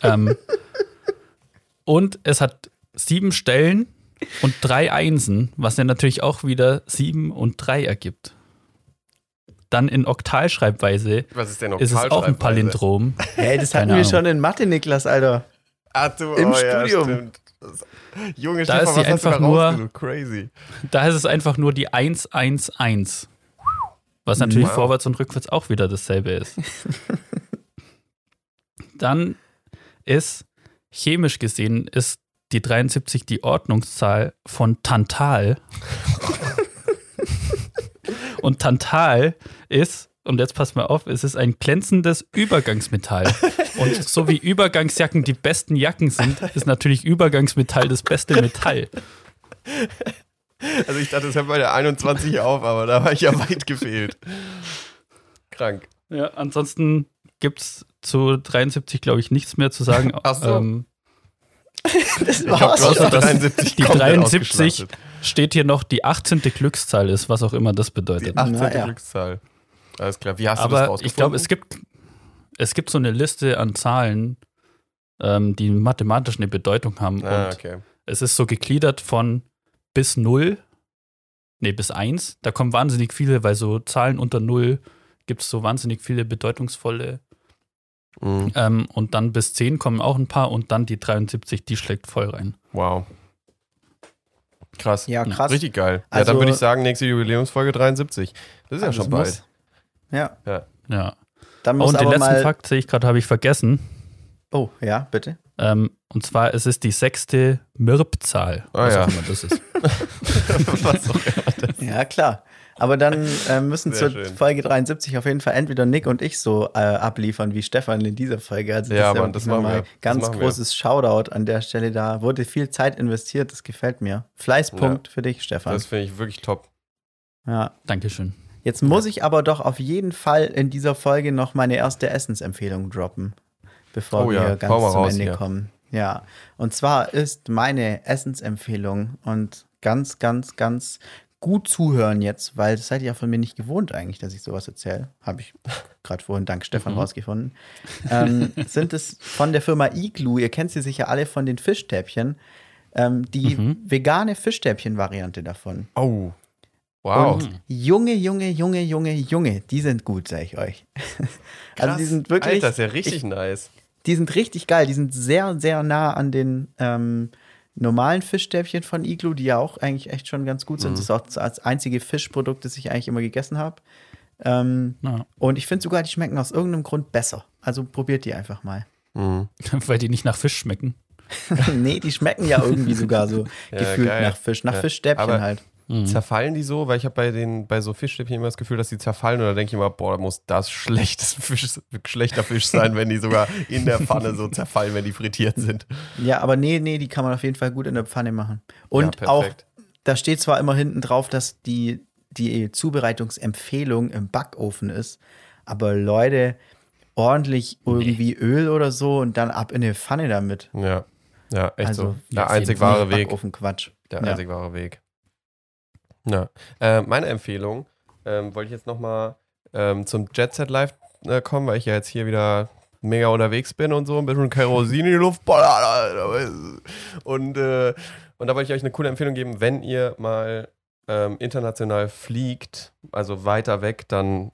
ähm, und es hat sieben Stellen und drei Einsen, was ja natürlich auch wieder sieben und drei ergibt. Dann in Oktalschreibweise Was ist denn noch ist es auch ein Palindrom. Hey, das hatten wir Ahnung. schon in Mathe, Niklas, Alter. Ach du, Im oh, ja, Studium. stimmt. Das- Junge, Da Stefan, ist sie was hast du einfach da nur-? Crazy. Da ist es einfach nur die 111. Was natürlich Wow. vorwärts und rückwärts auch wieder dasselbe ist. Dann ist, chemisch gesehen, ist die 73 die Ordnungszahl von Tantal. und Tantal ist, und jetzt passt mal auf, es ist ein glänzendes Übergangsmetall. Und so wie Übergangsjacken die besten Jacken sind, ist natürlich Übergangsmetall das beste Metall. Also ich dachte, das hört bei der 21 auf, aber da war ich ja weit gefehlt. Krank. Ja, ansonsten gibt es zu 73, glaube ich, nichts mehr zu sagen. Ach so. Ähm, Das Ich glaube, war's Außer, die dass 73 die komplett 73 ausgeschlachtet. Steht hier noch die 18. Glückszahl ist, was auch immer das bedeutet. Die 18. Na ja. Glückszahl. Alles klar. Wie hast du das Aber rausgefunden? ich glaube, es gibt, es gibt so eine Liste an Zahlen, ähm, die mathematisch eine Bedeutung haben. Ah, und okay. es ist so gegliedert von bis 0, nee, bis 1. Da kommen wahnsinnig viele, weil so Zahlen unter 0 gibt es so wahnsinnig viele bedeutungsvolle Mhm. Ähm, und dann bis 10 kommen auch ein paar und dann die 73, die schlägt voll rein. Wow. Krass. Ja, krass. Richtig geil. ja, Also- dann würde ich sagen, nächste Jubiläumsfolge 73. Das ist ja Das schon muss- bald. Ja, Ja. dann Oh, muss und den letzten mal. Fakt sehe ich gerade, habe ich vergessen. Oh, ja, bitte. Ähm, und zwar, es ist die sechste Mirb-Zahl. Ah, was ja. auch immer das ist. Was auch immer. Ja, klar. Aber dann äh, müssen Sehr zur schön. Folge 73 auf jeden Fall entweder Nick und ich so äh, abliefern wie Stefan in dieser Folge. Also Ja, ist Mann, das machen wir. nochmal Das Ganz machen wir. großes Shoutout an der Stelle. Da wurde viel Zeit investiert. Das gefällt mir. Fleißpunkt für dich, Stefan. Das finde ich wirklich top. ja. Dankeschön. Jetzt muss ich aber doch auf jeden Fall in dieser Folge noch meine erste Essensempfehlung droppen, bevor Oh ja, wir ganz mal zum raus Ende hier. kommen. Ja, und zwar ist meine Essensempfehlung und ganz, ganz, ganz gut zuhören jetzt, weil das seid ihr ja von mir nicht gewohnt eigentlich, dass ich sowas erzähle. Habe ich gerade vorhin dank Stefan Mhm. rausgefunden. Ähm, sind es von der Firma Igloo, ihr kennt sie sicher alle von den Fischstäbchen, ähm, die Mhm. vegane Fischstäbchen-Variante davon. Oh. Wow. Und Junge, Junge, Junge, Junge, Junge, die sind gut, sag ich euch. also die Krass. sind wirklich, Alter, ist ja richtig ich, nice. die sind richtig geil. Die sind sehr, sehr nah an den ähm, normalen Fischstäbchen von Iglu, die ja auch eigentlich echt schon ganz gut sind. Mhm. Das ist auch das einzige Fischprodukt, das ich eigentlich immer gegessen habe. Ähm, Ja. und ich finde sogar, die schmecken aus irgendeinem Grund besser. Also probiert die einfach mal. Mhm. Weil die nicht nach Fisch schmecken. nee, die schmecken ja irgendwie sogar so Ja, gefühlt geil. nach Fisch, nach Ja, Fischstäbchen aber- halt. Mhm. zerfallen die so? Weil ich habe bei den, bei so Fischstäbchen immer das Gefühl, dass die zerfallen und da denke ich immer, boah, da muss das schlechtes Fisch, schlechter Fisch sein, wenn die sogar in der Pfanne so zerfallen, wenn die frittiert sind. Ja, aber nee, nee, die kann man auf jeden Fall gut in der Pfanne machen. Und Ja, auch, da steht zwar immer hinten drauf, dass die, die Zubereitungsempfehlung im Backofen ist, aber Leute, ordentlich irgendwie Öl oder so und dann ab in eine Pfanne damit. Ja, ja, echt Also, so. Der einzig wahre Weg. Backofen-Quatsch. Der Ja. einzig wahre Weg. Ja. Äh, meine Empfehlung ähm, wollte ich jetzt nochmal ähm, zum Jet Set Live äh, kommen, weil ich ja jetzt hier wieder mega unterwegs bin und so, ein bisschen Kerosin in die Luft ballern. Und, äh, und da wollte ich euch eine coole Empfehlung geben, wenn ihr mal ähm, international fliegt, also weiter weg, dann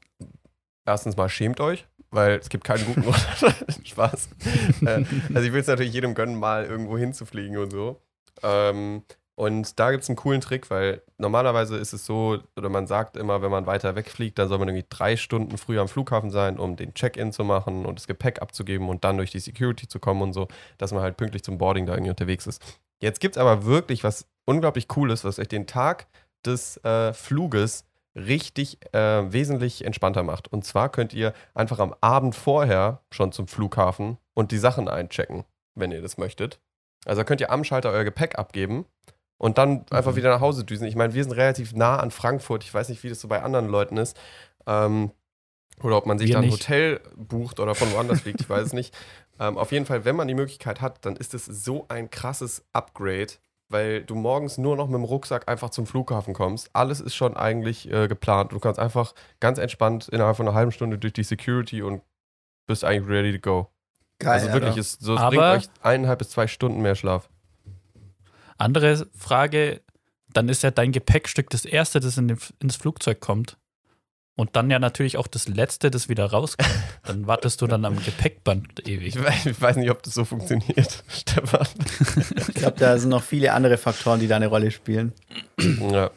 erstens mal schämt euch, weil es gibt keinen guten Grund. Spaß. äh, also ich will es natürlich jedem gönnen, mal irgendwo hinzufliegen und so. Ähm, und da gibt es einen coolen Trick, weil normalerweise ist es so, oder man sagt immer, wenn man weiter wegfliegt, dann soll man irgendwie drei Stunden früher am Flughafen sein, um den Check-in zu machen und das Gepäck abzugeben und dann durch die Security zu kommen und so, dass man halt pünktlich zum Boarding da irgendwie unterwegs ist. Jetzt gibt es aber wirklich was unglaublich Cooles, was euch den Tag des äh, Fluges richtig äh, wesentlich entspannter macht. Und zwar könnt ihr einfach am Abend vorher schon zum Flughafen und die Sachen einchecken, wenn ihr das möchtet. Also könnt ihr am Schalter euer Gepäck abgeben und dann einfach Mhm. wieder nach Hause düsen. Ich meine, wir sind relativ nah an Frankfurt. Ich weiß nicht, wie das so bei anderen Leuten ist. Ähm, oder ob man sich Wir da ein. Hotel bucht oder von woanders fliegt, ich weiß es nicht. Ähm, auf jeden Fall, wenn man die Möglichkeit hat, dann ist es so ein krasses Upgrade, weil du morgens nur noch mit dem Rucksack einfach zum Flughafen kommst. Alles ist schon eigentlich äh, geplant. Du kannst einfach ganz entspannt innerhalb von einer halben Stunde durch die Security und bist eigentlich ready to go. Geil. also wirklich, ist, so, es bringt euch eineinhalb bis zwei Stunden mehr Schlaf. Andere Frage, dann ist ja dein Gepäckstück das erste, das in den, ins Flugzeug kommt. Und dann ja natürlich auch das letzte, das wieder rauskommt. Dann wartest du dann am Gepäckband ewig. Ich weiß, ich weiß nicht, ob das so funktioniert, Stefan. Ich glaube, da sind noch viele andere Faktoren, die da eine Rolle spielen. Ja.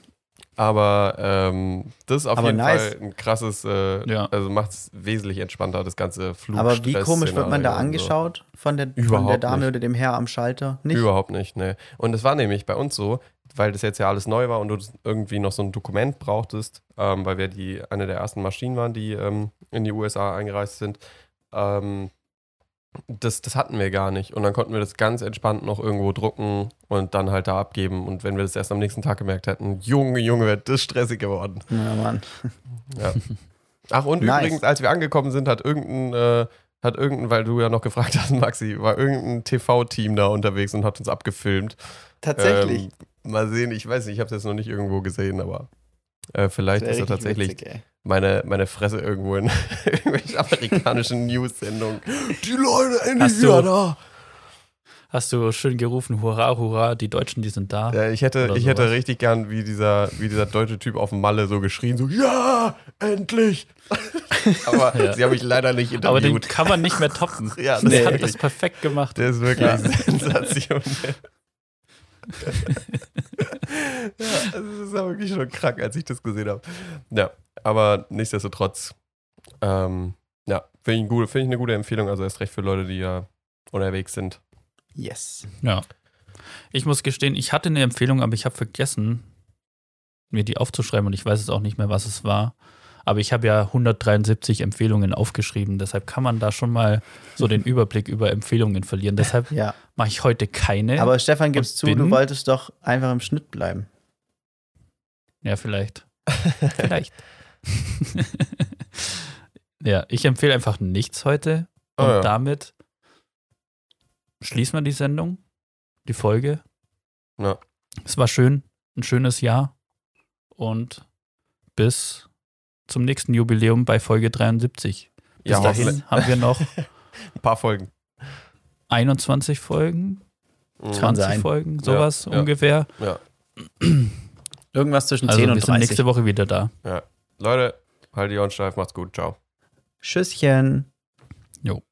Aber ähm, das ist auf Aber jeden nice. Fall ein krasses, äh, Ja. also macht es wesentlich entspannter, das ganze Flug. Aber wie komisch wird man da Szenario und so. angeschaut von der, von der Dame nicht. oder dem Herr am Schalter? Nicht? Überhaupt nicht, ne. Und es war nämlich bei uns so, weil das jetzt ja alles neu war und du irgendwie noch so ein Dokument brauchtest, ähm, weil wir die eine der ersten Maschinen waren, die ähm, in die USA eingereist sind. Ähm, das, das hatten wir gar nicht. Und dann konnten wir das ganz entspannt noch irgendwo drucken und dann halt da abgeben. Und wenn wir das erst am nächsten Tag gemerkt hätten, Junge, Junge, wird das stressig geworden. Ja, Mann. Ja. Ach, und Nice. übrigens, als wir angekommen sind, hat irgendein, äh, hat irgendein, weil du ja noch gefragt hast, Maxi, war irgendein TV-Team da unterwegs und hat uns abgefilmt. Tatsächlich. Ähm, mal sehen, ich weiß nicht, ich habe es jetzt noch nicht irgendwo gesehen, aber äh, vielleicht ist er tatsächlich witzig. Meine, meine Fresse irgendwo in irgendwelchen amerikanischen News-Sendungen. Die Leute endlich Hast du- wieder da. Hast du schön gerufen, hurra, hurra, die Deutschen, die sind da. Ja, ich hätte, ich hätte richtig gern wie dieser, wie dieser deutsche Typ auf dem Malle so geschrien, so, ja, endlich. aber Ja. sie haben mich leider nicht Aber den interviewt. kann man nicht mehr toppen. ja, das ist hat das perfekt gemacht. Der ist wirklich Ja. sensationell. ja, also das war wirklich schon krank, als ich das gesehen habe. Ja, aber nichtsdestotrotz, ähm, ja, finde ich, finde ich eine gute Empfehlung, also erst recht für Leute, die ja unterwegs sind. Yes. Ja. Ich muss gestehen, ich hatte eine Empfehlung, aber ich habe vergessen, mir die aufzuschreiben und ich weiß es auch nicht mehr, was es war. Aber ich habe ja 173 Empfehlungen aufgeschrieben, deshalb kann man da schon mal so den Überblick über Empfehlungen verlieren. Deshalb Ja. mache ich heute keine. Aber Stefan, gibst zu, du wolltest doch einfach im Schnitt bleiben. ja, vielleicht. Vielleicht. ja, ich empfehle einfach nichts heute. Oh Und ja. damit schließen wir die Sendung, die Folge. Ja. Es war schön, ein schönes Jahr. Und bis zum nächsten Jubiläum bei Folge 73. Bis Ja, dahin haben wir noch ein paar Folgen. 21 Folgen, Mhm. 20 sein. Folgen, sowas ja. ungefähr. Ja. Irgendwas zwischen Also 10 wir und sind 30. nächste Woche wieder da. Leute, halt die Ohren steif, macht's gut, ciao. Tschüsschen. Jo.